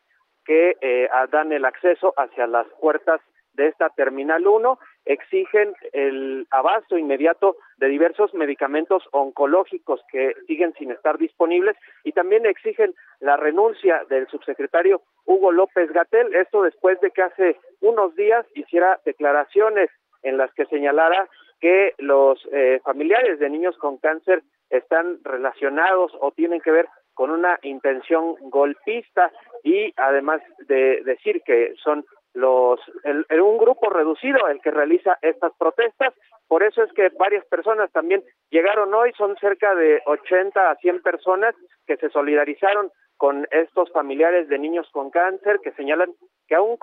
que eh, dan el acceso hacia las puertas de esta Terminal 1 exigen el abasto inmediato de diversos medicamentos oncológicos que siguen sin estar disponibles y también exigen la renuncia del subsecretario Hugo López Gatel, esto después de que hace unos días hiciera declaraciones en las que señalara que los eh, familiares de niños con cáncer están relacionados o tienen que ver con una intención golpista y además de decir que son los el, un grupo reducido el que realiza estas protestas. Por eso es que varias personas también llegaron hoy son cerca de 80 a 100 personas que se solidarizaron con estos familiares de niños con cáncer que señalan que aún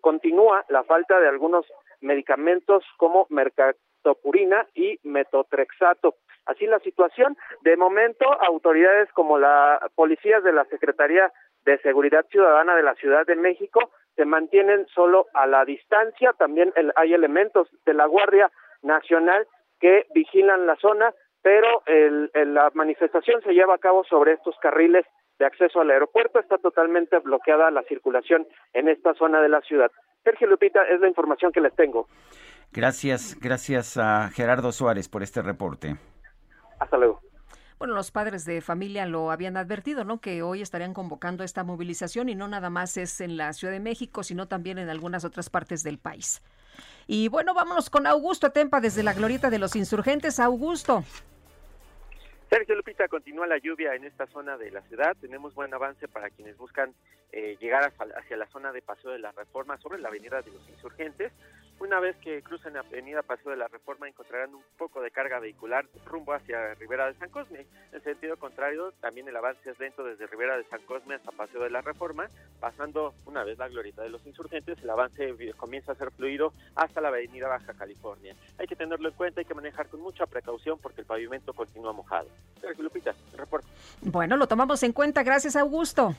continúa la falta de algunos medicamentos como mercatopurina y metotrexato así la situación de momento autoridades como la policías de la Secretaría de Seguridad Ciudadana de la Ciudad de México se mantienen solo a la distancia. También hay elementos de la Guardia Nacional que vigilan la zona, pero la manifestación se lleva a cabo sobre estos carriles de acceso al aeropuerto. Está totalmente bloqueada la circulación en esta zona de la ciudad. Sergio Lupita, es la información que les tengo. Gracias, gracias a Gerardo Suárez por este reporte. Hasta luego. Bueno, los padres de familia lo habían advertido, ¿no? Que hoy estarían convocando esta movilización y no nada más es en la Ciudad de México, sino también en algunas otras partes del país. Y bueno, vámonos con Augusto Tempa desde la Glorieta de los Insurgentes. Augusto. Sergio Lupita, continúa la lluvia en esta zona de la ciudad. Tenemos buen avance para quienes buscan eh, llegar hacia la zona de Paseo de la Reforma sobre la Avenida de los Insurgentes. Una vez que crucen la avenida Paseo de la Reforma encontrarán un poco de carga vehicular rumbo hacia Rivera de San Cosme. En sentido contrario, también el avance es lento desde Rivera de San Cosme hasta Paseo de la Reforma, pasando una vez la glorieta de los insurgentes, el avance comienza a ser fluido hasta la avenida Baja California. Hay que tenerlo en cuenta, hay que manejar con mucha precaución porque el pavimento continúa mojado. Lupita, reporte. Bueno, lo tomamos en cuenta. Gracias, Augusto.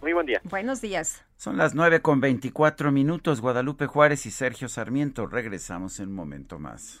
Muy buen día. Buenos días. Son las nueve con veinticuatro minutos. Guadalupe Juárez y Sergio Sarmiento. Regresamos en un momento más.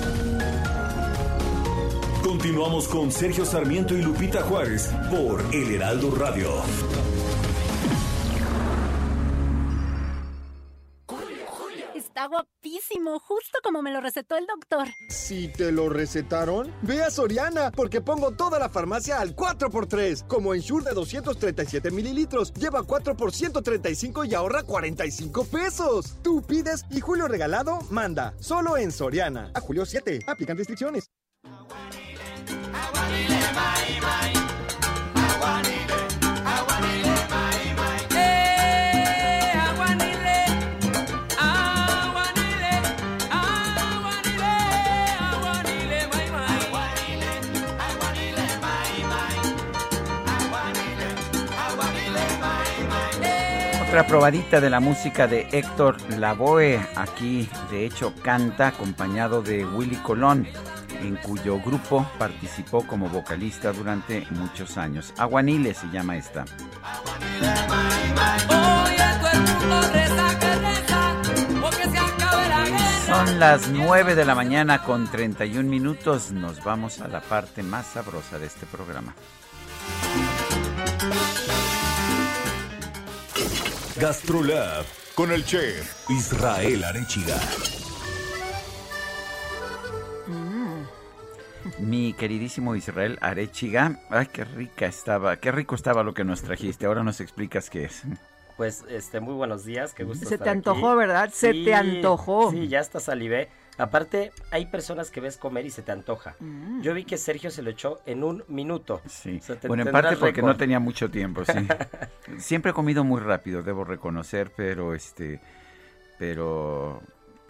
Continuamos con Sergio Sarmiento y Lupita Juárez por El Heraldo Radio. Está guapísimo, justo como me lo recetó el doctor. Si te lo recetaron, ve a Soriana, porque pongo toda la farmacia al 4x3. Como Ensure de 237 mililitros, lleva 4 por 135 y ahorra 45 pesos. Tú pides y Julio Regalado manda. Solo en Soriana. A julio 7. Aplican restricciones. Otra probadita de la música de Héctor Lavoe. Aquí, de hecho, canta acompañado de Willy Colón, en cuyo grupo participó como vocalista durante muchos años. Aguanile se llama esta. Son las 9 de la mañana con 31 minutos. Nos vamos a la parte más sabrosa de este programa. Gastrolab con el chef Israel Arechiga. Mi queridísimo Israel Arechiga, ay, qué rica estaba, qué rico estaba lo que nos trajiste. Ahora nos explicas qué es. Pues, este, muy buenos días, qué gusto Se estar te antojó, aquí. ¿verdad? Se te antojó. Sí, ya hasta salivé. Aparte, hay personas que ves comer y se te antoja. Mm. Yo vi que Sergio se lo echó en un minuto. Sí. O sea, te- Bueno, en parte porque no tenía mucho tiempo, sí. Siempre he comido muy rápido, debo reconocer, pero este, pero,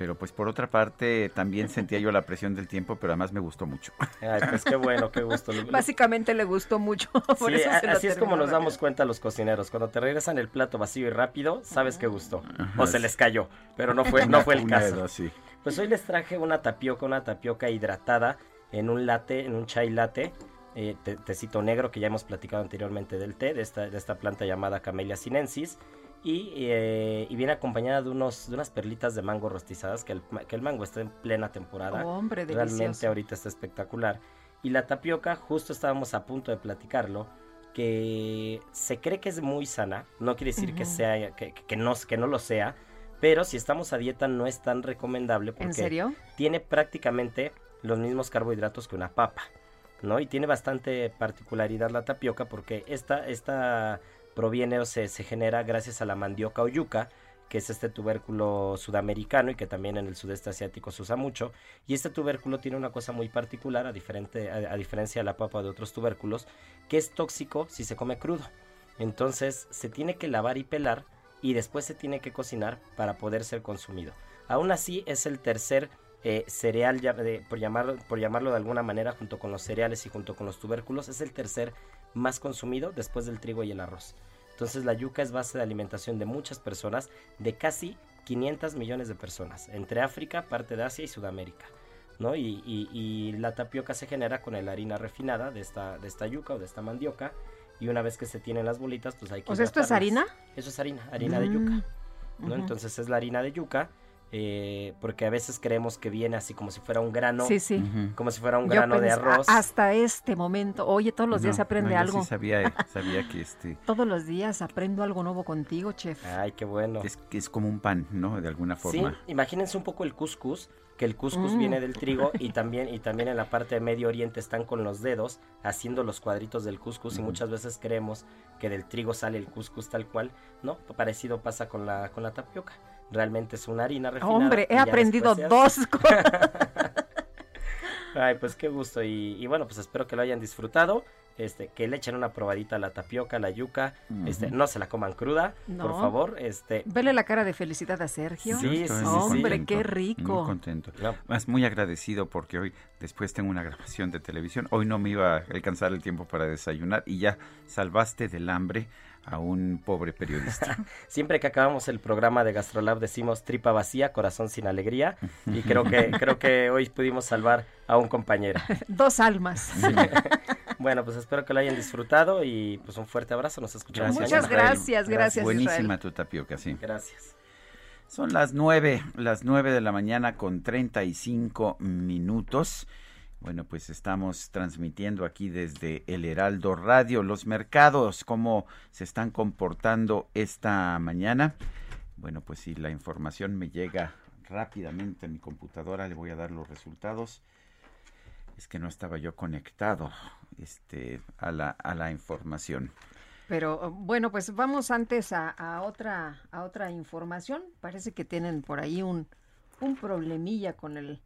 pero pues por otra parte también sentía yo la presión del tiempo, pero además me gustó mucho. Ay, pues qué bueno, qué gusto. Básicamente le gustó mucho. Por Sí, eso se así es como nos rápido. damos cuenta los cocineros. Cuando te regresan el plato vacío y rápido, sabes que gustó. Ajá, O se sí. les cayó, pero no fue, no fue el caso. Pues hoy les traje una tapioca, una tapioca hidratada en un latte, en un chai latte, eh, te- tecito negro que ya hemos platicado anteriormente del té, de esta, de esta planta llamada Camellia sinensis. Y, eh, y viene acompañada de, unos, de unas perlitas de mango rostizadas, que el, que el mango está en plena temporada. Hombre, Realmente delicioso. ahorita está espectacular. Y la tapioca, justo estábamos a punto de platicarlo, que se cree que es muy sana, no quiere decir que sea que, que no, que no lo sea, pero si estamos a dieta no es tan recomendable porque ¿En serio? tiene prácticamente los mismos carbohidratos que una papa, ¿no? Y tiene bastante particularidad la tapioca porque esta, esta proviene o se, se genera gracias a la mandioca o yuca, que es este tubérculo sudamericano y que también en el sudeste asiático se usa mucho. Y este tubérculo tiene una cosa muy particular, a, diferente, a, diferencia de la papa de otros tubérculos, que es tóxico si se come crudo. Entonces se tiene que lavar y pelar y después se tiene que cocinar para poder ser consumido. Aún así es el tercer eh, cereal, por, por llamarlo de alguna manera, junto con los cereales y junto con los tubérculos, es el tercer más consumido después del trigo y el arroz. Entonces la yuca es base de alimentación de muchas personas, de casi 500 millones de personas, entre África, parte de Asia y Sudamérica. ¿no? Y, y- y la tapioca se genera con la harina refinada de esta, de esta yuca o de esta mandioca. Y una vez que se tienen las bolitas, pues hay que O sea, ¿esto es harina? Eso es harina, harina de Mm, yuca. ¿no? ujú. Entonces es la harina de yuca, eh, porque a veces creemos que viene así como si fuera un grano. Sí, sí. Como si fuera un Yo grano de arroz. Hasta este momento. Oye, todos los días No, se aprende no, yo algo. Sí sabía, sabía que este Todos los días aprendo algo nuevo contigo, chef. Ay, qué bueno. es, que es como un pan, ¿no? De alguna Sí, forma. imagínense un poco el couscous, que el couscous Mm. viene del trigo y también y también en la parte de Medio Oriente están con los dedos haciendo los cuadritos del couscous y muchas veces creemos que del trigo sale el couscous tal cual, no, parecido pasa con la con la tapioca. Realmente es una harina refinada. Hombre, he aprendido dos cosas. Ay, pues qué gusto y, y bueno, pues espero que lo hayan disfrutado. Este, que le echen una probadita a la tapioca, a la yuca, este, no se la coman cruda, por favor, este, Vele la cara de felicidad a Sergio. Sí, sí. Hombre, qué rico. Muy contento. Más muy agradecido porque hoy después tengo una grabación de televisión. Hoy no me iba a alcanzar el tiempo para desayunar y ya salvaste del hambre a un pobre periodista. Siempre que acabamos el programa de Gastrolab decimos tripa vacía, corazón sin alegría y creo que creo que hoy pudimos salvar a un compañero. Dos almas. Bueno, pues espero que lo hayan disfrutado y pues un fuerte abrazo, nos escuchamos Muchas mañana. gracias, gracias, Buenísima Israel. tu tapioca, sí. Gracias. Son las nueve, las nueve de la mañana con 35 minutos. Bueno, pues estamos transmitiendo aquí desde el Heraldo Radio los mercados, cómo se están comportando esta mañana. Bueno, pues si la información me llega rápidamente a mi computadora, le voy a dar los resultados. Es que no estaba yo conectado este, a, la, a la información. Pero bueno, pues vamos antes a, otra a otra información. Parece que tienen por ahí un, un problemilla con el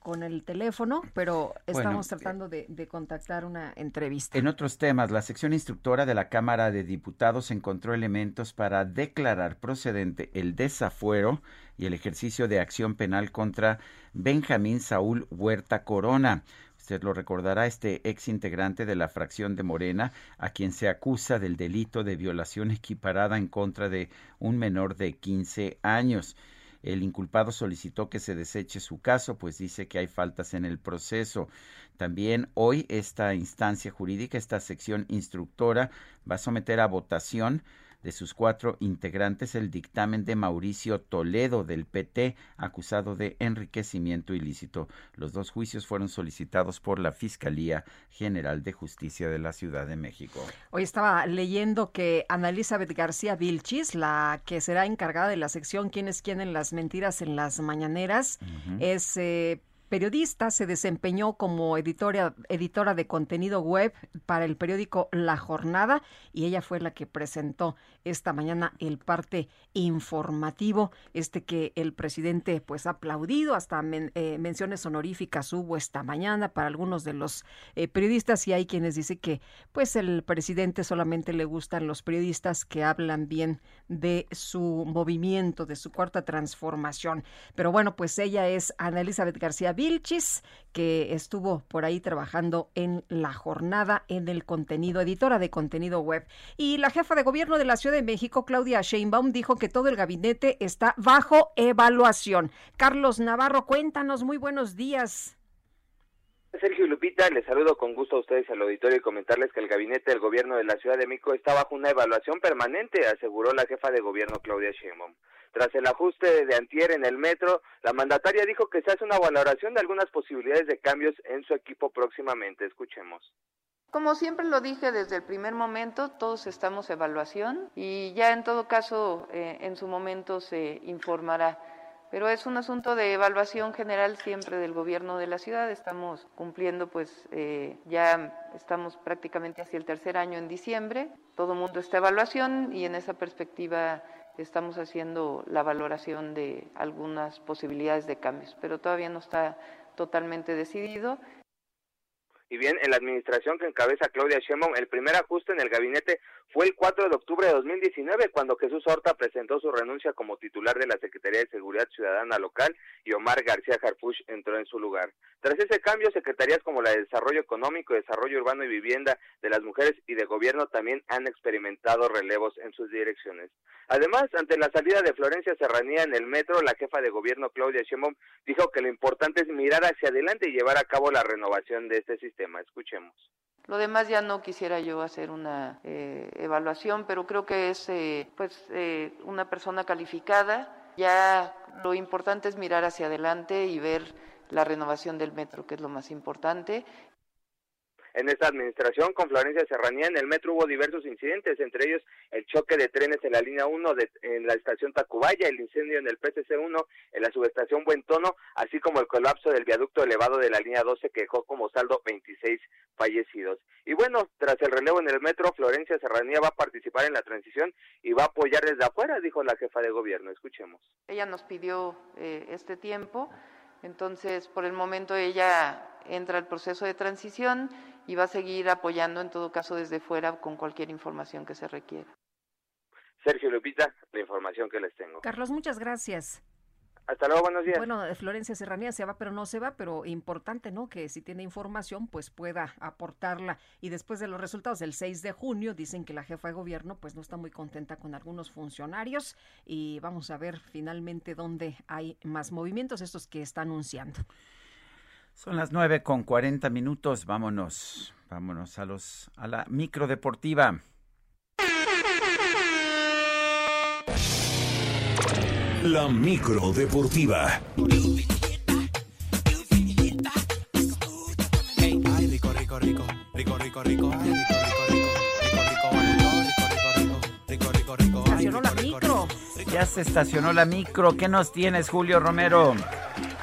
con el teléfono, pero estamos tratando de, contactar una entrevista. En otros temas, la sección instructora de la Cámara de Diputados encontró elementos para declarar procedente el desafuero y el ejercicio de acción penal contra Benjamín Saúl Huerta Corona. Usted lo recordará, este ex integrante de la fracción de Morena, a quien se acusa del delito de violación equiparada en contra de un menor de 15 años. El inculpado solicitó que se deseche su caso, pues dice que hay faltas en el proceso. También hoy esta instancia jurídica, esta sección instructora, va a someter a votación de sus cuatro integrantes el dictamen de Mauricio Toledo del PT acusado de enriquecimiento ilícito. Los dos juicios fueron solicitados por la Fiscalía General de Justicia de la Ciudad de México. Hoy estaba leyendo que Ana Elizabeth García Vilchis, la que será encargada de la sección ¿Quién es quién en las mentiras en las mañaneras? es eh, periodista, se desempeñó como editora, editora de contenido web para el periódico La Jornada y ella fue la que presentó esta mañana el parte informativo, este que el presidente pues ha aplaudido, hasta eh, menciones honoríficas hubo esta mañana para algunos de los eh, periodistas y hay quienes dicen que pues el presidente solamente le gustan los periodistas que hablan bien de su movimiento, de su cuarta transformación. Pero bueno, pues ella es Ana Elizabeth García Vilchis, que estuvo por ahí trabajando en la jornada en el contenido, editora de contenido web. Y la jefa de gobierno de la Ciudad de México, Claudia Sheinbaum, dijo que todo el gabinete está bajo evaluación. Carlos Navarro, cuéntanos, muy buenos días. Sergio Lupita, les saludo con gusto a ustedes al auditorio y comentarles que el gabinete del gobierno de la Ciudad de México está bajo una evaluación permanente, aseguró la jefa de gobierno Claudia Sheinbaum. Tras el ajuste de antier en el metro, la mandataria dijo que se hace una valoración de algunas posibilidades de cambios en su equipo próximamente. Escuchemos. Como siempre lo dije desde el primer momento, todos estamos evaluación y ya en todo caso eh, en su momento se informará. Pero es un asunto de evaluación general siempre del gobierno de la ciudad. Estamos cumpliendo, pues eh, ya estamos prácticamente hacia el tercer año en diciembre. Todo mundo está evaluación y en esa perspectiva estamos haciendo la valoración de algunas posibilidades de cambios, pero todavía no está totalmente decidido. Y bien, en la administración que encabeza Claudia Sheinbaum, el primer ajuste en el gabinete fue el 4 de octubre de 2019, cuando Jesús Horta presentó su renuncia como titular de la Secretaría de Seguridad Ciudadana local y Omar García Harfuch entró en su lugar. Tras ese cambio, secretarías como la de Desarrollo Económico, Desarrollo Urbano y Vivienda de las Mujeres y de Gobierno también han experimentado relevos en sus direcciones. Además, ante la salida de Florencia Serranía en el metro, la jefa de gobierno Claudia Sheinbaum dijo que lo importante es mirar hacia adelante y llevar a cabo la renovación de este sistema. Escuchemos. Lo demás ya no quisiera yo hacer una eh, evaluación, pero creo que es eh, pues eh, una persona calificada. Ya lo importante es mirar hacia adelante y ver la renovación del metro, que es lo más importante. En esta administración, con Florencia Serranía, en el metro hubo diversos incidentes, entre ellos el choque de trenes en la línea 1 de, en la estación Tacubaya, el incendio en el PCC1, en la subestación Buen Tono, así como el colapso del viaducto elevado de la línea 12 que dejó como saldo 26 fallecidos. Y bueno, tras el relevo en el metro, Florencia Serranía va a participar en la transición y va a apoyar desde afuera, dijo la jefa de gobierno. Escuchemos. Ella nos pidió eh, este tiempo, entonces por el momento ella entra al proceso de transición y va a seguir apoyando en todo caso desde fuera con cualquier información que se requiera. Sergio Lupita, la información que les tengo. Carlos, muchas gracias. Hasta luego, buenos días. Bueno, Florencia Serranía se va, pero no se va, pero importante, ¿no? Que si tiene información, pues pueda aportarla. Y después de los resultados del 6 de junio, dicen que la jefa de gobierno, pues no está muy contenta con algunos funcionarios. Y vamos a ver finalmente dónde hay más movimientos, estos que está anunciando. Son las nueve con cuarenta minutos. Vámonos, vámonos a los a la micro deportiva. La micro deportiva. la micro. ya se estacionó la micro. ¿Qué nos tienes, Julio Romero?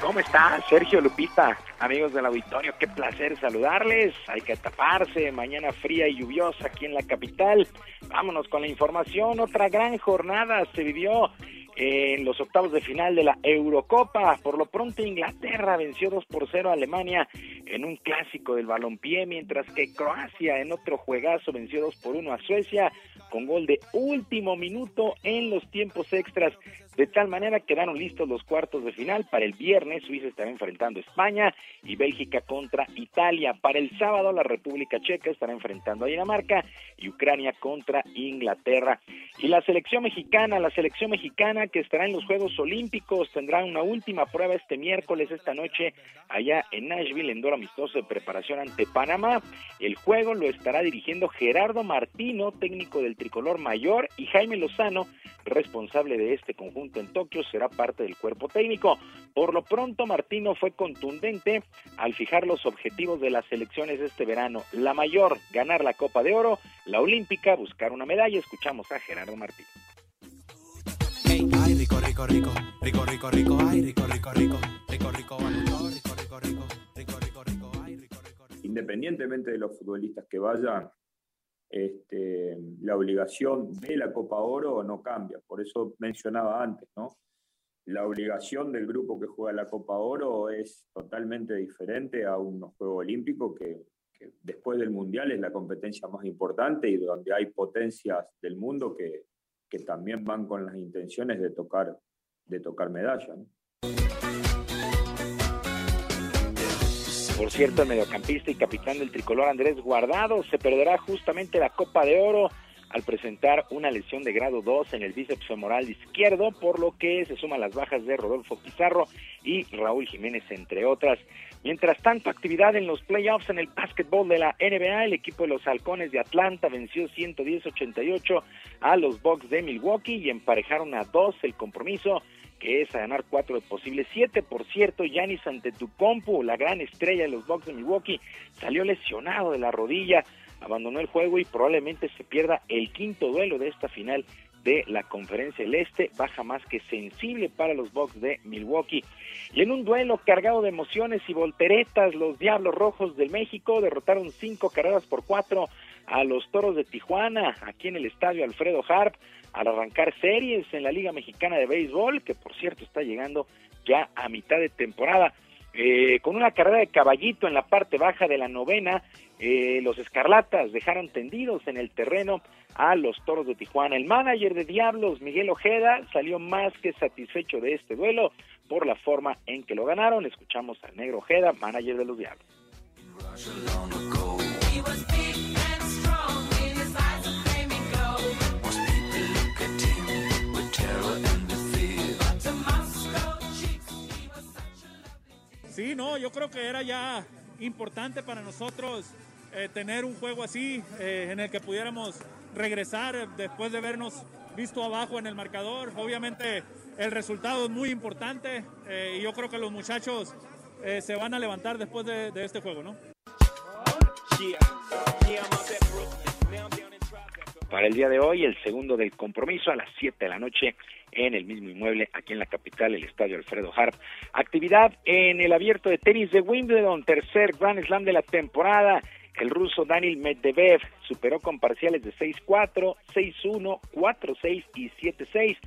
¿Cómo está Sergio Lupita? Amigos del auditorio, qué placer saludarles. Hay que taparse, mañana fría y lluviosa aquí en la capital. Vámonos con la información. Otra gran jornada se vivió en los octavos de final de la Eurocopa. Por lo pronto Inglaterra venció 2 por 0 a Alemania en un clásico del balompié, mientras que Croacia en otro juegazo venció 2 por 1 a Suecia con gol de último minuto en los tiempos extras. De tal manera quedaron listos los cuartos de final. Para el viernes Suiza estará enfrentando a España y Bélgica contra Italia. Para el sábado la República Checa estará enfrentando a Dinamarca y Ucrania contra Inglaterra. Y la selección mexicana, la selección mexicana que estará en los Juegos Olímpicos tendrá una última prueba este miércoles, esta noche, allá en Nashville, en Doro Amistoso de preparación ante Panamá. El juego lo estará dirigiendo Gerardo Martino, técnico del tricolor mayor, y Jaime Lozano, responsable de este conjunto en Tokio, será parte del cuerpo técnico. Por lo pronto, Martino fue contundente al fijar los objetivos de las selecciones de este verano. La mayor, ganar la Copa de Oro, la olímpica, buscar una medalla. Escuchamos a Gerardo Martino. Independientemente de los futbolistas que vayan, este, la obligación de la Copa Oro no cambia. Por eso mencionaba antes, ¿no? La obligación del grupo que juega la Copa Oro es totalmente diferente a unos Juegos Olímpicos que, después del Mundial es la competencia más importante y donde hay potencias del mundo que, que también van con las intenciones de tocar, de tocar medalla. Por cierto, el mediocampista y capitán del tricolor Andrés Guardado se perderá justamente la Copa de Oro al presentar una lesión de grado 2 en el bíceps femoral izquierdo, por lo que se suman las bajas de Rodolfo Pizarro y Raúl Jiménez, entre otras. Mientras tanto, actividad en los playoffs en el básquetbol de la NBA, el equipo de los Halcones de Atlanta venció 110-88 a los Bucks de Milwaukee y emparejaron a dos el compromiso que es a ganar cuatro de posibles siete. Por cierto, Yanis Antetokounmpo, la gran estrella de los Bucks de Milwaukee, salió lesionado de la rodilla, abandonó el juego y probablemente se pierda el quinto duelo de esta final de la Conferencia del Este, baja más que sensible para los Bucks de Milwaukee. Y en un duelo cargado de emociones y volteretas, los Diablos Rojos del México derrotaron cinco carreras por cuatro a los Toros de Tijuana, aquí en el estadio Alfredo Harp, al arrancar series en la Liga Mexicana de Béisbol, que por cierto está llegando ya a mitad de temporada. Eh, con una carrera de caballito en la parte baja de la novena, eh, los Escarlatas dejaron tendidos en el terreno a los Toros de Tijuana. El manager de Diablos, Miguel Ojeda, salió más que satisfecho de este duelo por la forma en que lo ganaron. Escuchamos al negro Ojeda, manager de los Diablos. Sí, no, yo creo que era ya importante para nosotros eh, tener un juego así eh, en el que pudiéramos regresar eh, después de vernos visto abajo en el marcador. Obviamente el resultado es muy importante y yo creo que los muchachos se van a levantar después de, de este juego, ¿no? Para el día de hoy, el segundo del compromiso a las 7 de la noche en el mismo inmueble aquí en la capital, el Estadio Alfredo Harp. Actividad en el abierto de tenis de Wimbledon, tercer Grand Slam de la temporada. El ruso Daniel Medvedev superó con parciales de 6-4, 6-1, 4-6 y 7-6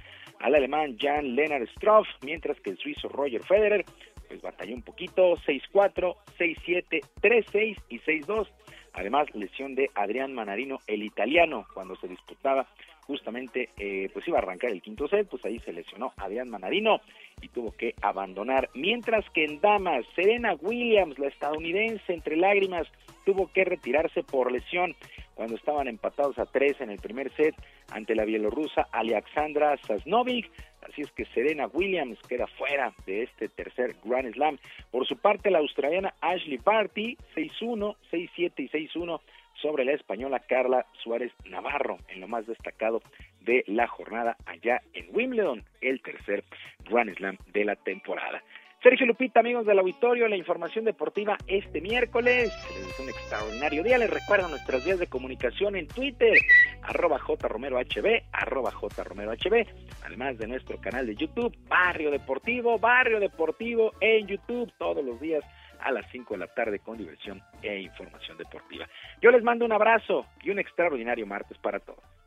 al alemán Jan Lennart Struff, mientras que el suizo Roger Federer pues batalló un poquito, 6-4, 6-7, 3-6 y 6-2. Además, lesión de Adrián Manarino, el italiano, cuando se disputaba justamente, eh, pues iba a arrancar el quinto set, pues ahí se lesionó Adrián Manarino y tuvo que abandonar. Mientras que en damas, Serena Williams, la estadounidense, entre lágrimas, tuvo que retirarse por lesión cuando estaban empatados a tres en el primer set ante la bielorrusa Alexandra Sasnovic. Así es que Serena Williams queda fuera de este tercer Grand Slam. Por su parte, la australiana Ashley Barty, 6-1, 6-7 y 6-1 sobre la española Carla Suárez Navarro, en lo más destacado de la jornada allá en Wimbledon, el tercer Grand Slam de la temporada. Sergio Lupita, amigos del auditorio, la información deportiva este miércoles. Es un extraordinario día. Les recuerdo nuestras vías de comunicación en Twitter. arroba jromerohb, arroba jromerohb, además de nuestro canal de YouTube, Barrio Deportivo, Barrio Deportivo en YouTube, todos los días a las 5 de la tarde con diversión e información deportiva. Yo les mando un abrazo y un extraordinario martes para todos.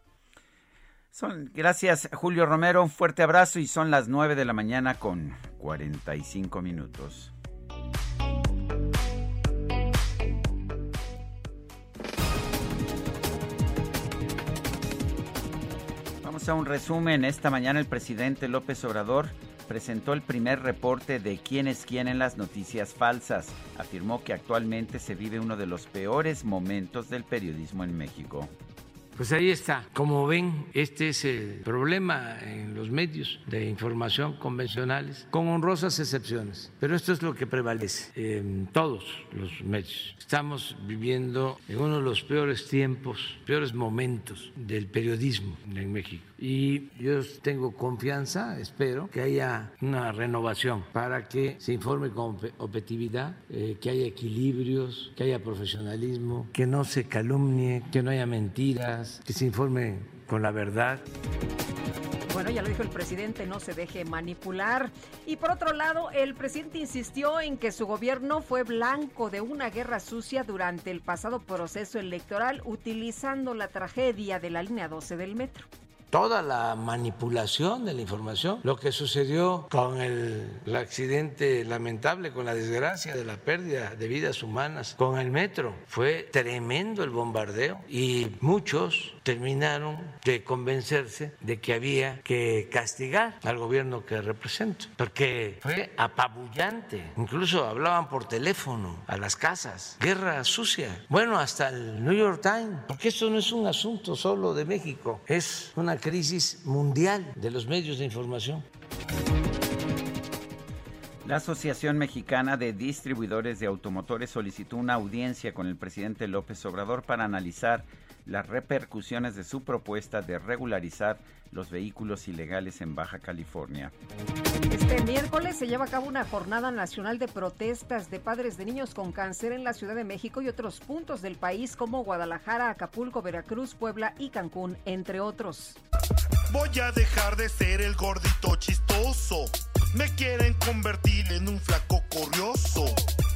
Gracias, Julio Romero. Un fuerte abrazo y son las 9 de la mañana con 45 minutos. Vamos a un resumen. Esta mañana el presidente López Obrador presentó el primer reporte de quién es quién en las noticias falsas. Afirmó que actualmente se vive uno de los peores momentos del periodismo en México. Pues ahí está. Como ven, este es el problema en los medios de información convencionales, con honrosas excepciones. Pero esto es lo que prevalece en todos los medios. Estamos viviendo en uno de los peores tiempos, peores momentos del periodismo en México. Y yo tengo confianza, espero, que haya una renovación para que se informe con objetividad, eh, que haya equilibrios, que haya profesionalismo, que no se calumnie, que no haya mentiras, que se informe con la verdad. Bueno, ya lo dijo el presidente, no se deje manipular. Y por otro lado, el presidente insistió en que su gobierno fue blanco de una guerra sucia durante el pasado proceso electoral, utilizando la tragedia de la línea 12 del metro toda la manipulación de la información, lo que sucedió con el, accidente lamentable, con la desgracia de la pérdida de vidas humanas con el metro. Fue tremendo el bombardeo y muchos terminaron de convencerse de que había que castigar al gobierno que represento, porque fue apabullante. Incluso hablaban por teléfono a las casas. Guerra sucia. Bueno, hasta el New York Times, porque esto no es un asunto solo de México, es una crisis mundial de los medios de información. La Asociación Mexicana de Distribuidores de Automotores solicitó una audiencia con el presidente López Obrador para analizar las repercusiones de su propuesta de regularizar los vehículos ilegales en Baja California. Este miércoles se lleva a cabo una jornada nacional de protestas de padres de niños con cáncer en la Ciudad de México y otros puntos del país como Guadalajara, Acapulco, Veracruz, Puebla y Cancún, entre otros. Voy a dejar de ser el gordito chistoso. Me quieren convertir en un flaco corrioso.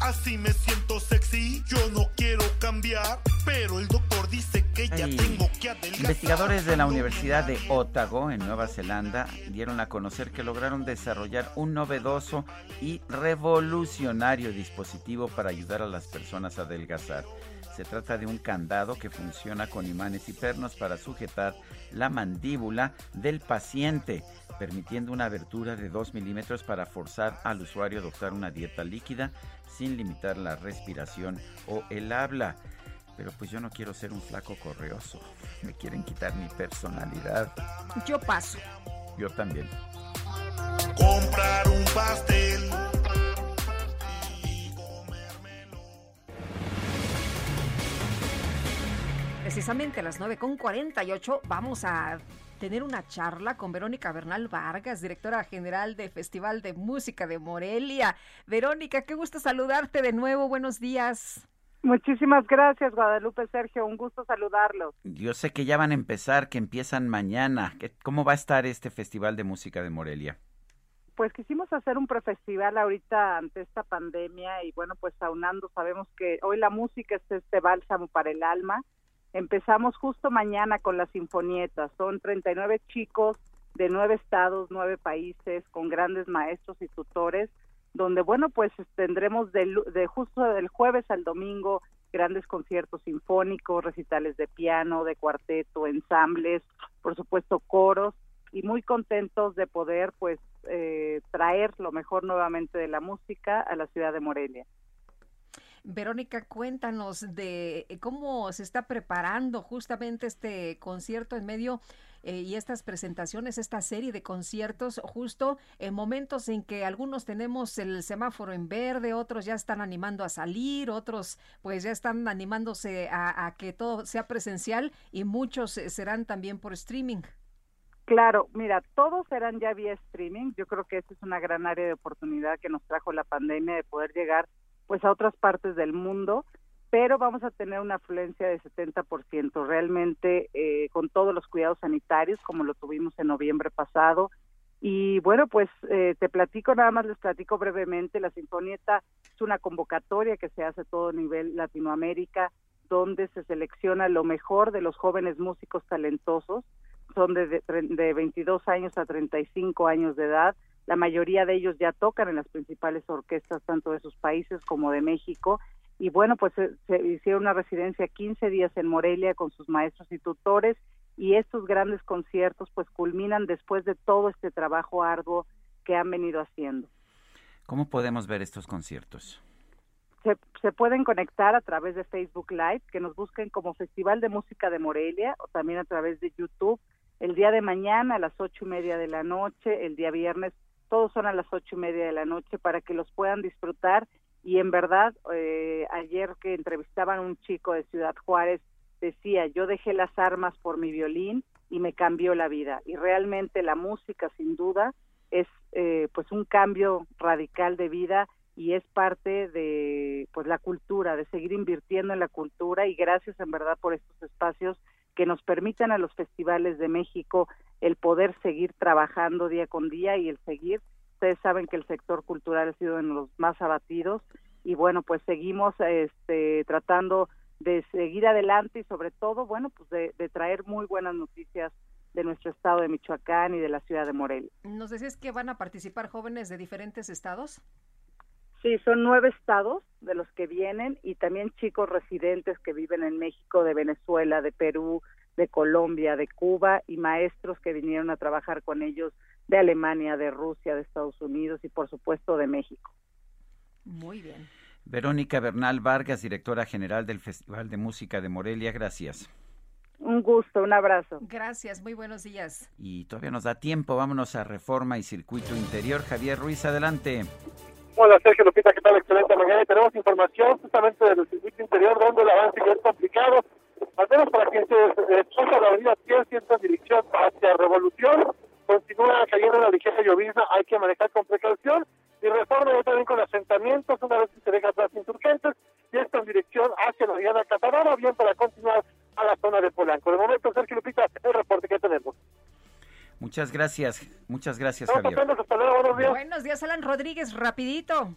Así me siento sexy, yo no quiero cambiar, pero el doctor dice que ya tengo que adelgazar. Investigadores de la Universidad de Otago, en Nueva Zelanda, dieron a conocer que lograron desarrollar un novedoso y revolucionario dispositivo para ayudar a las personas a adelgazar. Se trata de un candado que funciona con imanes y pernos para sujetar la mandíbula del paciente, permitiendo una abertura de 2 milímetros para forzar al usuario a adoptar una dieta líquida sin limitar la respiración o el habla. Pero pues yo no quiero ser un flaco correoso. Me quieren quitar mi personalidad. Yo paso. Yo también. Comprar un pastel Precisamente a las 9.48 vamos a tener una charla con Verónica Bernal Vargas, directora general del Festival de Música de Morelia. Verónica, qué gusto saludarte de nuevo. Buenos días. Muchísimas gracias, Guadalupe Sergio. Un gusto saludarlos. Yo sé que ya van a empezar, que empiezan mañana. ¿Cómo va a estar este Festival de Música de Morelia? Pues quisimos hacer un prefestival ahorita ante esta pandemia y bueno, pues aunando, sabemos que hoy la música es este bálsamo para el alma Empezamos justo mañana con las sinfonietas. Son 39 chicos de nueve estados, nueve países, con grandes maestros y tutores, donde, bueno, pues tendremos de, de justo del jueves al domingo grandes conciertos sinfónicos, recitales de piano, de cuarteto, ensambles, por supuesto coros, y muy contentos de poder, pues, eh, traer lo mejor nuevamente de la música a la ciudad de Morelia. Verónica, cuéntanos de eh, cómo se está preparando justamente este concierto en medio eh, y estas presentaciones, esta serie de conciertos, justo en momentos en que algunos tenemos el semáforo en verde, otros ya están animando a salir, otros pues ya están animándose a, que todo sea presencial y muchos eh, serán también por streaming. Claro, mira, todos serán ya vía streaming. Yo creo que esta es una gran área de oportunidad que nos trajo la pandemia de poder llegar pues a otras partes del mundo pero vamos a tener una afluencia de 70%, realmente eh, con todos los cuidados sanitarios, como lo tuvimos en noviembre pasado. Y bueno, pues eh, te platico, nada más les platico brevemente, la Sinfonieta es una convocatoria que se hace a todo nivel Latinoamérica, donde se selecciona lo mejor de los jóvenes músicos talentosos, son de, de, de 22 años a 35 años de edad, la mayoría de ellos ya tocan en las principales orquestas tanto de sus países como de México y bueno, pues se, se, hicieron una residencia 15 días en Morelia con sus maestros y tutores y estos grandes conciertos pues culminan después de todo este trabajo arduo que han venido haciendo. ¿Cómo podemos ver estos conciertos? Se, se, pueden conectar a través de Facebook Live, que nos busquen como Festival de Música de Morelia o también a través de YouTube. El día de mañana a las ocho y media de la noche, el día viernes, todos son a las ocho y media de la noche para que los puedan disfrutar. Y en verdad eh, ayer que entrevistaban a un chico de Ciudad Juárez decía yo dejé las armas por mi violín y me cambió la vida y realmente la música sin duda es eh, pues un cambio radical de vida y es parte de pues la cultura de seguir invirtiendo en la cultura. Y gracias en verdad por estos espacios que nos permitan a los festivales de México el poder seguir trabajando día con día y el seguir ustedes saben que el sector cultural ha sido en los más abatidos y bueno, pues seguimos este, tratando de seguir adelante y sobre todo, bueno, pues de, de, traer muy buenas noticias de nuestro estado de Michoacán y de la ciudad de Morelia. ¿Nos decís que van a participar jóvenes de diferentes estados? Sí, son nueve estados de los que vienen y también chicos residentes que viven en México, de Venezuela, de Perú, de Colombia, de Cuba y maestros que vinieron a trabajar con ellos de Alemania, de Rusia, de Estados Unidos y por supuesto de México. Muy bien. Verónica Bernal Vargas, directora general del Festival de Música de Morelia, gracias. Un gusto, un abrazo. Gracias, muy buenos días. Y todavía nos da tiempo, vámonos a Reforma y Circuito Interior. Javier Ruiz, adelante. Hola Sergio Lupita, ¿qué tal? Excelente mañana. Y tenemos información justamente del circuito interior donde el avance ya es complicado. Al menos para quien se desplaza la avenida 100, en dirección hacia Revolución, continúa cayendo una ligera llovizna, hay que manejar con precaución. Y reforma ya también con asentamientos, una vez que se deja atrás insurgentes, y esto en dirección hacia la Diana Catarana, bien para continuar a la zona de Polanco. De momento, Sergio Lupita, el reporte que tenemos. Muchas gracias, muchas gracias, Javier. Buenos días, Alan Rodríguez, rapidito.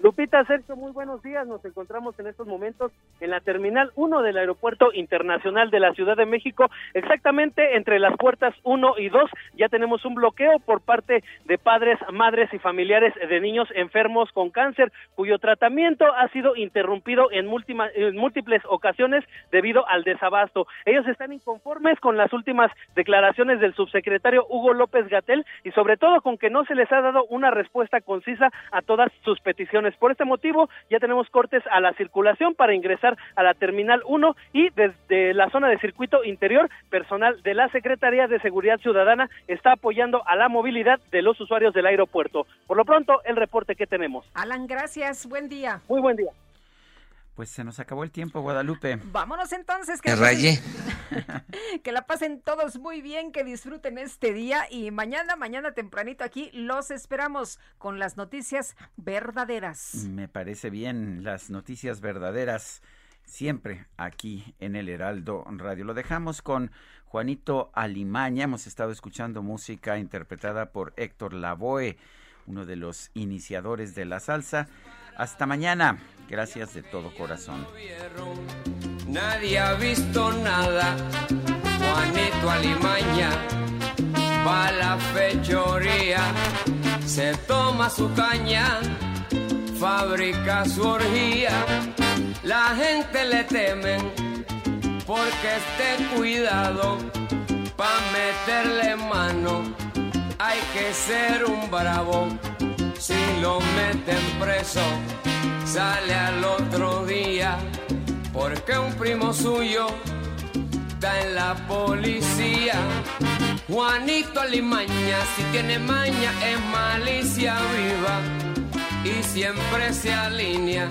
Lupita, Sergio, muy buenos días. Nos encontramos en estos momentos en la Terminal 1 del Aeropuerto Internacional de la Ciudad de México, exactamente entre las puertas 1 y 2. Ya tenemos un bloqueo por parte de padres, madres y familiares de niños enfermos con cáncer, cuyo tratamiento ha sido interrumpido en, múltima, en múltiples ocasiones debido al desabasto. Ellos están inconformes con las últimas declaraciones del subsecretario Hugo López Gatel y sobre todo con que no se les ha dado una respuesta concisa a todas sus peticiones. Por este motivo, ya tenemos cortes a la circulación para ingresar a la Terminal 1 y desde la zona de circuito interior, personal de la Secretaría de Seguridad Ciudadana está apoyando a la movilidad de los usuarios del aeropuerto. Por lo pronto, el reporte que tenemos. Alan, gracias. Buen día. Muy buen día. Pues se nos acabó el tiempo, Guadalupe. Vámonos entonces. Que, pasen, que la pasen todos muy bien, que disfruten este día y mañana, mañana tempranito aquí los esperamos con las noticias verdaderas. Me parece bien, las noticias verdaderas siempre aquí en el Heraldo Radio. Lo dejamos con Juanito Alimaña. Hemos estado escuchando música interpretada por Héctor Lavoe, uno de los iniciadores de la salsa. Hasta mañana. Gracias de todo corazón. Nadie ha visto nada. Juanito Alimaña va a la fechoría, se toma su caña, fabrica su orgía. La gente le temen porque esté cuidado pa' meterle mano. Hay que ser un bravo lo meten preso, sale al otro día, porque un primo suyo está en la policía. Juanito Alimaña, si tiene maña, es malicia viva y siempre se alinea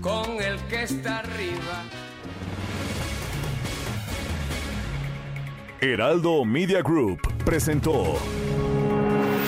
con el que está arriba. Heraldo Media Group presentó